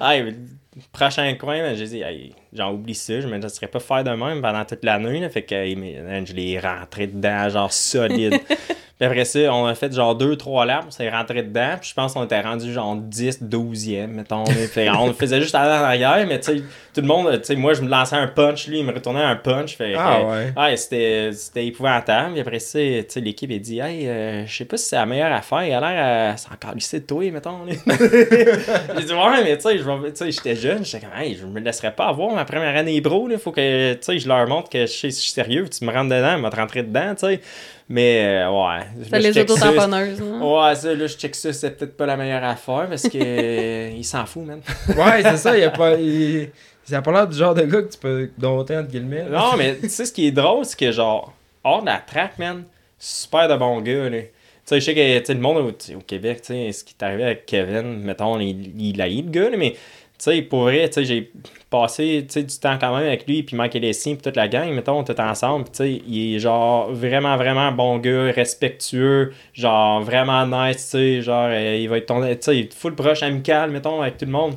Ah, prochain coin, man, j'ai dit, hey, j'en oublie ça, je me laisserais pas faire de même pendant toute l'année, là, fait que hey, mais, man, je l'ai rentré dedans, genre solide. puis après ça, on a fait genre 2-3 laps, on s'est rentré dedans, puis je pense qu'on était rendu genre 10, 12e, mettons. Fait, on le faisait juste aller en arrière, mais tu sais, tout le monde, tu sais, moi je me lançais un punch, lui il me retournait un punch, fait Ah ouais. Ouais, c'était, c'était épouvantable. Puis après ça, tu sais, l'équipe a dit Hey, euh, je sais pas si c'est la meilleure affaire. Il a l'air à s'en de toi, mettons. J'ai dit Ouais, mais tu sais, je vais- tu sais, j'étais jeune. J'étais comme Hey, je me laisserais pas avoir ma première année bro. Il faut que tu sais, je leur montre que je, sais- je suis sérieux. Tu me rentres dedans, me rentrer dedans, tu sais. Mais euh, ouais. C'est les autotamponneuses, là. Ouais, ça, là, je check ça, c'est peut-être pas la meilleure affaire parce que il s'en fout, man. Ouais, c'est ça, il a pas. Il... Ça a pas l'air du genre de gars que tu peux dompter entre guillemets. là. Non, mais tu sais, ce qui est drôle, c'est que genre, hors de la track, man, super de bon gars, là. Tu sais, je sais que tu sais, le monde au, Québec, tu sais, ce qui est arrivé avec Kevin, mettons, il, il a eu le gars, là, mais tu sais, pour vrai, tu sais, j'ai passé du temps quand même avec lui, puis Mike Lessing, puis toute la gang, mettons, tout ensemble, tu sais, il est genre vraiment, vraiment bon gars, respectueux, genre vraiment nice, tu sais, genre, euh, il va être ton, tu sais, full proche, amical, mettons, avec tout le monde.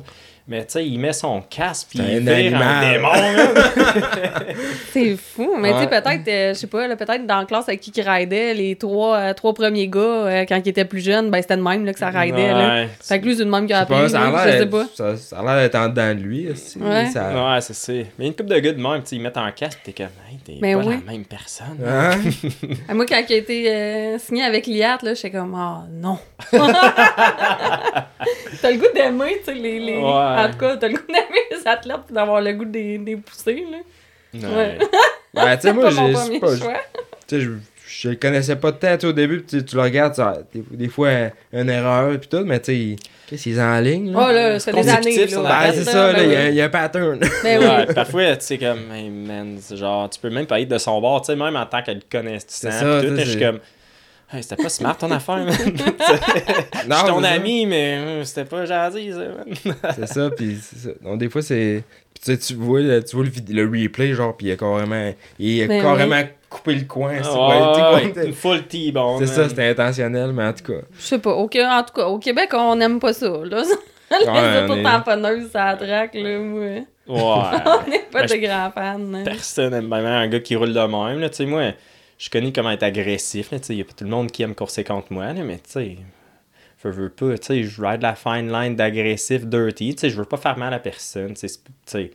Mais tu sais, il met son casque, puis C'est il un vire animal. démon. C'est fou. Mais tu sais, peut-être, euh, je sais pas, là, peut-être dans la classe avec qui qui raidait, les trois, euh, trois premiers gars, euh, quand ils étaient plus jeunes, ben c'était de même là, que ça raidait. Là. Ouais. Fait que lui, c'est de même qu'il a Je sais appris. pas, ça a l'air je sais d'être- pas. ça, ça a l'air d'être en dedans de lui. aussi. Ouais. Ça... Ouais, c'est ça. Mais une couple de gars de même, tu sais, ils mettent un casque, t'es comme, t'es Mais pas oui. la même personne. Hein? Ah, Moi, quand il a été euh, signé avec l'IAT, là, j'étais comme, ah non. t'as le goût d'aimer, tu sais, les. les... Ouais. En tout cas, t'as le goût d'aimer les athlètes pis d'avoir le goût des, des pousser, là. Ouais. Ben, tu sais, moi, j'ai. Tu sais, je, je le connaissais pas de tête au début, puis tu, le regardes, ça, des, des fois, une erreur, puis tout, mais tu sais, qu'est-ce qu'ils en ligne, là? Oh là, c'est des consécutif, années, ça, là. Ben, c'est ça, là, ben il y, a- oui. il y a un pattern. Ben oui. Ouais, parfois, tu sais, comme, hey man, genre, tu peux même pas être de son bord, tu sais, même en tant qu'elle le connaisse, tu sens, ça, tout, je suis comme, hey, c'était pas smart ton affaire, man. Je Non, suis ton ça. ami, mais euh, c'était pas gentil, ça, man. C'est ça, puis c'est ça. Donc, des fois, c'est. Puis tu sais, tu vois, le, tu vois le, replay, genre, puis il a carrément. Il a Ben carrément coupé le coin. c'est Ouais, ouais, tu sais, ouais, quoi, une full T-bone. C'est ça, c'était intentionnel, mais en tout cas. Je sais pas. Au, Qué- en tout cas, au Québec, on n'aime pas ça, là. Les on est- autotamponneuses, ça traque, là, moi. Ouais. On n'est pas Ben, de je- grands fans. hein. personne aime vraiment un gars qui roule de même. Là. Tu sais, Moi, je connais comment être agressif. Il n'y a pas tout le monde qui aime courser contre moi, là, mais tu sais, je veux pas. tu sais, Je ride la fine line d'agressif, dirty. tu sais, Je veux pas faire mal à personne. tu sais.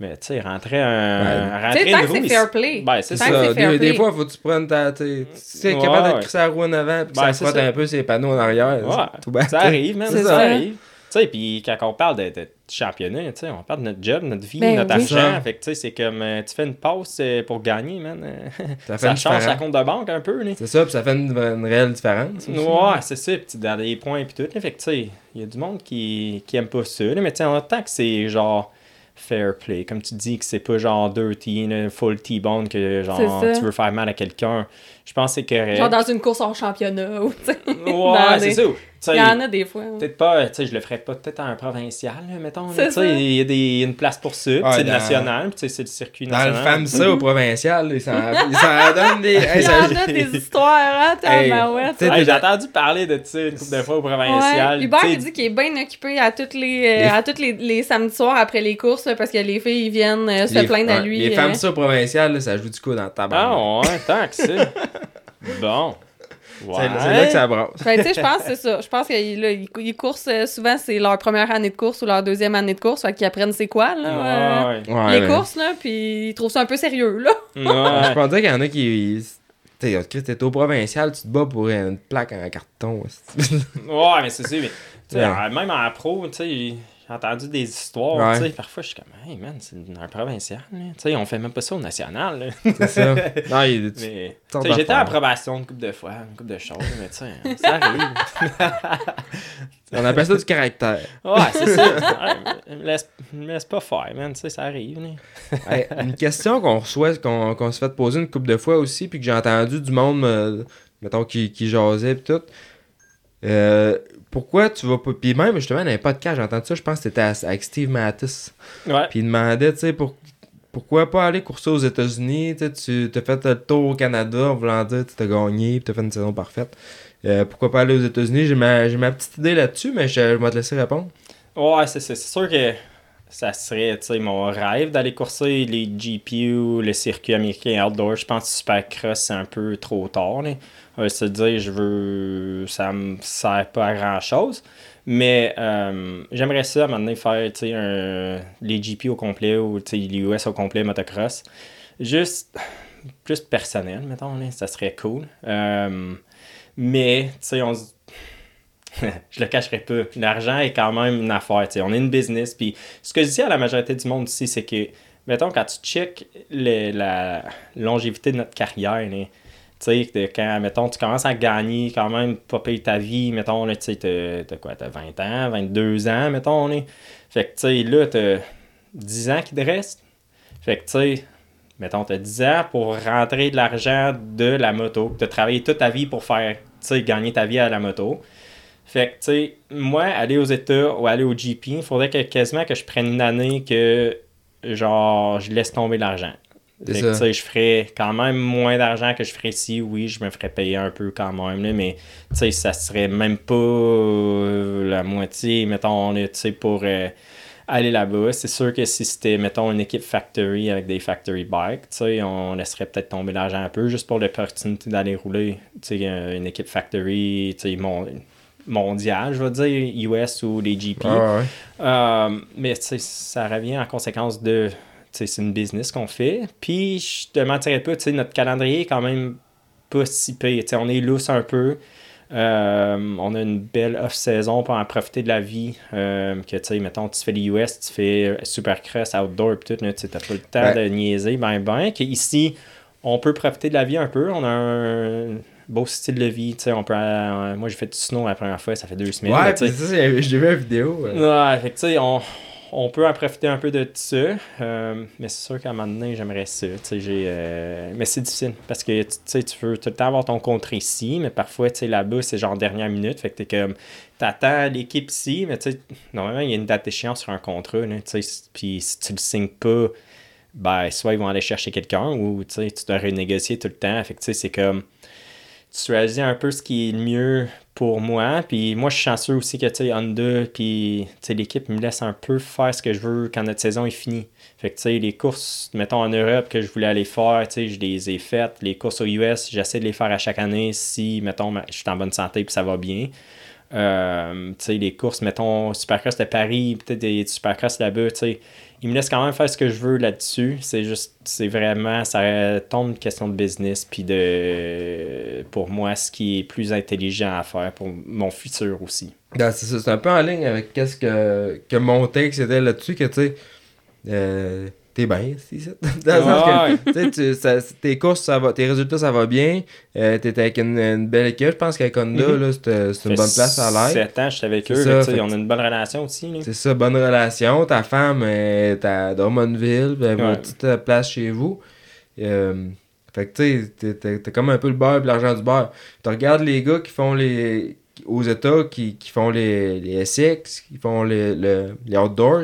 Mais tu sais, rentrer un. Ouais. rentrer tant une que c'est fair play. Ben, c'est ça. c'est fair des, des fois, faut que tu prennes ta. Tu sais, Ouais, capable de ouais. crisser la roue en avant, puis Ben, ça c'est frotte un peu ses panneaux en arrière. Ouais, tout bête. ça arrive, même. Ça, ça. arrive. Tu sais, puis quand on parle de, de championnat, tu sais, on parle de notre job, notre vie, Ben notre oui. argent. Ça. Fait que, tu sais, c'est comme, euh, tu fais une passe euh, pour gagner, man. Ça fait ça change la compte de banque un peu, là. C'est ça, puis ça fait une, une réelle différence. aussi. Ouais, c'est ça. Puis tu- dans les points et tout. là, Fait que, tu sais, il y a du monde qui, qui aime pas ça. là, mais tu sais, en tant que c'est genre fair play, comme tu dis, que c'est pas genre dirty, là, full T-bone, que genre tu veux faire mal à quelqu'un. Je pense que c'est correct. Genre dans une course hors championnat, ou tu sais. Ouais, c'est ça. Il y en a des fois. Peut-être pas, tu sais, je le ferais pas peut-être à un provincial, mettons. C'est Tu ça. sais, il y a des, une place pour ça. Ouais, c'est le dans- national, puis tu sais, c'est le circuit Dans le national. FAMSA au provincial, ils s'en donnent des. Il y ça- en a des histoires, hein, Hey, t'es J'ai entendu parler de ça une couple de fois au provincial. Ouais. Hubert, tu sais, il dit qu'il est bien occupé à toutes les, euh, Les- à les, les samedis soirs après les courses parce que les filles ils viennent euh, se les- plaindre à ouais, lui. Les euh. FAMSA au provincial, là, ça joue du coup dans ta barre. Ah ouais, tant que ça. bon. Ouais. C'est là que ça brasse. Que, tu sais, je pense que c'est ça. Je pense qu'ils ils cou- ils coursent euh, souvent, c'est leur première année de course ou leur deuxième année de course. Fait qu'ils apprennent c'est quoi, là. euh, Ouais. Les courses, là, puis ils trouvent ça un peu sérieux, là. Je pense dire qu'il y en a qui. Tu sais, Chris, t'es au provincial, tu te bats pour une plaque en carton. Ouais, mais c'est ça. Mais, Même en pro, tu sais, j'ai entendu des histoires. Ouais. tu sais, Parfois, je suis comme, hey man, c'est un provincial. là. Tu sais, on fait même pas ça au national. c'est ça. Non, il Mais, j'étais en approbation une couple de fois, une couple de choses, mais tu sais, ça arrive. On appelle ça du caractère. Ouais, c'est ça. Ouais, me laisse, me laisse pas faire, man. Tu sais, ça arrive. Hey, une question qu'on reçoit, qu'on qu'on se fait poser une couple de fois aussi, puis que j'ai entendu du monde, me- mettons, qui, qui jasait pis tout. Euh, pourquoi tu vas pas. Puis même, justement, dans un podcast, j'ai entendu ça, je pense que c'était avec Steve Mattis. Ouais. Puis il demandait, tu sais, pour, pourquoi pas aller courser aux États-Unis, tu t'as fait le tour au Canada en voulant dire que tu as gagné, tu as fait une saison parfaite. Euh, pourquoi pas aller aux États-Unis? J'ai ma, ma petite idée là-dessus, mais je, je vais te laisser répondre. Ouais. C'est sûr que ça serait mon rêve d'aller courser les GPU, le circuit américain outdoor. Je pense que Supercross, c'est un peu trop tard. Là. Va se dire, je veux. Ça me sert pas à grand chose. Mais euh, j'aimerais ça à un moment donné faire un- les GP au complet ou les US au complet motocross. Juste plus personnel, mettons. Là, ça serait cool. Euh, mais, tu sais, on se je le cacherai pas. L'argent est quand même une affaire. tu sais. On est une business. Puis ce que je dis à la majorité du monde ici, c'est que, mettons, quand tu check la longévité de notre carrière, tu sais, quand, mettons, tu commences à gagner quand même, pas payer ta vie, mettons, tu sais, t'as quoi, t'as 20 ans, 22 ans, mettons, là. Fait que, tu sais, là, t'as 10 ans qui te restent. Fait que, tu sais, mettons, t'as 10 ans pour rentrer de l'argent de la moto. T'as travaillé toute ta vie pour faire, tu sais, gagner ta vie à la moto. Fait que, tu sais, moi, aller aux États ou aller au GP, il faudrait que, quasiment que je prenne une année que, genre, je laisse tomber l'argent. Fait que, tu sais, je ferais quand même moins d'argent que je ferais ici. Oui, je me ferais payer un peu quand même, là, mais, tu sais, ça serait même pas euh, la moitié, mettons, tu sais, pour euh, aller là-bas. C'est sûr que si c'était, mettons, une équipe factory avec des factory bikes, tu sais, on laisserait peut-être tomber l'argent un peu juste pour l'opportunité d'aller rouler, tu sais, euh, une équipe factory, tu sais, mon- mondiale, je vais dire, US ou les GP. Ouais. Euh, mais ça revient en conséquence de. C'est une business qu'on fait. Puis, je te mentirais pas, tu sais, notre calendrier est quand même pas si pire. On est lousse un peu. Euh, on a une belle off-saison pour en profiter de la vie. Euh, que tu sais, mettons, tu fais les US, tu fais Supercross, outdoor, pis tout, tu t'as pas le temps de niaiser, ben, ben. Que ici, on peut profiter de la vie un peu. On a un beau style de vie. Tu sais, on peut. euh, moi, j'ai fait du snow la première fois, ça fait deux semaines. Ouais, tu sais. j'ai vu la vidéo. Ouais, fait que tu sais, on, on peut en profiter un peu de tout ça. euh, mais c'est sûr qu'à un moment donné, j'aimerais ça. Tu sais, j'ai. euh, mais c'est difficile parce que tu sais, tu veux tout le temps avoir ton contrat ici, mais parfois, tu sais, là-bas, c'est genre dernière minute. Fait que t'es comme. T'attends l'équipe ici, mais tu sais, normalement, il y a une date d'échéance sur un contrat. là, tu sais, Puis si tu le signes pas, ben, soit ils vont aller chercher quelqu'un ou tu sais, tu dois renégocier tout le temps. Fait que tu sais, c'est comme tu choisis un peu ce qui est le mieux pour moi. Puis moi, je suis chanceux aussi que, tu sais, Honda, puis, l'équipe me laisse un peu faire ce que je veux quand notre saison est finie. Fait que, les courses, mettons, en Europe que je voulais aller faire, tu sais, je les ai faites. Les courses aux US, j'essaie de les faire à chaque année si, mettons, je suis en bonne santé puis ça va bien. Euh, tu sais, les courses, mettons, Supercross de Paris, peut-être des Supercross là-bas, tu sais, il me laisse quand même faire ce que je veux là-dessus. C'est juste, c'est vraiment, ça tombe une question de business, puis de, pour moi, ce qui est plus intelligent à faire pour mon futur aussi. Ben, c'est c'est un peu en ligne avec qu'est-ce que, que mon texte était là-dessus, que tu sais, euh, t'es bien, c'est ça. Dans le sens que, tu ça- tes courses, ça va, tes résultats, ça va bien. Euh, t'es avec une, une belle équipe, je pense qu'avec Honda, Mhm. là, c'est une bonne place à l'air. 7 ans, je suis avec eux, ça, fait on a une bonne relation aussi. C'est ça, bonne relation. Ta femme est à Drummondville, elle a une petite place chez vous. Euh, fait que tu sais, t'es- comme un peu le beurre et l'argent du beurre. Tu regardes les gars qui font les. aux États, qui, qui font les, les SX, qui font les, le- les outdoors.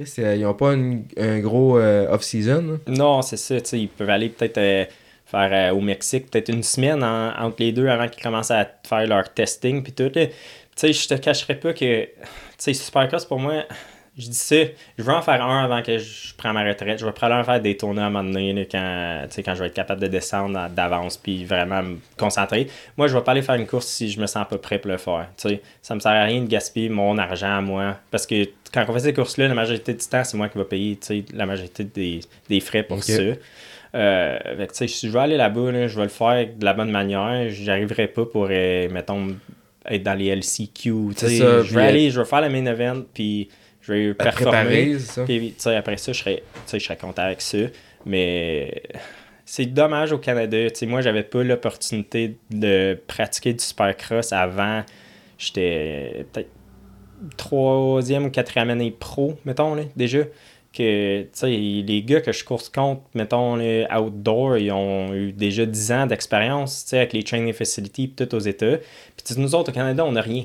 Chris, euh, ils ont pas un gros euh, off-season. là. Non, c'est ça, ils peuvent aller peut-être euh, faire au Mexique, peut-être une semaine en- entre les deux avant qu'ils commencent à faire leur testing puis tout. je te cacherai pas que, Supercross pour moi, je dis ça, je veux en faire un avant que je prenne ma retraite. Je vais probablement faire des tournées à un moment donné, quand, je vais être capable de descendre d'avance puis vraiment me concentrer. Moi, je vais pas aller faire une course si je me sens pas prêt pour le faire. Tu sais, ça me sert à rien de gaspiller mon argent à moi. Parce que quand on fait ces courses-là, la majorité du temps, c'est moi qui vais payer la majorité des, des frais pour Ok. ça. Euh, fait que, tu sais, si je veux aller là-bas, là, je vais le faire de la bonne manière. J'arriverai pas pour, euh, mettons, être dans les LCQ. ça, Je vais puis, aller, je vais faire le main event, puis je vais performer. préparer, ça. Après ça, je serais, je content avec ça. Mais c'est dommage au Canada. Tu sais, moi, j'avais pas l'opportunité de pratiquer du supercross avant. J'étais peut-être troisième ou quatrième année pro, mettons, là, déjà. Que, les gars que je course contre, mettons, là, outdoor, ils ont eu déjà 10 ans d'expérience, avec les training facilities tout aux États. Puis, nous autres, au Canada, on n'a rien.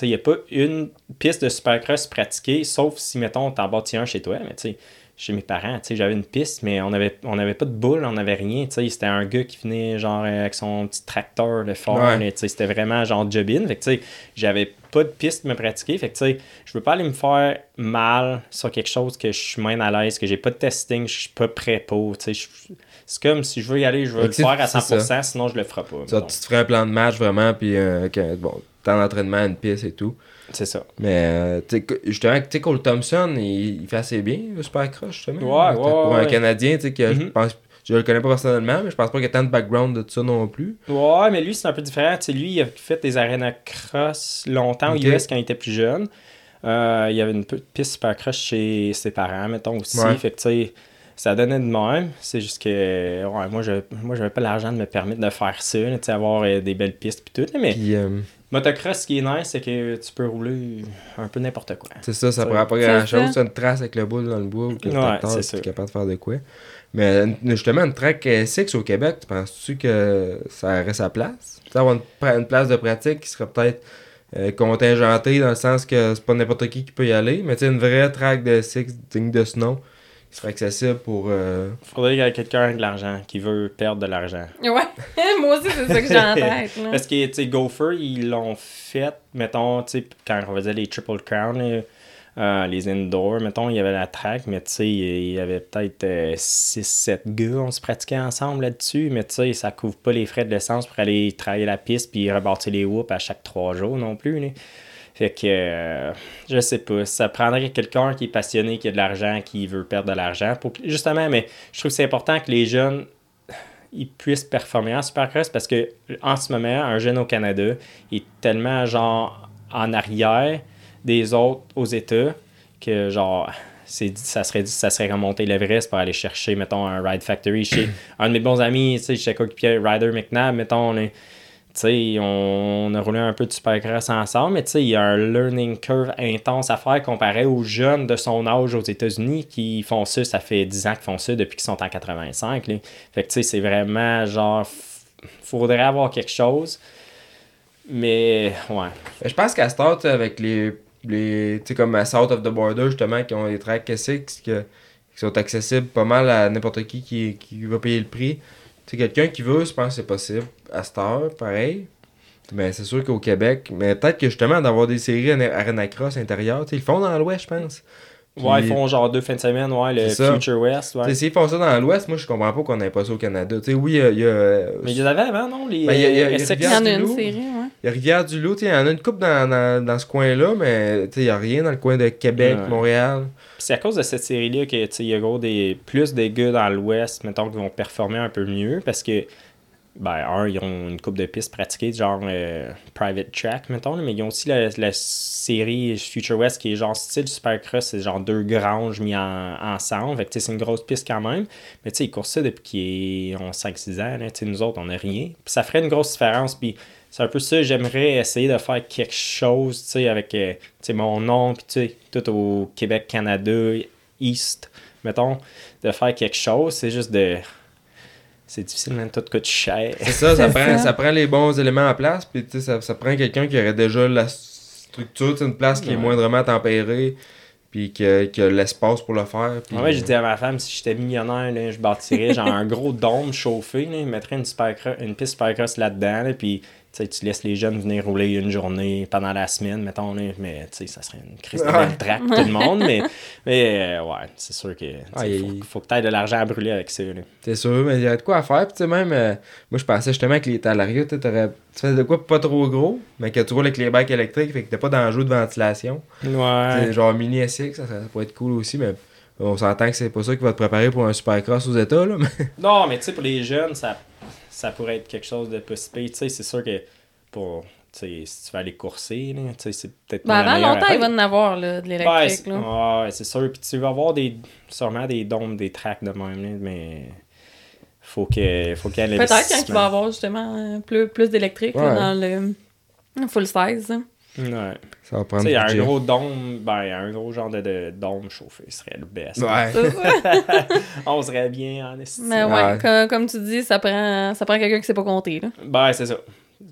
Il n'y a pas une piste de supercross pratiquée, sauf si, mettons, t'en bâtis un chez toi, mais tu sais, chez mes parents, tu sais, j'avais une piste, mais on avait, on avait pas de boule, on avait rien, tu sais, c'était un gars qui venait, genre, euh, avec son petit tracteur, le fort, Ouais. là, tu sais, c'était vraiment, genre, job-in, fait que, tu sais, j'avais pas de piste me pratiquer, fait que, tu sais, je veux pas aller me faire mal sur quelque chose que je suis moins à l'aise, que j'ai pas de testing, je suis pas prêt pour, tu sais, je- c'est comme si je veux y aller, je veux le faire à c'est 100%, sinon je le ferai pas. Ça, tu te ferais un plan de match vraiment, puis euh, bon, temps d'entraînement, une piste et tout. C'est ça. Mais, euh, tu sais, que- justement, tu sais, Cole Thompson, il, il fait assez bien, le Supercross, justement. Ouais, ouais, Pour un. Canadien, tu sais, que je Mhm. pense. Je le connais pas personnellement, mais je pense pas qu'il y ait tant de background de tout ça non plus. Ouais, mais lui, c'est un peu différent. Tu sais, lui, il a fait des arena cross longtemps Ok. aux US quand il était plus jeune. Euh, il y avait une petite piste supercross chez ses parents, mettons aussi. Ouais. Fait que, tu sais, ça donnait de même. C'est juste que, ouais, moi, je moi, j'avais pas l'argent de me permettre de faire ça, sais, avoir euh, des belles pistes puis tout. mais Puis, euh, motocross, ce qui est nice, c'est que tu peux rouler un peu n'importe quoi. c'est ça, ça Ça- prend pas C'est grand chose. ça. C'est une trace avec le boule dans le bois ou que le Ouais, tu ça. es capable de faire de quoi. Mais justement, une track SX au Québec, tu penses-tu que ça aurait sa place? Tu sais, avoir une, place de pratique qui serait peut-être euh, contingentée dans le sens que c'est pas n'importe qui qui peut y aller, mais tu sais, une vraie track de SX digne de ce nom qui serait accessible pour. euh, Faudrait qu'il y ait quelqu'un avec de l'argent, qui veut perdre de l'argent. Ouais, moi aussi, c'est ça que j'ai en tête. Là. Parce que, tu sais, Gopher, ils l'ont fait, mettons, tu sais, quand on faisait les Triple Crown, euh, les indoors, mettons, il y avait la track, mais tu sais, il y avait peut-être 6-7 gars, on se pratiquait ensemble là-dessus, mais tu sais, ça couvre pas les frais de l'essence pour aller travailler la piste puis rebâtir les whoops à chaque 3 jours non plus. Fait que, euh, je sais pas, ça prendrait quelqu'un qui est passionné, qui a de l'argent, qui veut perdre de l'argent. Pour... Justement, mais je trouve que c'est important que les jeunes ils puissent performer en supercross parce que en ce moment, un jeune au Canada est tellement genre en arrière des autres aux États que genre c'est ça serait ça serait remonter l'Everest pour aller chercher mettons un Ride Factory chez un de mes bons amis tu sais chez coéquipier Ryder McNabb mettons on est- on, on a roulé un peu de supercross ensemble, mais il y a un learning curve intense à faire comparé aux jeunes de son âge aux États-Unis qui font ça, ça fait 10 ans qu'ils font ça depuis qu'ils sont en 85. là. Fait que c'est vraiment genre, faudrait avoir quelque chose, mais ouais. Je pense qu'à Start, avec les. les tu comme à South of the Border, justement, qui ont des tracks que- qui sont accessibles pas mal à n'importe qui, qui qui va payer le prix. Tu sais, quelqu'un qui veut, je pense que c'est possible. À Star, pareil. Mais c'est sûr qu'au Québec, mais peut-être que justement d'avoir des séries Arena- Arena Cross intérieures, ils le font dans l'Ouest, je pense. Puis- Ouais, ils font genre deux fins de semaine, ouais, le C'est ça. Future West, ouais. S'ils font ça dans l'Ouest, moi je comprends pas qu'on n'ait pas ça au Canada. Tu sais, oui, il y a. il y a- Mais il y en avait avant, non? Les Ben, il y a- a- il en a une Loup. série, ouais. Il y a Rivière-du-Loup, il y en a une coupe dans, dans, dans ce coin-là, mais il n'y a rien dans le coin de Québec, Ouais. Montréal. C'est à cause de cette série-là que, tu sais, il y a gros des, plus des gars dans l'Ouest, mettons, qui vont performer un peu mieux parce que, ben, un, ils ont une coupe de pistes pratiquées, genre euh, Private Track, mettons, mais ils ont aussi la, la série Future West qui est genre style Supercross, c'est genre deux granges mis en- ensemble. Fait que, c'est une grosse piste quand même. Mais, tu sais, ils courent ça depuis qu'ils ont 5-6 ans, là. Nous autres, on n'a rien. Puis ça ferait une grosse différence. Puis c'est un peu ça, j'aimerais essayer de faire quelque chose, tu sais, avec euh, tu sais, mon nom, puis tu sais, tout au Québec, Canada, East, mettons, de faire quelque chose. C'est juste de. C'est difficile, même tout coûte cher. C'est ça, ça prend, ça. ça prend les bons éléments en place, puis tu sais, ça, ça prend quelqu'un qui aurait déjà la structure, une place qui est moindrement tempérée, puis qui a, qui a l'espace pour le faire. Puis, Ouais, j'ai dit à ma femme, si j'étais millionnaire, là, je bâtirais genre un gros dôme chauffé, là, je mettrais une, supercross- une piste supercross là-dedans, là, puis tu laisses les jeunes venir rouler une journée pendant la semaine, mettons, là, mais tu sais, ça serait une crise de Ouais. pour tout le monde, mais, mais euh, ouais, c'est sûr que faut, il- faut que tu aies de l'argent à brûler avec ça. C'est sûr, mais il y a de quoi à faire. Puis, tu sais, même, euh, moi, je pensais justement que les talarias, tu sais, t'aurais- tu fais de quoi pas trop gros, mais que tu roules avec les bikes électriques, fait que t'as pas d'enjeu de ventilation. Ouais. Genre mini SX, ça, ça pourrait être cool aussi, mais on s'entend que c'est pas ça qui va te préparer pour un supercross aux États, là. mais- Non, mais tu sais, pour les jeunes, ça, ça pourrait être quelque chose de possible. Tu sais, c'est sûr que pour, tu sais, si tu vas aller courser, là, tu sais, c'est peut-être Ben, pas la avant longtemps, il va en avoir là, de Ouais, l'électrique. c'est là. ouais, c'est sûr. Puis tu vas avoir des, sûrement des dômes, des tracks de même, là, mais faut que faut qu'il y ait Peut-être quand il va avoir justement euh, plus, plus d'électrique Ouais. dans le full size. Ouais. Ça va Tu prendre sais, un budget. gros dôme, ben, un gros genre de, de dôme chauffé serait le best. Ouais. On serait bien en esti. Mais ouais, Ouais. comme, comme tu dis, ça prend, ça prend quelqu'un qui sait pas compter. Là. Ben, c'est ça.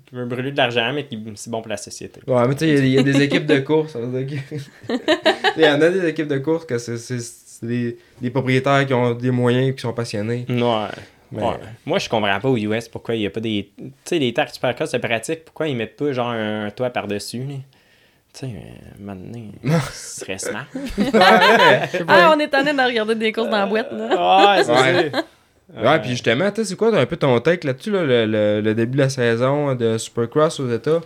Qui veut brûler de l'argent, mais qui c'est bon pour la société. Ouais, mais tu sais, il y a- il y, a des équipes de course. ça veut dire que- Il y en a des équipes de course que c'est c'est- c'est des, des propriétaires qui ont des moyens et qui sont passionnés. Ouais. Mais- Ouais. Moi, je comprends pas aux US pourquoi il n'y a pas des. Tu sais, les tracks supercross, c'est pratique. Pourquoi ils mettent pas genre un toit par-dessus, là? Tu sais, euh, maintenant, ce serait smart. Ah, on est tanné de regarder des courses dans la boîte. Là. ouais, c'est Ouais. ça. Ouais, puis justement, tu sais, c'est quoi un peu ton take là-dessus, là, le, le- le début de la saison de Supercross aux États?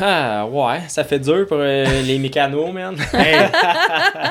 Ah, ouais, ça fait dur pour euh, les mécanos, man.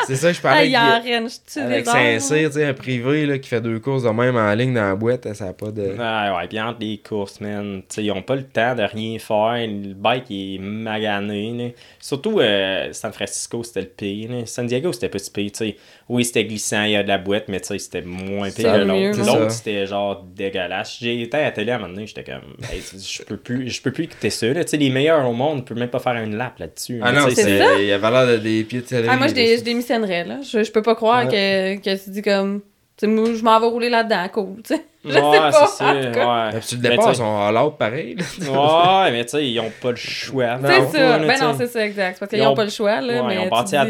C'est ça, je parlais il en avec, range-tu avec? Saint-Cyr, tu sais, un privé là, qui fait deux courses de même en ligne dans la boîte, ça a pas de... Ah, ouais, puis entre les courses, man, tu sais, ils ont pas le temps de rien faire. Le bike est magané. là. Surtout euh, San Francisco, c'était le pire. là. San Diego, c'était pas si pire. tu sais. Oui, c'était glissant, il y a de la boîte, mais tu sais, c'était moins pire que l'autre. L'autre, c'était genre dégueulasse. J'ai été à la télé à un moment donné, j'étais comme, Hey, je peux plus je peux plus écouter ça. là. Tu sais, les meilleurs au monde ne peuvent même pas faire une lap là-dessus. Ah non, tu sais, c'est. Il avait l'air de des pieds de Ah, moi, je, là. dé- je démissionnerais. Là. Je, je peux pas croire que, que tu dis comme. Tu sais, moi, je m'en vais rouler là-dedans, cool. tu sais. Je sais Ouais, pas. c'est ça, en tout cas. ouais. Tu le Mais dépasses, tu sais- on a l'autre pareil. Ouais, mais tu sais, ils ont pas le choix. C'est ça. Ben tu non, sais. c'est ça, exact. C'est Parce qu'ils Ils n'ont ont- pas le choix, là. Ouais, mais ils ont tu dis, à.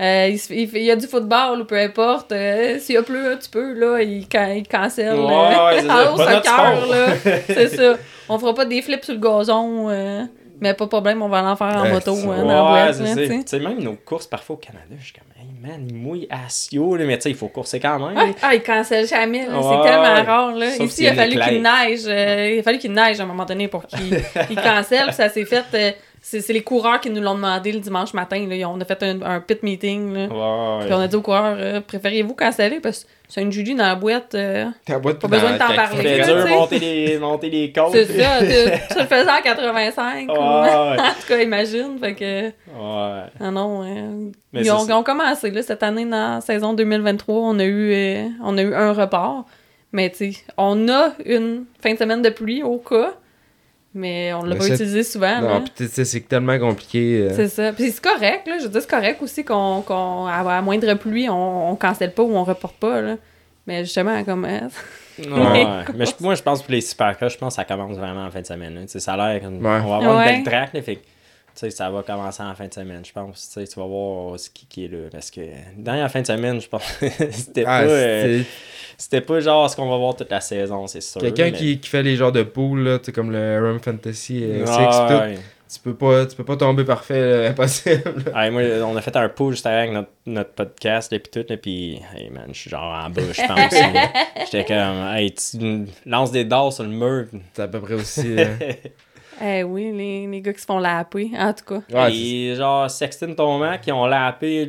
Euh, il, il il y a du football ou peu importe. euh, S'il y a plus un petit peu, là, il, can, il cancelle. Ouais, euh, ouais, c'est ça. là. C'est ça. On fera pas des flips sur le gazon. Euh, mais pas de problème, on va en faire en Ouais, moto euh, Ouais, dans ça. tu sais. Même nos courses parfois au Canada, je suis comme, hey man, il mouille à Sio, mais tu sais, il faut courser quand même. Ah, ah, il cancelle jamais, là. Ouais, c'est tellement ouais. rare. Là. Sauf Ici, il a a fallu qu'il neige. euh, il a fallu qu'il neige à un moment donné pour qu'il il cancelle. puis ça s'est fait. C'est c'est les coureurs qui nous l'ont demandé le dimanche matin. Là. On a fait un, un pit meeting. Là. Ouais. Puis on a dit aux coureurs, euh, préfériez-vous canceller? Parce que c'est une Julie dans la boîte. euh, Ta boîte Pas besoin de t'en parler. Là, dur tu de sais. monter les, monter les côtes. c'est ça, tu, tu le faisais en 85. ou- Ouais. en tout cas, imagine. Fait que, Ouais. ah non, euh, ils, c'est ont, ça. ils ont commencé là, cette année dans la saison 2023. On a eu, euh, on a eu un report. Mais tu on a une fin de semaine de pluie au cas. Mais on l'a Mais pas utilisé souvent. Non, pis tu sais, c'est tellement compliqué. euh. C'est ça. Puis c'est correct, là. Je veux dire, c'est correct aussi qu'on, qu'on à moindre pluie, on, on cancelle pas ou on reporte pas, là. Mais justement, comme. euh, Ouais. Mais je- moi, je pense que pour les supercross, je pense que ça commence vraiment en fin de semaine. là. Tu sais, ça a l'air comme. Ouais. On va avoir Ouais. une belle track, là, fait sais, ça va commencer en fin de semaine, je pense. Tu sais, tu vas voir ce qui, qui est là. Parce que dernière fin de semaine, je pense c'était Ah, pas. euh, C'était pas genre ce qu'on va voir toute la saison, c'est sûr. quelqu'un mais- qui, qui fait les genres de poules, comme le Rum Fantasy euh, Ouais, 6 tout. ouais. Tu peux pas, tu peux pas tomber parfait, impossible. Moi, on a fait un pool juste avec notre, notre podcast, et puis tout, là, puis, hey man, je suis genre en bas, je pense. J'étais comme, hey, tu lances des dards sur le mur. C'est à peu près aussi. euh, Eh oui, les, les gars qui se font laper, en tout cas. Ouais, Et genre, Sexton Thomas qui ont lappé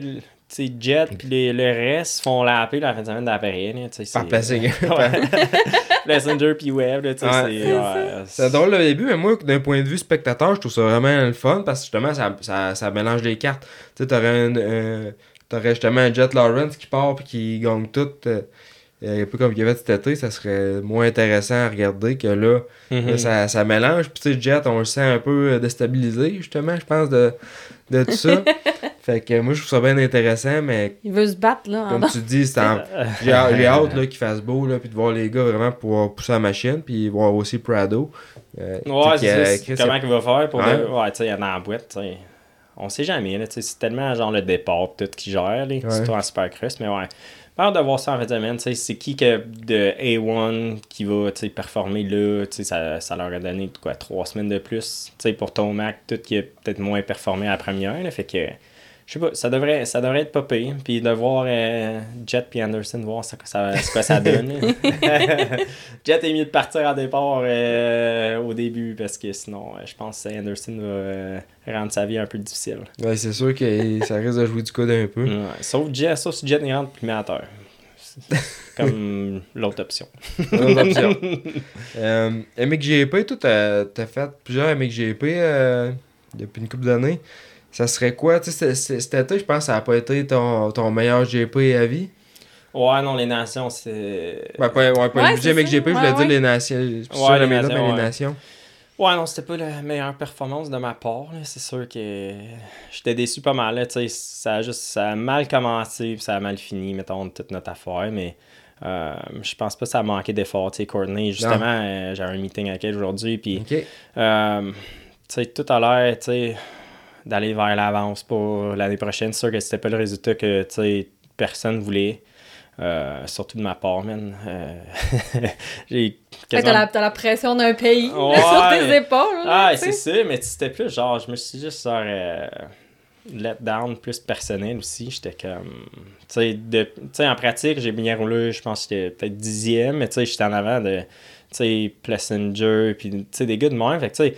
tu sais, Jet, puis les- le reste font lapper la fin de semaine d'après. là, tu sais, Par c'est- placing. Ouais. Messenger puis Web, là, tu sais, Ouais. c'est. Ouais, drôle au début, mais moi, d'un point de vue spectateur, je trouve ça vraiment le fun parce que justement, ça, ça, ça mélange les cartes. Tu sais, t'aurais un, euh, t'aurais justement un Jet Lawrence qui part puis qui gagne tout. euh, un peu comme il y avait cet été, ça serait moins intéressant à regarder que là, Mhm. là, ça, ça mélange. Puis tu sais, Jet, on le sent un peu euh, déstabilisé, justement, je pense, de, de tout ça. fait que moi, je trouve ça bien intéressant, mais Il veut se battre, là. comme tu dis, c'est en- j'ai hâte, j'ai hâte, là, qu'il fasse beau, là, puis de voir les gars vraiment pouvoir pousser la machine, puis voir aussi Prado. Euh, Ouais, c'est comment il va faire pour. Ouais. le- Ouais, tu sais, il y en a en boîte, tu sais. On sait jamais, là, tu sais, c'est tellement genre le départ tout qui gère, là, surtout en Supercross, mais ouais. Hâte de voir ça en fin c'est qui que de A1 qui va, performer là, ça, ça leur a donné, quoi, trois semaines de plus, tu sais, pour Tomac, tout qui a peut-être moins performé à la première, fait que, je sais pas, ça devrait, ça devrait être pas pire, puis de voir euh, Jet puis Anderson, voir ça, ça, ce que ça donne. Jet est mieux de partir en départ euh, au début parce que sinon, euh, je pense que Anderson va rendre sa vie un peu difficile. Ouais, c'est sûr que ça risque de jouer du coude un peu. Ouais, Sauf Jet, sauf si Jet il rentre. C'est Comme l'autre option. Autre option. MXGP, toi, t'as fait plusieurs MXGP depuis une couple d'années. Ça serait quoi? Tu sais, c'est- c'est- cet été, je pense que ça n'a pas été ton, ton meilleur GP à vie? Ouais, non, les nations, c'est. Ouais, pas, ouais, pas Ouais, le budget c'est MXGP, je voulais Ouais, dire les nations. Je suis Ouais, sûr, les mais là, nations, mais les ouais. nations. Ouais, non, c'était pas la meilleure performance de ma part. là. C'est sûr que j'étais déçu pas mal. là, tu sais, Ça a, juste, ça a mal commencé, puis ça a mal fini, mettons, toute notre affaire. Mais euh, je pense pas que ça a manqué d'effort. tu sais, Courtney, justement, euh, j'ai un meeting avec elle aujourd'hui. Puis, Ok. euh, tu sais, tout à l'heure, tu sais, d'aller vers l'avance pour l'année prochaine. C'est sûr que c'était pas le résultat que, personne voulait. Euh, surtout de ma part, man. Euh, j'ai T'as la, pression d'un pays Ouais. sur tes épaules. ah, c'est ça, mais c'était plus genre, je me suis juste genre euh, let down plus personnel aussi. J'étais comme. Tu sais, de- en pratique, j'ai bien roulé, je pense que j'étais peut-être dixième, mais tu sais, j'étais en avant de. Tu sais, Plessinger, puis tu sais, des gars de même. Fait que tu sais,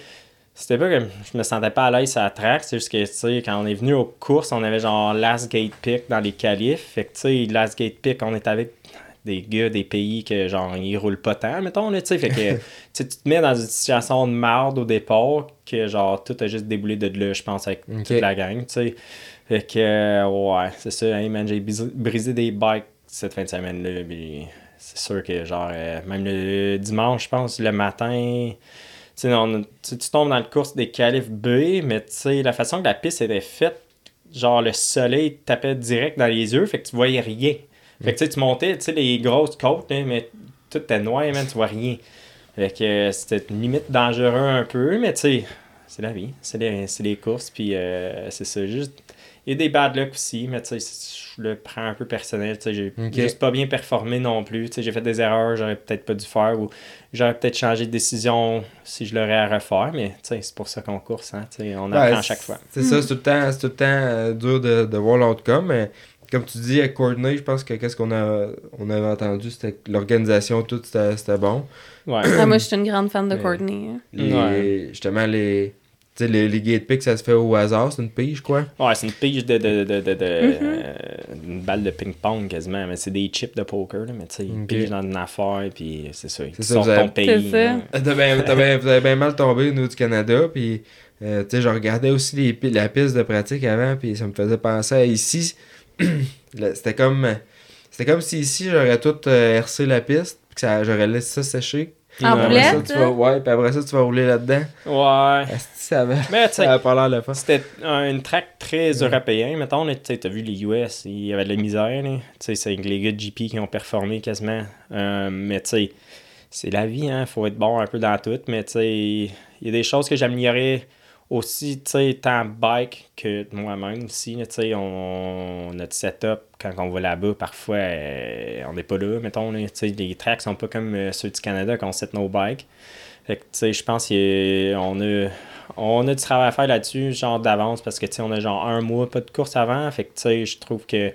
c'était pas comme. Je me sentais pas à l'aise à la track, c'est juste que, tu sais, quand on est venu aux courses, on avait genre last gate pick dans les qualifs. Fait que, tu sais, last gate pick, on était avec des gars des pays que genre ils roulent pas tant mettons là tu sais fait que tu te mets dans une situation de marde au départ que genre tout a juste déboulé de là je pense avec toute la gang tu sais fait que ouais c'est ça hey, man j'ai brisé, des bikes cette fin de semaine là puis c'est sûr que genre euh, même le dimanche je pense le matin on- tu tu tombes dans le course des qualifs B mais tu sais la façon que la piste était faite genre le soleil tapait direct dans les yeux fait que tu voyais rien fait que tu sais, tu montais, tu sais, les grosses côtes, là, mais tout était noir, man, tu vois rien. Fait que euh, c'était limite dangereux un peu, mais tu c'est la vie, c'est les, c'est les courses, puis euh, c'est ça, juste... Il y a des bad luck aussi, mais tu sais, je le prends un peu personnel, tu sais, j'ai juste pas bien performé non plus, tu sais, j'ai fait des erreurs, j'aurais peut-être pas dû faire, ou j'aurais peut-être changé de décision si je l'aurais à refaire, mais tu sais, c'est pour ça qu'on course, hein, tu sais, on Ouais, apprend à chaque fois. C'est ça, c'est tout le temps, c'est tout le temps euh, dur de, de voir l'outcome, mais comme tu dis, avec Courtney, je pense que qu'est-ce qu'on a, on avait entendu, c'était que l'organisation, tout, c'était c'était bon. Ouais. Ah, moi, je suis une grande fan de Courtney. hein. Les- Ouais. Justement, les, sais, les, les gate picks, ça se fait au hasard, c'est une pige, quoi? Ouais, c'est une pige de, de, de, de, de- Mhm. euh, une balle de ping-pong quasiment, mais c'est des chips de poker, là, mais tu sais, une Ok. pige dans une affaire, puis c'est ça, ils C'est ça, vous avez- ton pays. T'as bien, t'as bien- vous avez bien mal tombé, nous, du Canada, puis, euh, tu sais, je regardais aussi les, la piste de pratique avant, puis ça me faisait penser à ici. C'était comme, c'était comme si ici, j'aurais tout euh, hercé la piste, puis que ça, j'aurais laissé ça sécher. En boulette? ça, tu vas, ouais, puis après ça, tu vas rouler là-dedans. Ouais. Asti, ça avait, Mais tu ça avait pas l'air le c'était un- une track très européenne, mettons, tu t'as vu les US, il y avait de la misère, là. tu sais, c'est les gars de GP qui ont performé quasiment, Euh, mais tu sais, c'est la vie, hein, faut être bon un peu dans tout, mais tu sais, il y a des choses que j'améliorais aussi, tu sais, tant bike que moi-même aussi, tu sais, on, notre setup, quand on va là-bas, parfois, euh, on n'est pas là, mettons, tu sais, les tracks sont pas comme euh, ceux du Canada qu'on set nos bikes. Fait que, tu sais, je pense qu'on a, on a du travail à faire là-dessus, genre d'avance, parce que, tu sais, on a genre un mois, pas de course avant. Fait que, tu sais, je trouve que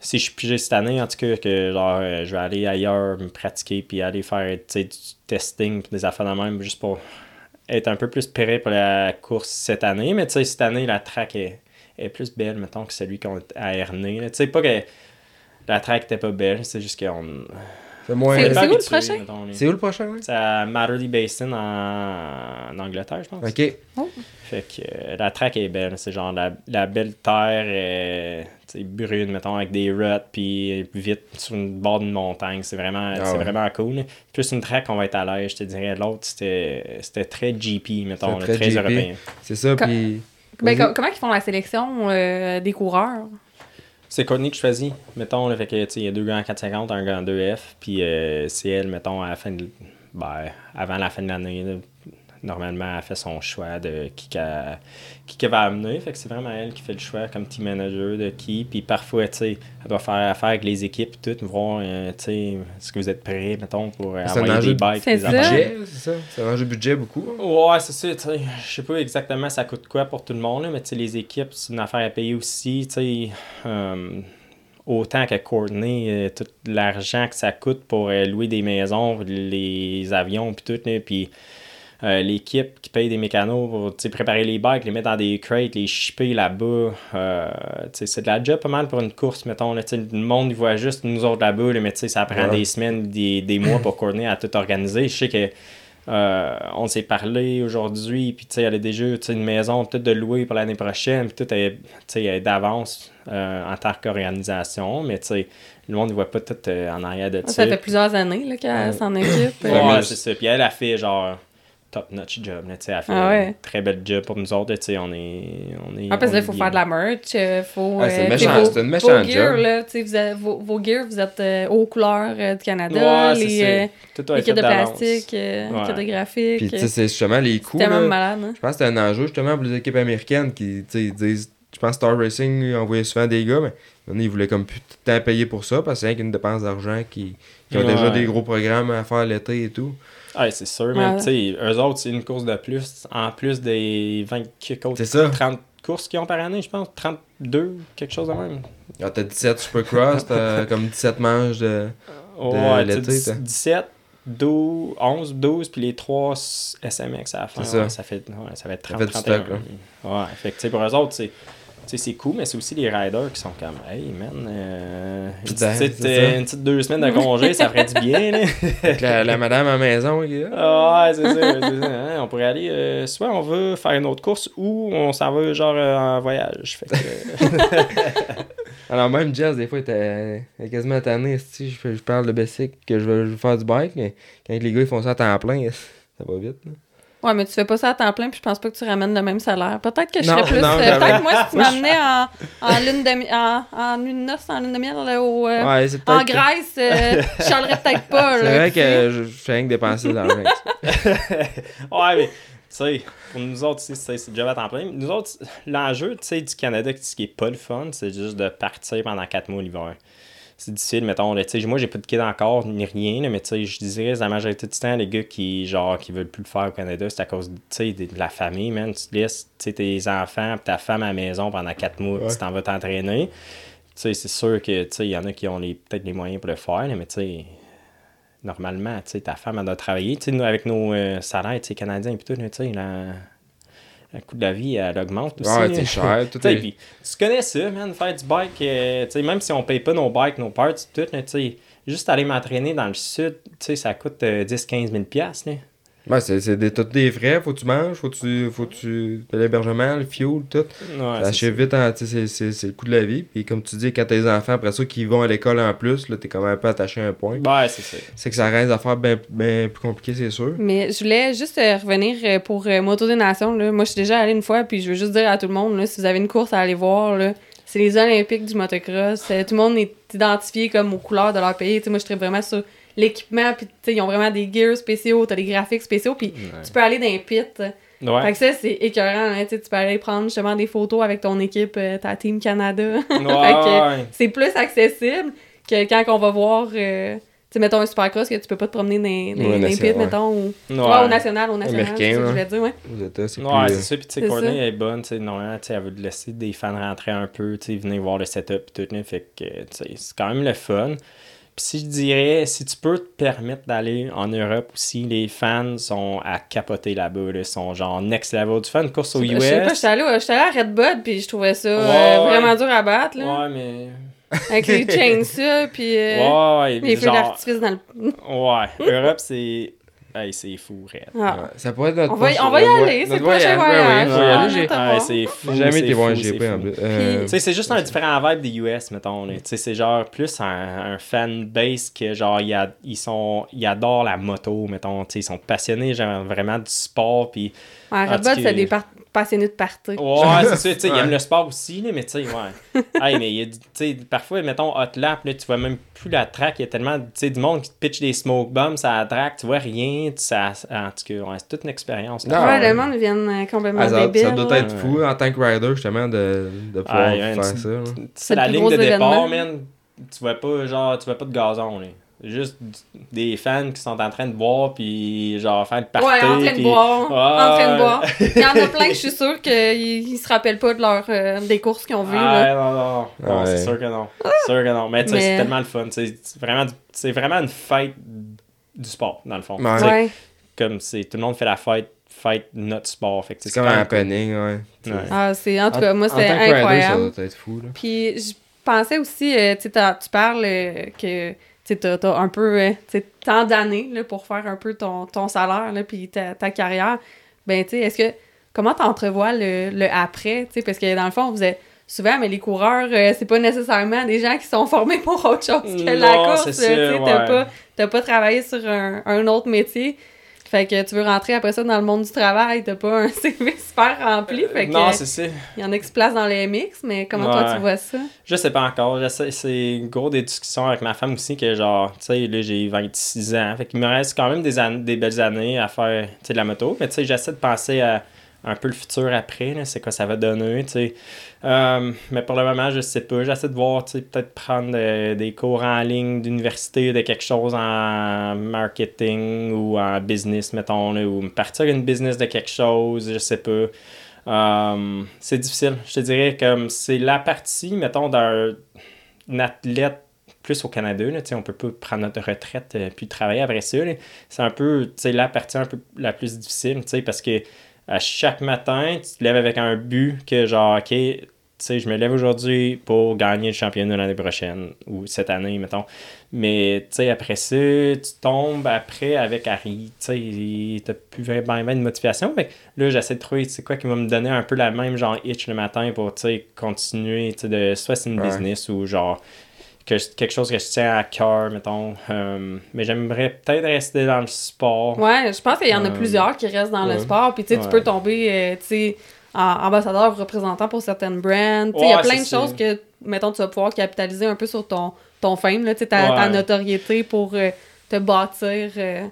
si je suis pigé cette année, en tout cas, que genre, euh, je vais aller ailleurs me pratiquer, puis aller faire, tu sais, du testing, puis des affaires de même, juste pour être un peu plus prêt pour la course cette année. Mais tu sais, cette année, la track est, est plus belle, mettons, que celui qu'on a erné. Tu sais, pas que la track était pas belle, c'est juste qu'on. C'est est où le prochain? mettons, les- C'est où le prochain, ouais? C'est à Matterley Basin en, en Angleterre, je pense. Ok. Fait que euh, la track est belle. C'est genre la, la belle terre euh, brune, mettons, avec des ruts, puis vite sur une bord d'une montagne. C'est vraiment, Ah ouais. vraiment cool. Plus une track, on va être à l'aise, je te dirais. L'autre, c'était c'était très GP, mettons, très très, GP. européen. C'est ça, puis. Ben, comment ils font la sélection euh, des coureurs? C'est Courtney mettons, là, fait que, tu sais, il y a deux gars en 450, un gars en 2F, puis euh, c'est elle, mettons, à la fin de, ben, avant la fin de l'année, normalement, elle fait son choix de qui qu'elle qui qu'elle va amener, fait que c'est vraiment elle qui fait le choix comme team manager de qui, puis parfois, tu sais, elle doit faire affaire avec les équipes, tout, voir, euh, tu sais, est-ce que vous êtes prêts, mettons, pour euh, envoyer des bikes, C'est des. Budget, c'est ça? C'est un enjeu budget beaucoup. hein? Ouais, c'est ça, tu sais. Je sais pas exactement ça coûte quoi pour tout le monde, là, mais tu sais, les équipes, c'est une affaire à payer aussi, tu sais. euh, autant que Courtney, euh, tout l'argent que ça coûte pour euh, louer des maisons, les avions, puis tout, là, puis euh, l'équipe qui paye des mécanos pour préparer les bikes, les mettre dans des crates, les shipper là-bas. euh, tu sais, c'est de la job pas mal pour une course, mettons. Là, le monde il voit juste nous autres là-bas, là, mais tu sais, ça prend Ouais. des semaines, des, des mois pour Courtney à tout organiser. Je sais que euh, on s'est parlé aujourd'hui, puis tu sais, elle a déjà tu sais, une maison peut-être de louer pour l'année prochaine, puis tout est, d'avance euh, en tant qu'organisation, mais tu sais, le monde ne voit pas tout euh, en arrière de Ça fait plusieurs années là, qu'elle s'en occupe. Ouais, c'est ça. Puis elle a fait genre top-notch job. Là, tu sais, elle fait Ah ouais. un très bel job pour nous autres. là, tu sais, On est, on est, Ah, parce on que là, est il faut bien. faire de la merch, euh, faut... Ouais, c'est euh, une méchante vos gear, job. là, vous avez- vos, vos gear, vous êtes euh, aux couleurs euh, du Canada, Ouais, les, euh, Tout doit les kits de plastique, euh, Ouais. kits de graphique. Puis, tu euh, sais, c'est justement les coûts. C'est tellement là. malade. hein. Je pense que c'est un enjeu justement pour les équipes américaines qui tu sais, ils disent. Je pense que Star Racing envoyait souvent des gars, mais ils voulaient comme plus de temps payer pour ça parce que c'est qu'une dépense d'argent qui, qui ont déjà des gros programmes à faire l'été et tout. Ouais, c'est sûr. Ouais. Mais tu sais, eux autres, c'est une course de plus. En plus des 20 quelques autres- C'est ça. 30 courses qu'ils ont par année, je pense. 32, quelque chose de même. Ah, t'as 17 Supercross, t'as comme 17 manches de. Ouais, tu sais, l'été, toi. 17, 12, 11, 12, puis les 3 SMX à la fin. Ça. ouais, ça. fait, ouais, ça va être Ça 30, fait du 31. stock, Ouais, fait que tu sais, pour eux autres, c'est. Tu sais, c'est cool, mais c'est aussi les riders qui sont comme, hey man, euh, une, Putain, petite, c'est euh, une petite deux semaines de congé, ça ferait du bien. Là. La, la madame à la maison. Ah ouais, c'est ça. ça, hein. On pourrait aller, euh, soit on veut faire une autre course ou on s'en va genre euh, en voyage. Fait que, Alors même Jazz, des fois, il était quasiment tanné. Si je, je parle de Bessic que je veux, je veux faire du bike, mais quand les gars ils font ça à temps plein, ça va vite. là. Ouais, mais tu fais pas ça à temps plein, puis je pense pas que tu ramènes le même salaire. Peut-être que je Non, serais plus. euh, Peut-être moi, si tu m'amenais en, en lune de en, en une noce, en lune de miel, là, au, euh, Ouais, en que- Grèce, euh, je chialerais peut-être pas. C'est vrai que je, je fais rien que dépenser de l'argent. avec ça. ouais, mais tu sais, pour nous autres, c'est c'est déjà à temps plein. Nous autres, l'enjeu, tu sais, du Canada, ce qui est pas le fun, c'est juste de partir pendant 4 mois l'hiver. C'est difficile, mettons, là, moi j'ai pas de kid encore, ni rien, là, mais tu sais, je dirais, la majorité du temps, les gars qui, genre, qui veulent plus le faire au Canada, c'est à cause, de la famille, man. Tu te laisses, tes enfants ta femme à la maison pendant 4 mois, Ouais. tu t'en vas t'entraîner. Tu sais, c'est sûr que, il y en a qui ont les- peut-être les moyens pour le faire, là, mais tu sais, normalement, ta femme, elle doit travailler. Nous, avec nos euh, salaires, canadiens et tout, là, la- le coût de la vie, elle augmente aussi. Ouais, c'est cher. Tout est... puis tu connais ça, man, faire du bike, euh, tu sais, même si on paye pas nos bikes, nos parts, tout, là, tu sais, juste aller m'entraîner dans le sud, tu sais, ça coûte euh, 10-15 000 piastres, là. Ouais, c'est, c'est des, tous des frais, faut que tu manges, faut que tu. Faut que tu t'as l'hébergement, le fuel, tout. Ouais, ça c'est achève vite, c'est, c'est, c'est le coût de la vie. Puis comme tu dis, quand tes enfants, après ça, qui vont à l'école en plus, là, t'es quand même un peu attaché à un point. Ouais, c'est ça. C'est que ça reste des affaires bien plus compliquées, c'est sûr. Mais je voulais juste euh, revenir euh, pour euh, Moto des Nations. Là. Moi, je suis déjà allée une fois, puis je veux juste dire à tout le monde, là, si vous avez une course à aller voir, là, c'est les Olympiques du motocross. Euh, tout le monde est identifié comme aux couleurs de leur pays. Moi, je serais vraiment sur l'équipement, puis tu sais, ils ont vraiment des gears spéciaux, t'as des graphiques spéciaux, puis tu peux aller dans les pits. Ouais. Fait que ça, c'est écœurant. Hein, tu sais, tu peux aller prendre justement des photos avec ton équipe, euh, ta Team Canada. Ouais, Fait que- ouais. c'est plus accessible que quand on va voir, euh, tu sais, mettons un supercross que tu peux pas te promener dans, dans, Ouais, dans les pits, ouais. mettons. Ou... Ouais. Ouais, au national, au national. C'est ça que je voulais dire, ouais. C'est c'est ça. Puis, tu sais, Courtney est bonne. Tu sais, normalement, tu elle veut te laisser des fans rentrer un peu, tu sais, venir voir le setup et tout. Fait que, c'est quand même le fun. Puis si je dirais, si tu peux te permettre d'aller en Europe aussi, les fans sont à capoter là-bas. Ils sont genre next level. Fais une course au Je US. sais pas, j'étais allée à Red Bud, puis je trouvais ça euh, ouais. vraiment dur à battre, là. Ouais, mais. Avec les chainsaws, puis euh, Ouais, ouais. les feux genre- d'artifice dans le... Ouais, Europe, c'est. Hey, c'est fou, raide. Ah. Ça pourrait être notre On va on va y aller, c'est le prochain voyage. Voyage. voir. c'est fou. jamais été voir un GP en fou. plus. Euh, c'est juste un différent vibe des US, mettons. c'est genre plus un, un fan base que genre, ils, a- ils sont, ils adorent la moto, mettons. Ils sont passionnés genre, vraiment du sport. Puis, Ouais, Ah, Red c'est des par- passionnés de party. ouais, c'est ça, tu sais, Ouais. aiment le sport aussi, là, mais tu sais, ouais. hey, mais il y a du- tu sais, parfois, mettons, hot lap, là, tu vois même plus la track. Il y a tellement, tu sais, du monde qui te pitch des smoke bombs à la track, tu vois rien. tu- Ça, en tout cas, ouais, c'est toute une expérience. là. Ouais, le monde vient euh, complètement ah, ça, débile. ça doit être fou en tant que rider, justement, de, de pouvoir Ah, il faire ça. C'est la ligne de départ, man, tu vois pas, genre, tu vois pas de gazon, là. Juste des fans qui sont en train de boire, puis genre, faire le party. Ouais, en train de boire. Ouais. En train de boire. Il y en a plein que je suis sûre qu'ils ils se rappellent pas de leur, euh, des courses qu'ils ont vues. Ah, là. non, non, non, Ouais. c'est sûr que non. C'est sûr que non. Mais tu sais, Mais- c'est tellement le fun. C'est vraiment, du- c'est vraiment une fête du sport, dans le fond. Ouais. Ouais. Comme c'est, tout le monde fait la fête, fête notre sport. C'est comme un happening, ouais. Ouais. Ah, c'est, en tout cas, moi, c'est rider, incroyable. Ça doit être fou, là. Puis je pensais aussi, euh, tu sais, t'as- tu parles euh, que t'as un peu sais, tant d'années pour faire un peu ton, ton salaire puis ta, ta carrière. Ben, tu sais, est-ce que comment t'entrevois le, le après? Parce que dans le fond, vous êtes souvent, mais les coureurs, euh, c'est pas nécessairement des gens qui sont formés pour autre chose que la course. tu ouais. pas, pas travaillé sur un, un autre métier. Fait que tu veux rentrer après ça dans le monde du travail, t'as pas un CV super rempli. Fait que, Non, c'est ça. il y en a qui se placent dans les mix, mais comment toi tu vois ça? Je sais pas encore. C'est gros des discussions avec ma femme aussi que genre, tu sais, là j'ai 26 ans. Fait qu'il me reste quand même des, années- des belles années à faire de la moto. Mais tu sais, j'essaie de penser à un peu le futur après, c'est quoi ça va donner, tu sais. Euh, mais pour le moment, je sais pas. J'essaie de voir, peut-être prendre euh, des cours en ligne d'université, de quelque chose en marketing ou en business, mettons, ou partir une business de quelque chose, je sais pas. Euh, c'est difficile. Je te dirais comme c'est la partie, mettons, d'un un athlète plus au Canada, là, on peut pas prendre notre retraite euh, puis travailler après ça. C'est un peu la partie un peu la plus difficile, parce que à chaque matin, tu te lèves avec un but que genre, OK, tu sais, je me lève aujourd'hui pour gagner le championnat l'année prochaine ou cette année, mettons. Mais, tu sais, après ça, tu tombes après avec Harry, tu sais, t'as plus vraiment de motivation. Que là, j'essaie de trouver, c'est quoi qui va me donner un peu la même, genre, itch le matin pour, tu sais, continuer, tu sais, de, soit c'est une Ouais. business ou genre, que, je- quelque chose que je tiens à cœur, mettons. Euh, mais j'aimerais peut-être rester dans le sport. Ouais, je pense qu'il y en a Euh, plusieurs qui restent dans le sport. Puis tu sais, tu peux tomber, euh, tu sais, en ambassadeur ou représentant pour certaines brands. Tu sais, il y a plein de choses que, mettons, tu vas pouvoir capitaliser un peu sur ton, ton fame, là, tu sais, ta, ta notoriété pour euh, te bâtir euh,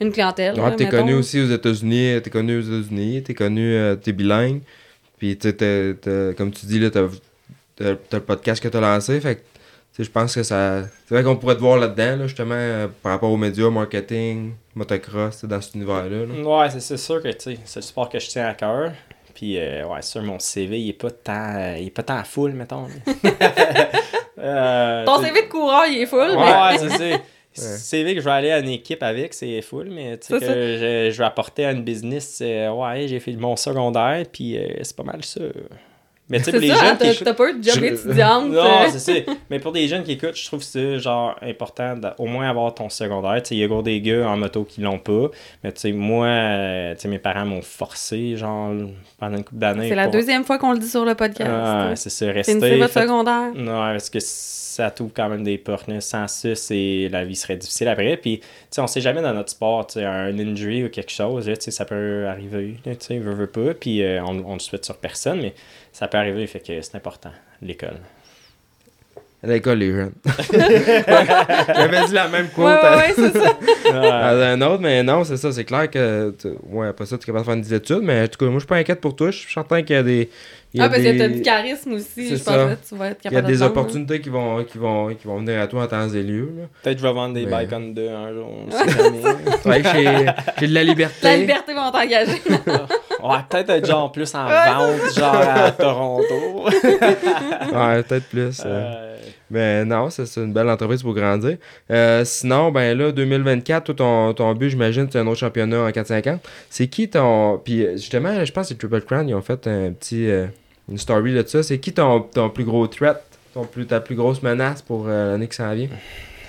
une clientèle. Ouais, t'es connu aussi aux États-Unis, t'es connu aux États-Unis, t'es connu, euh, t'es bilingue. Puis, tu comme tu dis, là, t'as t'as- t'as le podcast que t'as lancé. Fait que, je pense que ça. C'est vrai qu'on pourrait te voir là-dedans, là, justement, euh, par rapport aux médias, marketing, motocross, dans cet univers-là. là. Ouais, c'est c'est sûr que tu sais, c'est le sport que je tiens à cœur. Puis, euh, ouais, sûr, mon CV, il est pas tant, il est pas tant full, mettons. Euh, Ton CV de coureur, il est full, mais Ouais, c'est ça. CV que je vais aller à une équipe avec, c'est full, mais tu sais que je, je vais apporter à une business, euh, ouais, j'ai fait mon secondaire, puis euh, c'est pas mal ça. Mais tu sais, c'est pour les ça, jeunes t'as pas eu de job Je- étudiante. non, euh, c'est ça. Mais pour des jeunes qui écoutent, je trouve ça genre important d'au moins avoir ton secondaire. Tu sais, il y a gros des gars en moto qui l'ont pas. Mais tu sais, moi, euh, tu sais, mes parents m'ont forcé, genre, pendant une couple d'années. c'est la pour- deuxième fois qu'on le dit sur le podcast. Ah, c'est ça, rester. votre secondaire. non, parce que ça t'ouvre quand même des portes. Sans ça, c'est... la vie serait difficile après. Puis, tu sais, on sait jamais dans notre sport, tu sais, un injury ou quelque chose, tu sais, ça peut arriver, tu sais, veut, veut pas. Puis, euh, on, on le souhaite sur personne, mais ça peut arriver, fait que c'est important, l'école. L'école, les jeunes. J'avais dit la même quote ouais, à- ouais, c'est ça. à un autre, mais non, c'est ça, c'est clair que. tu- Ouais, après ça, tu es capable de faire des études, mais en tout cas, moi, je suis pas inquiète pour toi. Je suis certain qu'il y a des. Il y a Ah, parce des- que t'as du charisme aussi. Je ça. pense que tu vas être Il y a capable de des opportunités qui vont, qui, vont, qui vont venir à toi en temps et lieu. Là. Peut-être que je vais vendre des Mais- bikes on deux un jour. on sait jamais. Ouais, j'ai, de la liberté. La liberté va t'engager. ouais, peut-être être genre plus en vente, genre à Toronto. Ouais, peut-être plus. euh. Euh, Mais non, ça, c'est une belle entreprise pour grandir. Euh, sinon, ben là, 2024, toi, ton, ton but, j'imagine, c'est un autre championnat en 450. C'est qui ton. Puis euh, justement, je pense que Triple Crown, ils ont fait un petit. euh, une story de ça. C'est qui ton, ton plus gros threat, ton plus, ta plus grosse menace pour euh, l'année qui s'en vient?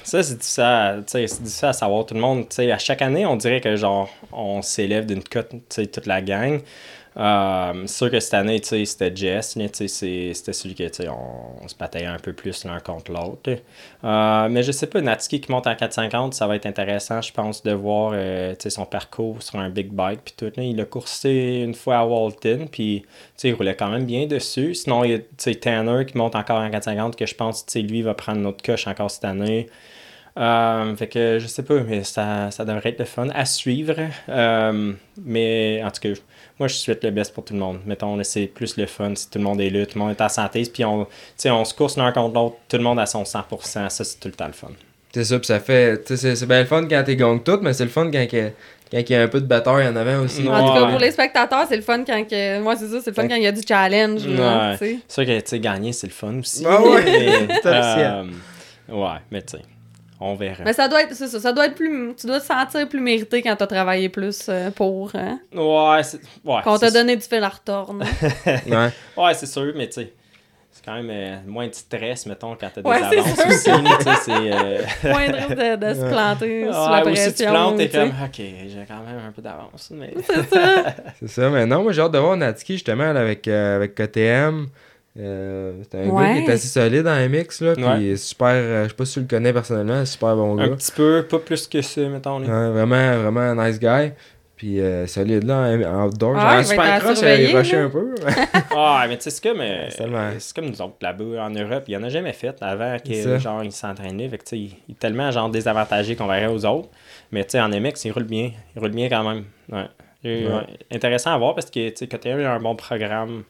Ça, c'est difficile, à, difficile à savoir. Tout le monde, à chaque année, on dirait que genre, on s'élève d'une cote, toute la gang. Euh, c'est sûr que cette année, c'était Jess, c'était celui que, on, se bataillait un peu plus l'un contre l'autre. Euh, mais je sais pas, Natsuki qui monte en 450, ça va être intéressant, je pense, de voir, euh, son parcours sur un big bike, puis tout. Il a coursé une fois à Walton, puis, il roulait quand même bien dessus. Sinon, il y a, Tanner qui monte encore en 450, que je pense, lui, va prendre notre coche encore cette année. Euh, fait que je sais pas, mais ça, ça devrait être le fun à suivre. Euh, mais en tout cas, moi je souhaite le best pour tout le monde. Mettons, là, c'est plus le fun si tout le monde est là, tout le monde est en santé, puis on, tu sais, on se course l'un contre l'autre, tout le monde à son 100%, ça c'est tout le temps le fun. C'est ça, puis ça fait. C'est c'est bien le fun quand t'es gang tout, mais c'est le fun quand, que- quand il y a un peu de bataille en avant aussi. Ouais. En tout cas, pour les spectateurs, c'est le fun quand que. Moi, c'est ça, c'est le fun quand il y a du challenge. Ouais. C'est sûr que, tu sais, gagner, c'est le fun aussi. Ah ouais, mais, euh, ouais, mais tu sais, on verra. Mais ça doit être, c'est ça, ça doit être plus. Tu dois te sentir plus mérité quand t'as travaillé plus euh, pour. Hein? Ouais, c'est ouais, Quand on t'a donné du fil à retordre. Ouais. Ouais, c'est sûr, mais tu sais, c'est quand même euh, moins de stress, mettons, quand t'as des Ouais, c'est avances sûr. aussi. là, tu sais, c'est. euh, Moins de risque de, de se planter sous la Ouais, pression. ou si tu plantes, t'es comme, ok, j'ai quand même un peu d'avance. Mais... C'est ça. C'est ça, mais non, moi j'ai hâte de voir Natsuki justement là, avec, euh, avec KTM. Euh, c'est un Ouais. gars qui est assez solide dans les mix, là, puis Ouais. il est super, euh, je sais pas si tu le connais personnellement, super bon Un gars. petit peu, pas plus que ça, mettons. là. Ouais, vraiment, vraiment un nice guy. Puis euh, solide là, en en outdoor. Ouais, Genre, en il super cross, il un peu. Ah, mais tu sais, c'est comme, euh, C'est comme nous autres là-bas en Europe. Il y en a jamais fait avant que genre ils s'entraînaient. Fait que tu sais, il il est tellement genre désavantagé qu'on verrait aux autres. Mais tu sais, en MX, il roule bien. Il roule bien quand même. Ouais. Et, Ouais. ouais, Intéressant à voir parce que tu sais, a un bon programme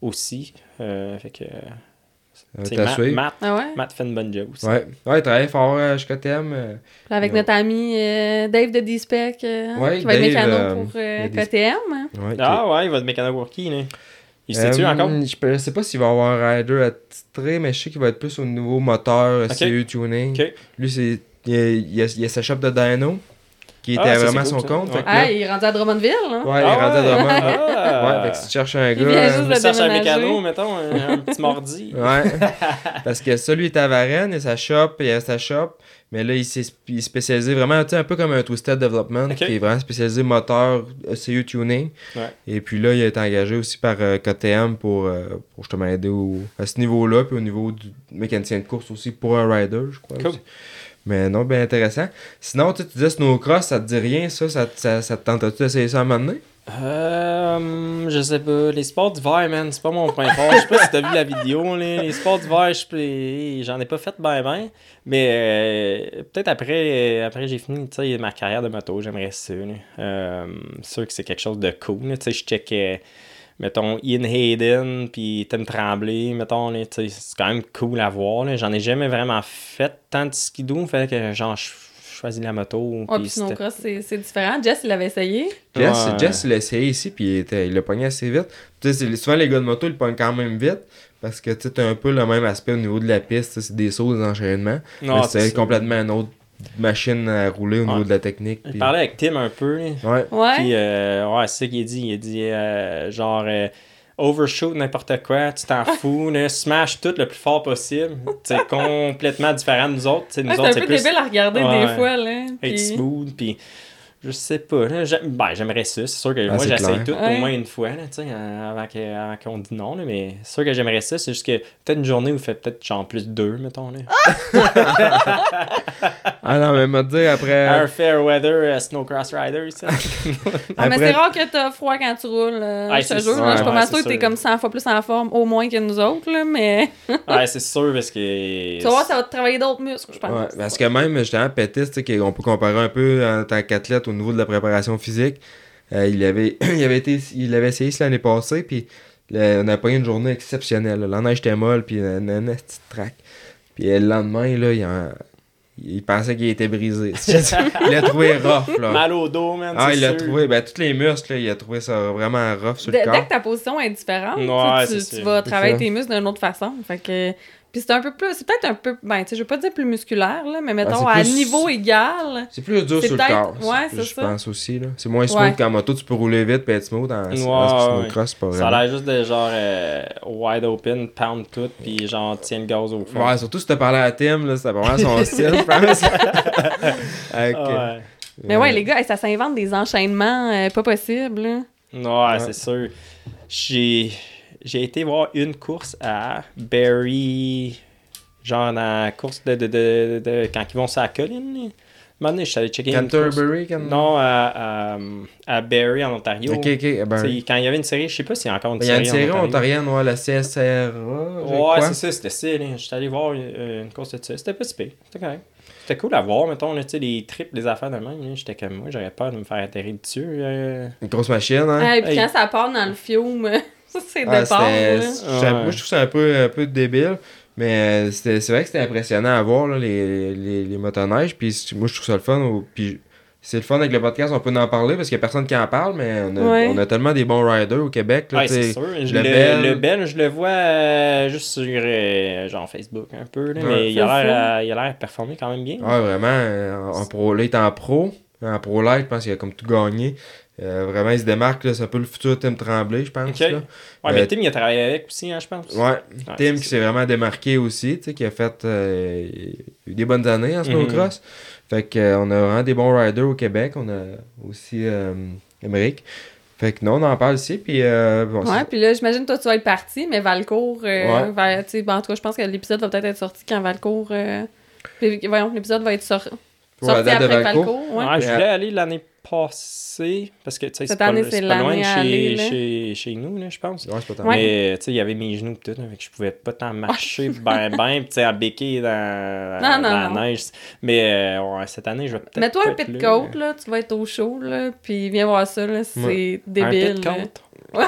aussi. Euh, fait que. Euh, Matt? Matt, Ah ouais? Matt fait une bonne job aussi. Ouais, ouais, il travaille fort euh, chez KTM. euh, avec Ouais. notre ami euh, Dave de D-Spec, euh, Ouais, qui va être mécano pour euh, il KTM. hein? ouais, Ah ouais, il va de mécano. Là? Il sait-tu Euh, encore? Je, je sais pas s'il va avoir un rider attitré, mais je sais qu'il va être plus au niveau moteur, Ok. CU tuning. Lui, c'est. Il y a, il il sa shop de dyno, qui était Ah, vraiment son cool, compte. Ouais. là- Ah, il est rendu à Drummondville. Hein? ouais, il est rendu à Drummond. Ah. Ouais, fait que si tu cherches un gars. juste Je cherche un mécano, mettons, un, un petit mordi. Ouais. Parce que ça, lui, il est à Varennes, il a sa shop, il a sa shop. Mais là, il s'est spécialisé vraiment, tu sais, un peu comme un Twisted Development, Ok. qui est vraiment spécialisé moteur ECU tuning. Ouais. Et puis là, il a été engagé aussi par euh, KTM pour, euh, pour justement aider au- à ce niveau-là, puis au niveau du mécanicien de course aussi pour un rider, je crois. Cool. aussi. Mais non, bien intéressant. Sinon, tu sais, tu disais snowcross, ça te dit rien, ça? Ça, ça, te tente-tu d'essayer ça à un moment donné? Euh, je sais pas. Les sports d'hiver, man, c'est pas mon point fort. Je sais pas si t'as vu la vidéo, là. Les sports d'hiver, j'en ai pas fait ben ben. Mais euh, peut-être après, après j'ai fini, ma carrière de moto, j'aimerais ça. Euh, sûr que c'est quelque chose de cool. je checkais, mettons, Ian Hayden, puis Tim Tremblay, mettons, c'est quand même cool à voir. là. J'en ai jamais vraiment fait tant de skidoo. Fallait que, genre, je choisis la moto. Ouais, puis snowcross, c'est c'est différent. Jess, il l'avait essayé. Jess, Ouais. Jess il l'a essayé ici, puis il, était- il l'a pogné assez vite. Tu sais, c'est- souvent, les gars de moto, ils le pognent quand même vite. Parce que tu sais, t'as un peu le même aspect au niveau de la piste. C'est des sauts, des enchaînements. Non, mais c'est complètement une autre machine à rouler au Ouais. niveau de la technique. Je puis- parlais avec Tim un peu. Ouais. Ouais. Puis, euh, ouais, c'est ça qu'il a dit. Il a dit, euh, genre, euh, overshoot n'importe quoi, tu t'en fous, là, smash tout le plus fort possible. C'est complètement différent de nous autres. Nous Ouais, c'est un peu plus débile à regarder Ouais. des fois. Là. Puis- smooth. Puis, je sais pas. Là, ben, j'aimerais ça. C'est sûr que Ah, moi, j'essaye tout Ouais. au moins une fois, là, tu sais, euh, avant que- avant qu'on dise non. Là, mais c'est sûr que j'aimerais ça. C'est juste que peut-être une journée où il fait peut-être genre plus deux, mettons. Là. Ah non, mais m'a dit après. Un fair weather euh, snowcross rider, ça. Ah, mais c'est rare que t'as froid quand tu roules. euh, Ouais, je te c'est jure. là, je suis pas Ouais, mal que t'es comme 100 fois plus en forme, au moins que nous autres. Là, mais ouais, c'est sûr parce que. tu vas voir, ça va te travailler d'autres muscles, je pense. Ouais, parce que même, justement, sais, qu'on peut comparer un peu en tant qu'athlète au niveau de la préparation physique. euh, il, avait, il, avait été, il avait essayé ça l'année passée, puis on a pas eu une journée exceptionnelle. La neige était molle, puis une, une petite track. Puis euh, le lendemain, là, il, en- il pensait qu'il était brisé. il l'a trouvé rough, là. Mal au dos, man. Ah, il l'a trouvé, ben, tous les muscles, là, il a trouvé ça vraiment rough sur Dès le dès corps. que ta position est différente, Ouais, tu, tu, vas travailler tes muscles d'une autre façon. Fait que... Puis c'est un peu plus, c'est peut-être un peu, ben, tu sais, je veux pas dire plus musculaire, là, mais mettons, c'est à niveau égal. C'est plus dur C'est sur le corps. ouais, c'est Je pense aussi. là. C'est moins smooth Ouais. qu'en moto, tu peux rouler vite et être smooth. En, en Ouais, snowcross, pas Ça a l'air juste de genre euh, wide open, pound tout, puis genre tiens le gaz au fond. Ouais, surtout si t'as parlé à Tim, là, c'était vraiment son style, je pense. Avec, Ah ouais. Mais ouais, les gars, ça s'invente des enchaînements euh, pas possibles. là. Ouais, c'est sûr. J'ai j'ai été voir une course à Barry, genre la course de, de, de, de- quand ils vont sur la colline. donné, je suis allé checker une course. Canterbury, can... Non, à, à, à Barry en Ontario. Ok, ok. Quand il y avait une série, je sais pas s'il y a encore une Il y a une série, série en ontarienne, ouais, la CSRA. je Ouais, c'est ça, c'était ça. là. J'étais allé voir euh, une course de ça. C'était pas si pire. C'était correct. C'était cool à voir, mettons, là, tu sais, les trips, les affaires de même. J'étais comme moi, j'aurais peur de me faire atterrir dessus. euh. Une grosse machine, hein? Ouais, puis Hey. quand ça part dans le fiume, c'est Ah, Moi, je trouve ça un peu, un peu débile. Mais euh, c'était- c'est vrai que c'était impressionnant à voir, là, les, les, les motoneiges. Puis moi, je trouve ça le fun. Puis c'est le fun avec le podcast, on peut en parler parce qu'il n'y a personne qui en parle. Mais on a, Ouais. on a tellement des bons riders au Québec. Là, Ouais, c'est sûr. Je le le, Bell. le je le vois euh, juste sur euh, genre Facebook un peu. Là, Ouais. mais il a l'air à- il a l'air à performer quand même bien. Ouais, vraiment. En, en pro, là, il est en pro. En pro light, je pense qu'il a comme tout gagné. Euh, vraiment, il se démarque. là, C'est un peu le futur Tim Tremblay, je pense. Ok. là. Ouais, mais Euh, Tim, il a travaillé avec aussi, hein, je pense. Ouais, Ouais, Tim qui s'est vraiment démarqué aussi, tu sais, qui a fait euh, des bonnes années en snowcross. Fait que euh, on a vraiment des bons riders au Québec, on a aussi euh, Émeric. Fait que non, on en parle ici, puis euh, bon, Ouais, puis là, j'imagine toi, tu vas être parti, mais Valcourt, euh, Ouais. va- tu sais, ben, en tout cas, je pense que l'épisode va peut-être être sorti quand Valcourt. euh, puis, voyons, l'épisode va être sorti après Valcourt. Valcourt. Ouais. Ouais, je voulais aller l'année passée, parce que tu sais, Cette c'est pas, année, c'est c'est pas loin à aller, chez, là. chez, chez nous, là, je pense. Ouais, c'est pas tant. Ouais. Mais tu sais, il y avait mes genoux tout, que je pouvais pas tant marcher ben ben, pis tu sais, à béquer dans, Non, non, dans la non. neige. Mais euh, ouais, cette année, je vais peut-être. Mets-toi un pit là. coat, là, tu vas être au chaud, là, puis viens voir ça, là, c'est Ouais. débile. Un pit coat? C'est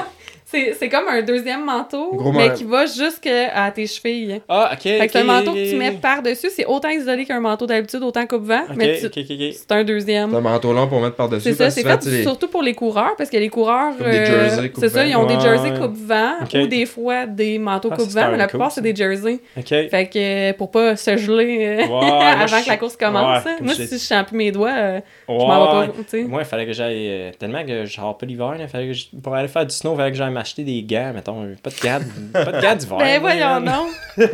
c'est comme un deuxième manteau, Gros mais qui va jusqu'à tes chevilles. Ah, ok. Fait que c'est un ok, manteau que tu mets par-dessus, c'est autant isolé qu'un manteau d'habitude, autant coupe-vent, mais c'est un deuxième. C'est un manteau long pour mettre par-dessus. C'est ça, c'est fait les- surtout pour les coureurs, parce que les coureurs, Comme des euh, jerseys c'est ça, ils ont des jerseys Ouais. coupe-vent ou des fois des manteaux Ah, coupe-vent, mais la plupart, c'est des jerseys. Ok. Fait que euh, pour pas se geler euh, avant je- que la course commence. ouais, hein. Moi, si je plus mes doigts, je Ouais. m'en vais pas, tu sais. Moi, il fallait que j'aille. euh, tellement que je sors pas l'hiver, là, fallait que je- pour aller faire du snow, il fallait que j'aille m'acheter des gants, mettons. euh, Pas de gants, pas de gants d'hiver. Ben voyons donc.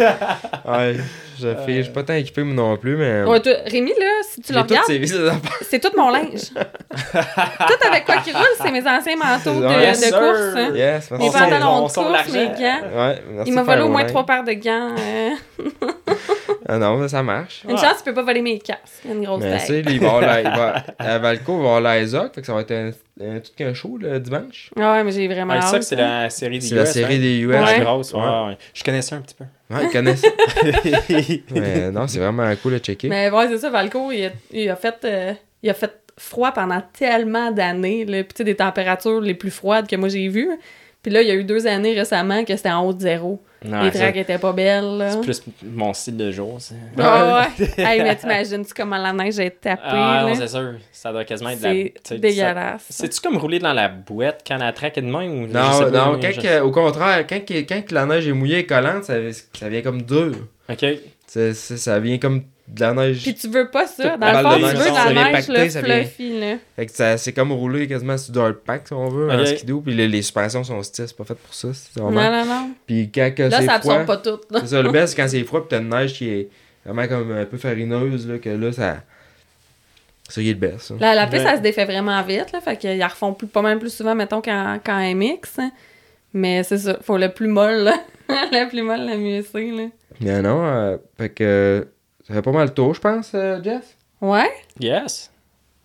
Ouais, je fais, je suis pas tant équipé moi non plus, mais. Ouais, toi, Rémi, là, si tu le regardes, c'est tout mon linge. tout avec quoi qui roule, c'est mes anciens manteaux de, Yes, de course. hein. Yes, Mes pantalons on de course, mes gants. Ouais, merci Il m'a volé au moins trois paires de gants. euh. Ah non, mais ça marche. Une Ouais. chance, tu peux pas voler mes casques. Il y a une grosse Mais tête. tu sais, il va avoir à Valco, il va avoir la ESOC, fait que ça va être un, un tout qu'un show le dimanche. Ah ouais, mais j'ai vraiment hâte. ça, que c'est hein. la série des C'est la US, série hein. des US. Ouais, grosse, ouais, Ouais. ouais. Je connaissais un petit peu. Ouais, ils connaissent. Mais non, c'est vraiment cool à checker. Mais ouais, c'est ça, Valco, il a, il a fait euh, il a fait froid pendant tellement d'années, là, puis tu sais, des températures les plus froides que moi j'ai vues. Puis là, il y a eu deux années récemment que c'était en haut de zéro. Non, les tracks étaient pas belles, c'est plus mon style de jour, ça. Ah ouais. hey, mais t'imagines-tu comment la neige est tapée, Ah, non, là? c'est sûr. Ça doit quasiment être de la. C'est tu sais, dégueulasse. ça- C'est-tu comme rouler dans la boîte quand la track est de même ou je sais Non, pas, non, quand je- que- au contraire, quand, que- quand que la neige est mouillée et collante, ça, ça vient comme dur. Ok. C'est- c'est- ça vient comme de la neige. Puis tu veux pas ça. Dans le fond, tu neige, veux de la vient neige, pacter, le ça vient- fluffy, là. Fait que ça- c'est comme rouler quasiment sur du hard pack, si on veut, en Ok. skidoo. Puis les, les suspensions sont stiff, c'est pas fait pour ça. C'est Non, vraiment... non, non. Puis quand que Là, c'est ça froid, absorbe pas tout. là. c'est ça, le best, c'est quand c'est froid, puis t'as une neige qui est vraiment comme un peu farineuse, là, que là, ça... Ça qui est le best, ça. La, la piste, Ouais. ça se défait vraiment vite, là. Fait qu'ils la refont plus, pas mal plus souvent, mettons, qu'en qu'en MX. hein. Mais c'est ça. Faut le plus molle, là. le plus molle, le mieux c'est, là. Mais non, euh, fait que... Ça fait pas mal le tour, je pense, euh, Jeff? Ouais. Yes.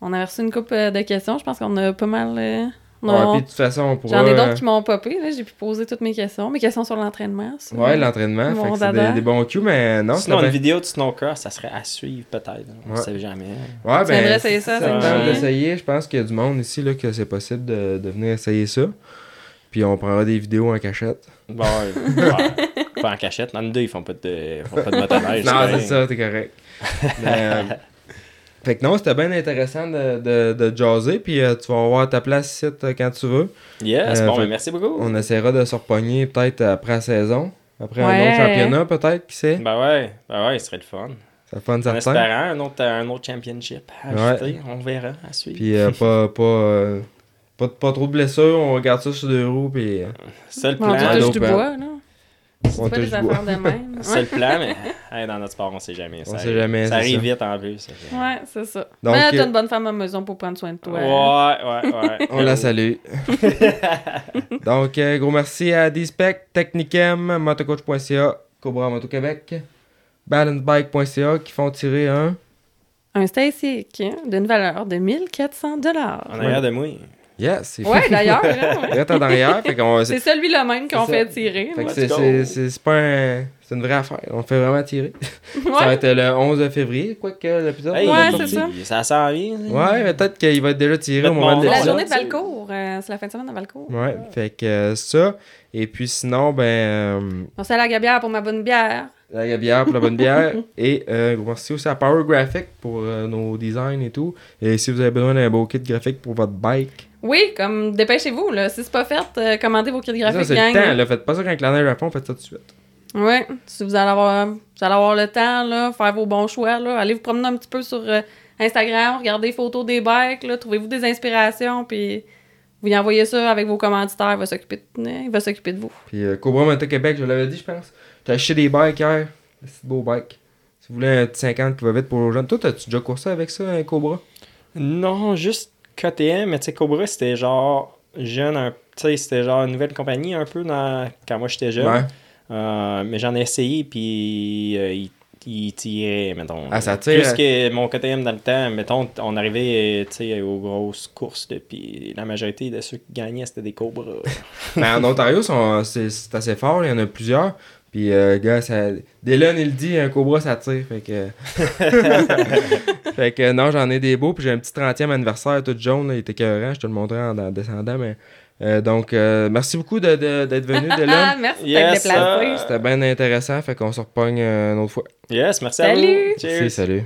On a reçu une couple euh, de questions. Je pense qu'on a pas mal. euh, Ouais, puis de toute façon, on pourra... J'en ai euh, d'autres qui m'ont popé, là. J'ai pu poser toutes mes questions. Mes questions sur l'entraînement. Ouais, l'entraînement, fait que c'est des, des bons cues, mais non, Sinon, une vidéo de snowcross, ça serait à suivre peut-être. On Ouais. sait jamais. Ouais, Tu ben, essayer ça, c'est idée. d'essayer. Je pense qu'il y a du monde ici là, que c'est possible de, de venir essayer ça. Puis on prendra des vidéos en cachette. Bon, ouais. Pas en cachette. Dans le deux, ils font pas de, font pas de motoneige. non, c'est ça, t'es correct. Mais, euh, fait que non, c'était bien intéressant de, de, de jaser. Puis euh, tu vas avoir ta place ici euh, quand tu veux. Yes, Euh, bon, fait- ben, merci beaucoup. On essaiera de se repogner peut-être après la saison. Après un autre championnat, peut-être, qui sait. Ben ouais, ben ouais, ce serait le fun. Ça fun En certain. espérant un autre, un autre championship à Ouais. ajouter, on verra à suivre. Puis euh, pas, pas, euh, pas, pas trop de blessures, on regarde ça sur deux roues, puis... C'est le on plan, touche du bois, là. On C'est pas des affaires de même. c'est le plan, mais hey, dans notre sport, on sait jamais. On ça sait arrive- jamais, Ça arrive ça. vite en plus. Ouais, c'est ça. Donc, Mais t'as euh, une bonne femme à maison pour prendre soin de toi. Ouais, ouais, ouais. On la salue. Donc, euh, gros merci à D-Spec, Technicem, motocoach.ca, Cobra Moto Québec, balancebike.ca qui font tirer un. Un Stacy hein, d'une valeur de 1400 dollars. En arrière de moi. Yes, c'est Ouais, d'ailleurs. hein, ouais. En arrière. C'est celui-là même qu'on C'est fait tirer. C'est, pas un. C'est une vraie affaire. On fait vraiment tirer. Ça va Ouais. être le 11 février, quoi que l'épisode. Hey, Ouais, c'est ça. Ça s'en vient. Ouais, mais peut-être qu'il va être déjà tiré au moment de la journée de ça. Valcourt. euh, c'est la fin de semaine de Valcourt. Ouais, fait que euh, ça. Et puis sinon, ben. euh, On à la Gabière pour ma bonne bière. la bière pour la bonne bière. et euh, merci aussi à Power Graphic pour euh, nos designs et tout. Et si vous avez besoin d'un beau kit graphique pour votre bike, Oui, comme dépêchez-vous, là. Si c'est pas fait, euh, commandez vos kits ça, graphiques, c'est gang. le temps. Là. Faites pas ça quand la neige à fond, faites ça tout de suite. Ouais, si vous allez avoir, vous allez avoir le temps, là, faire vos bons choix, là, allez vous promener un petit peu sur euh, Instagram, regardez les photos des bikes, là, trouvez-vous des inspirations, puis vous y envoyez ça avec vos commanditaires, il va s'occuper de, il va s'occuper de vous. Puis euh, Cobra Moto Québec, je l'avais dit, je pense. J'ai acheté des bikes hier. Des petits beaux bikes. Si vous voulez un petit 50 qui va vite pour les jeunes. Toi, t'as-tu déjà coursé avec ça, un Cobra? Non, juste KTM, mais tu sais, Cobra, c'était genre jeune, un- tu sais, c'était genre une nouvelle compagnie un peu dans... quand moi j'étais jeune. Ouais. Euh, mais j'en ai essayé, puis euh, il, il tirait, mettons. Ah, ça tire. Plus que mon KTM dans le temps, mettons, on arrivait, tu sais, aux grosses courses, puis la majorité de ceux qui gagnaient, c'était des Cobras. Mais en Ontario, c'est assez fort. Il y en a plusieurs. Puis, euh, gars, ça... Dylan, il le dit, un Cobra, ça tire. Fait que. fait que non, j'en ai des beaux. Puis, j'ai un petit 30e anniversaire tout jaune. là, il était écœurant. Je te le montrerai en, en descendant. Mais. euh, donc, euh, merci beaucoup de- de- d'être venu, Ah, Dylan. merci de Yes, sir. C'était bien intéressant. Fait qu'on se repogne euh, une autre fois. Yes, merci Salut. à vous. Cheers. Merci, salut.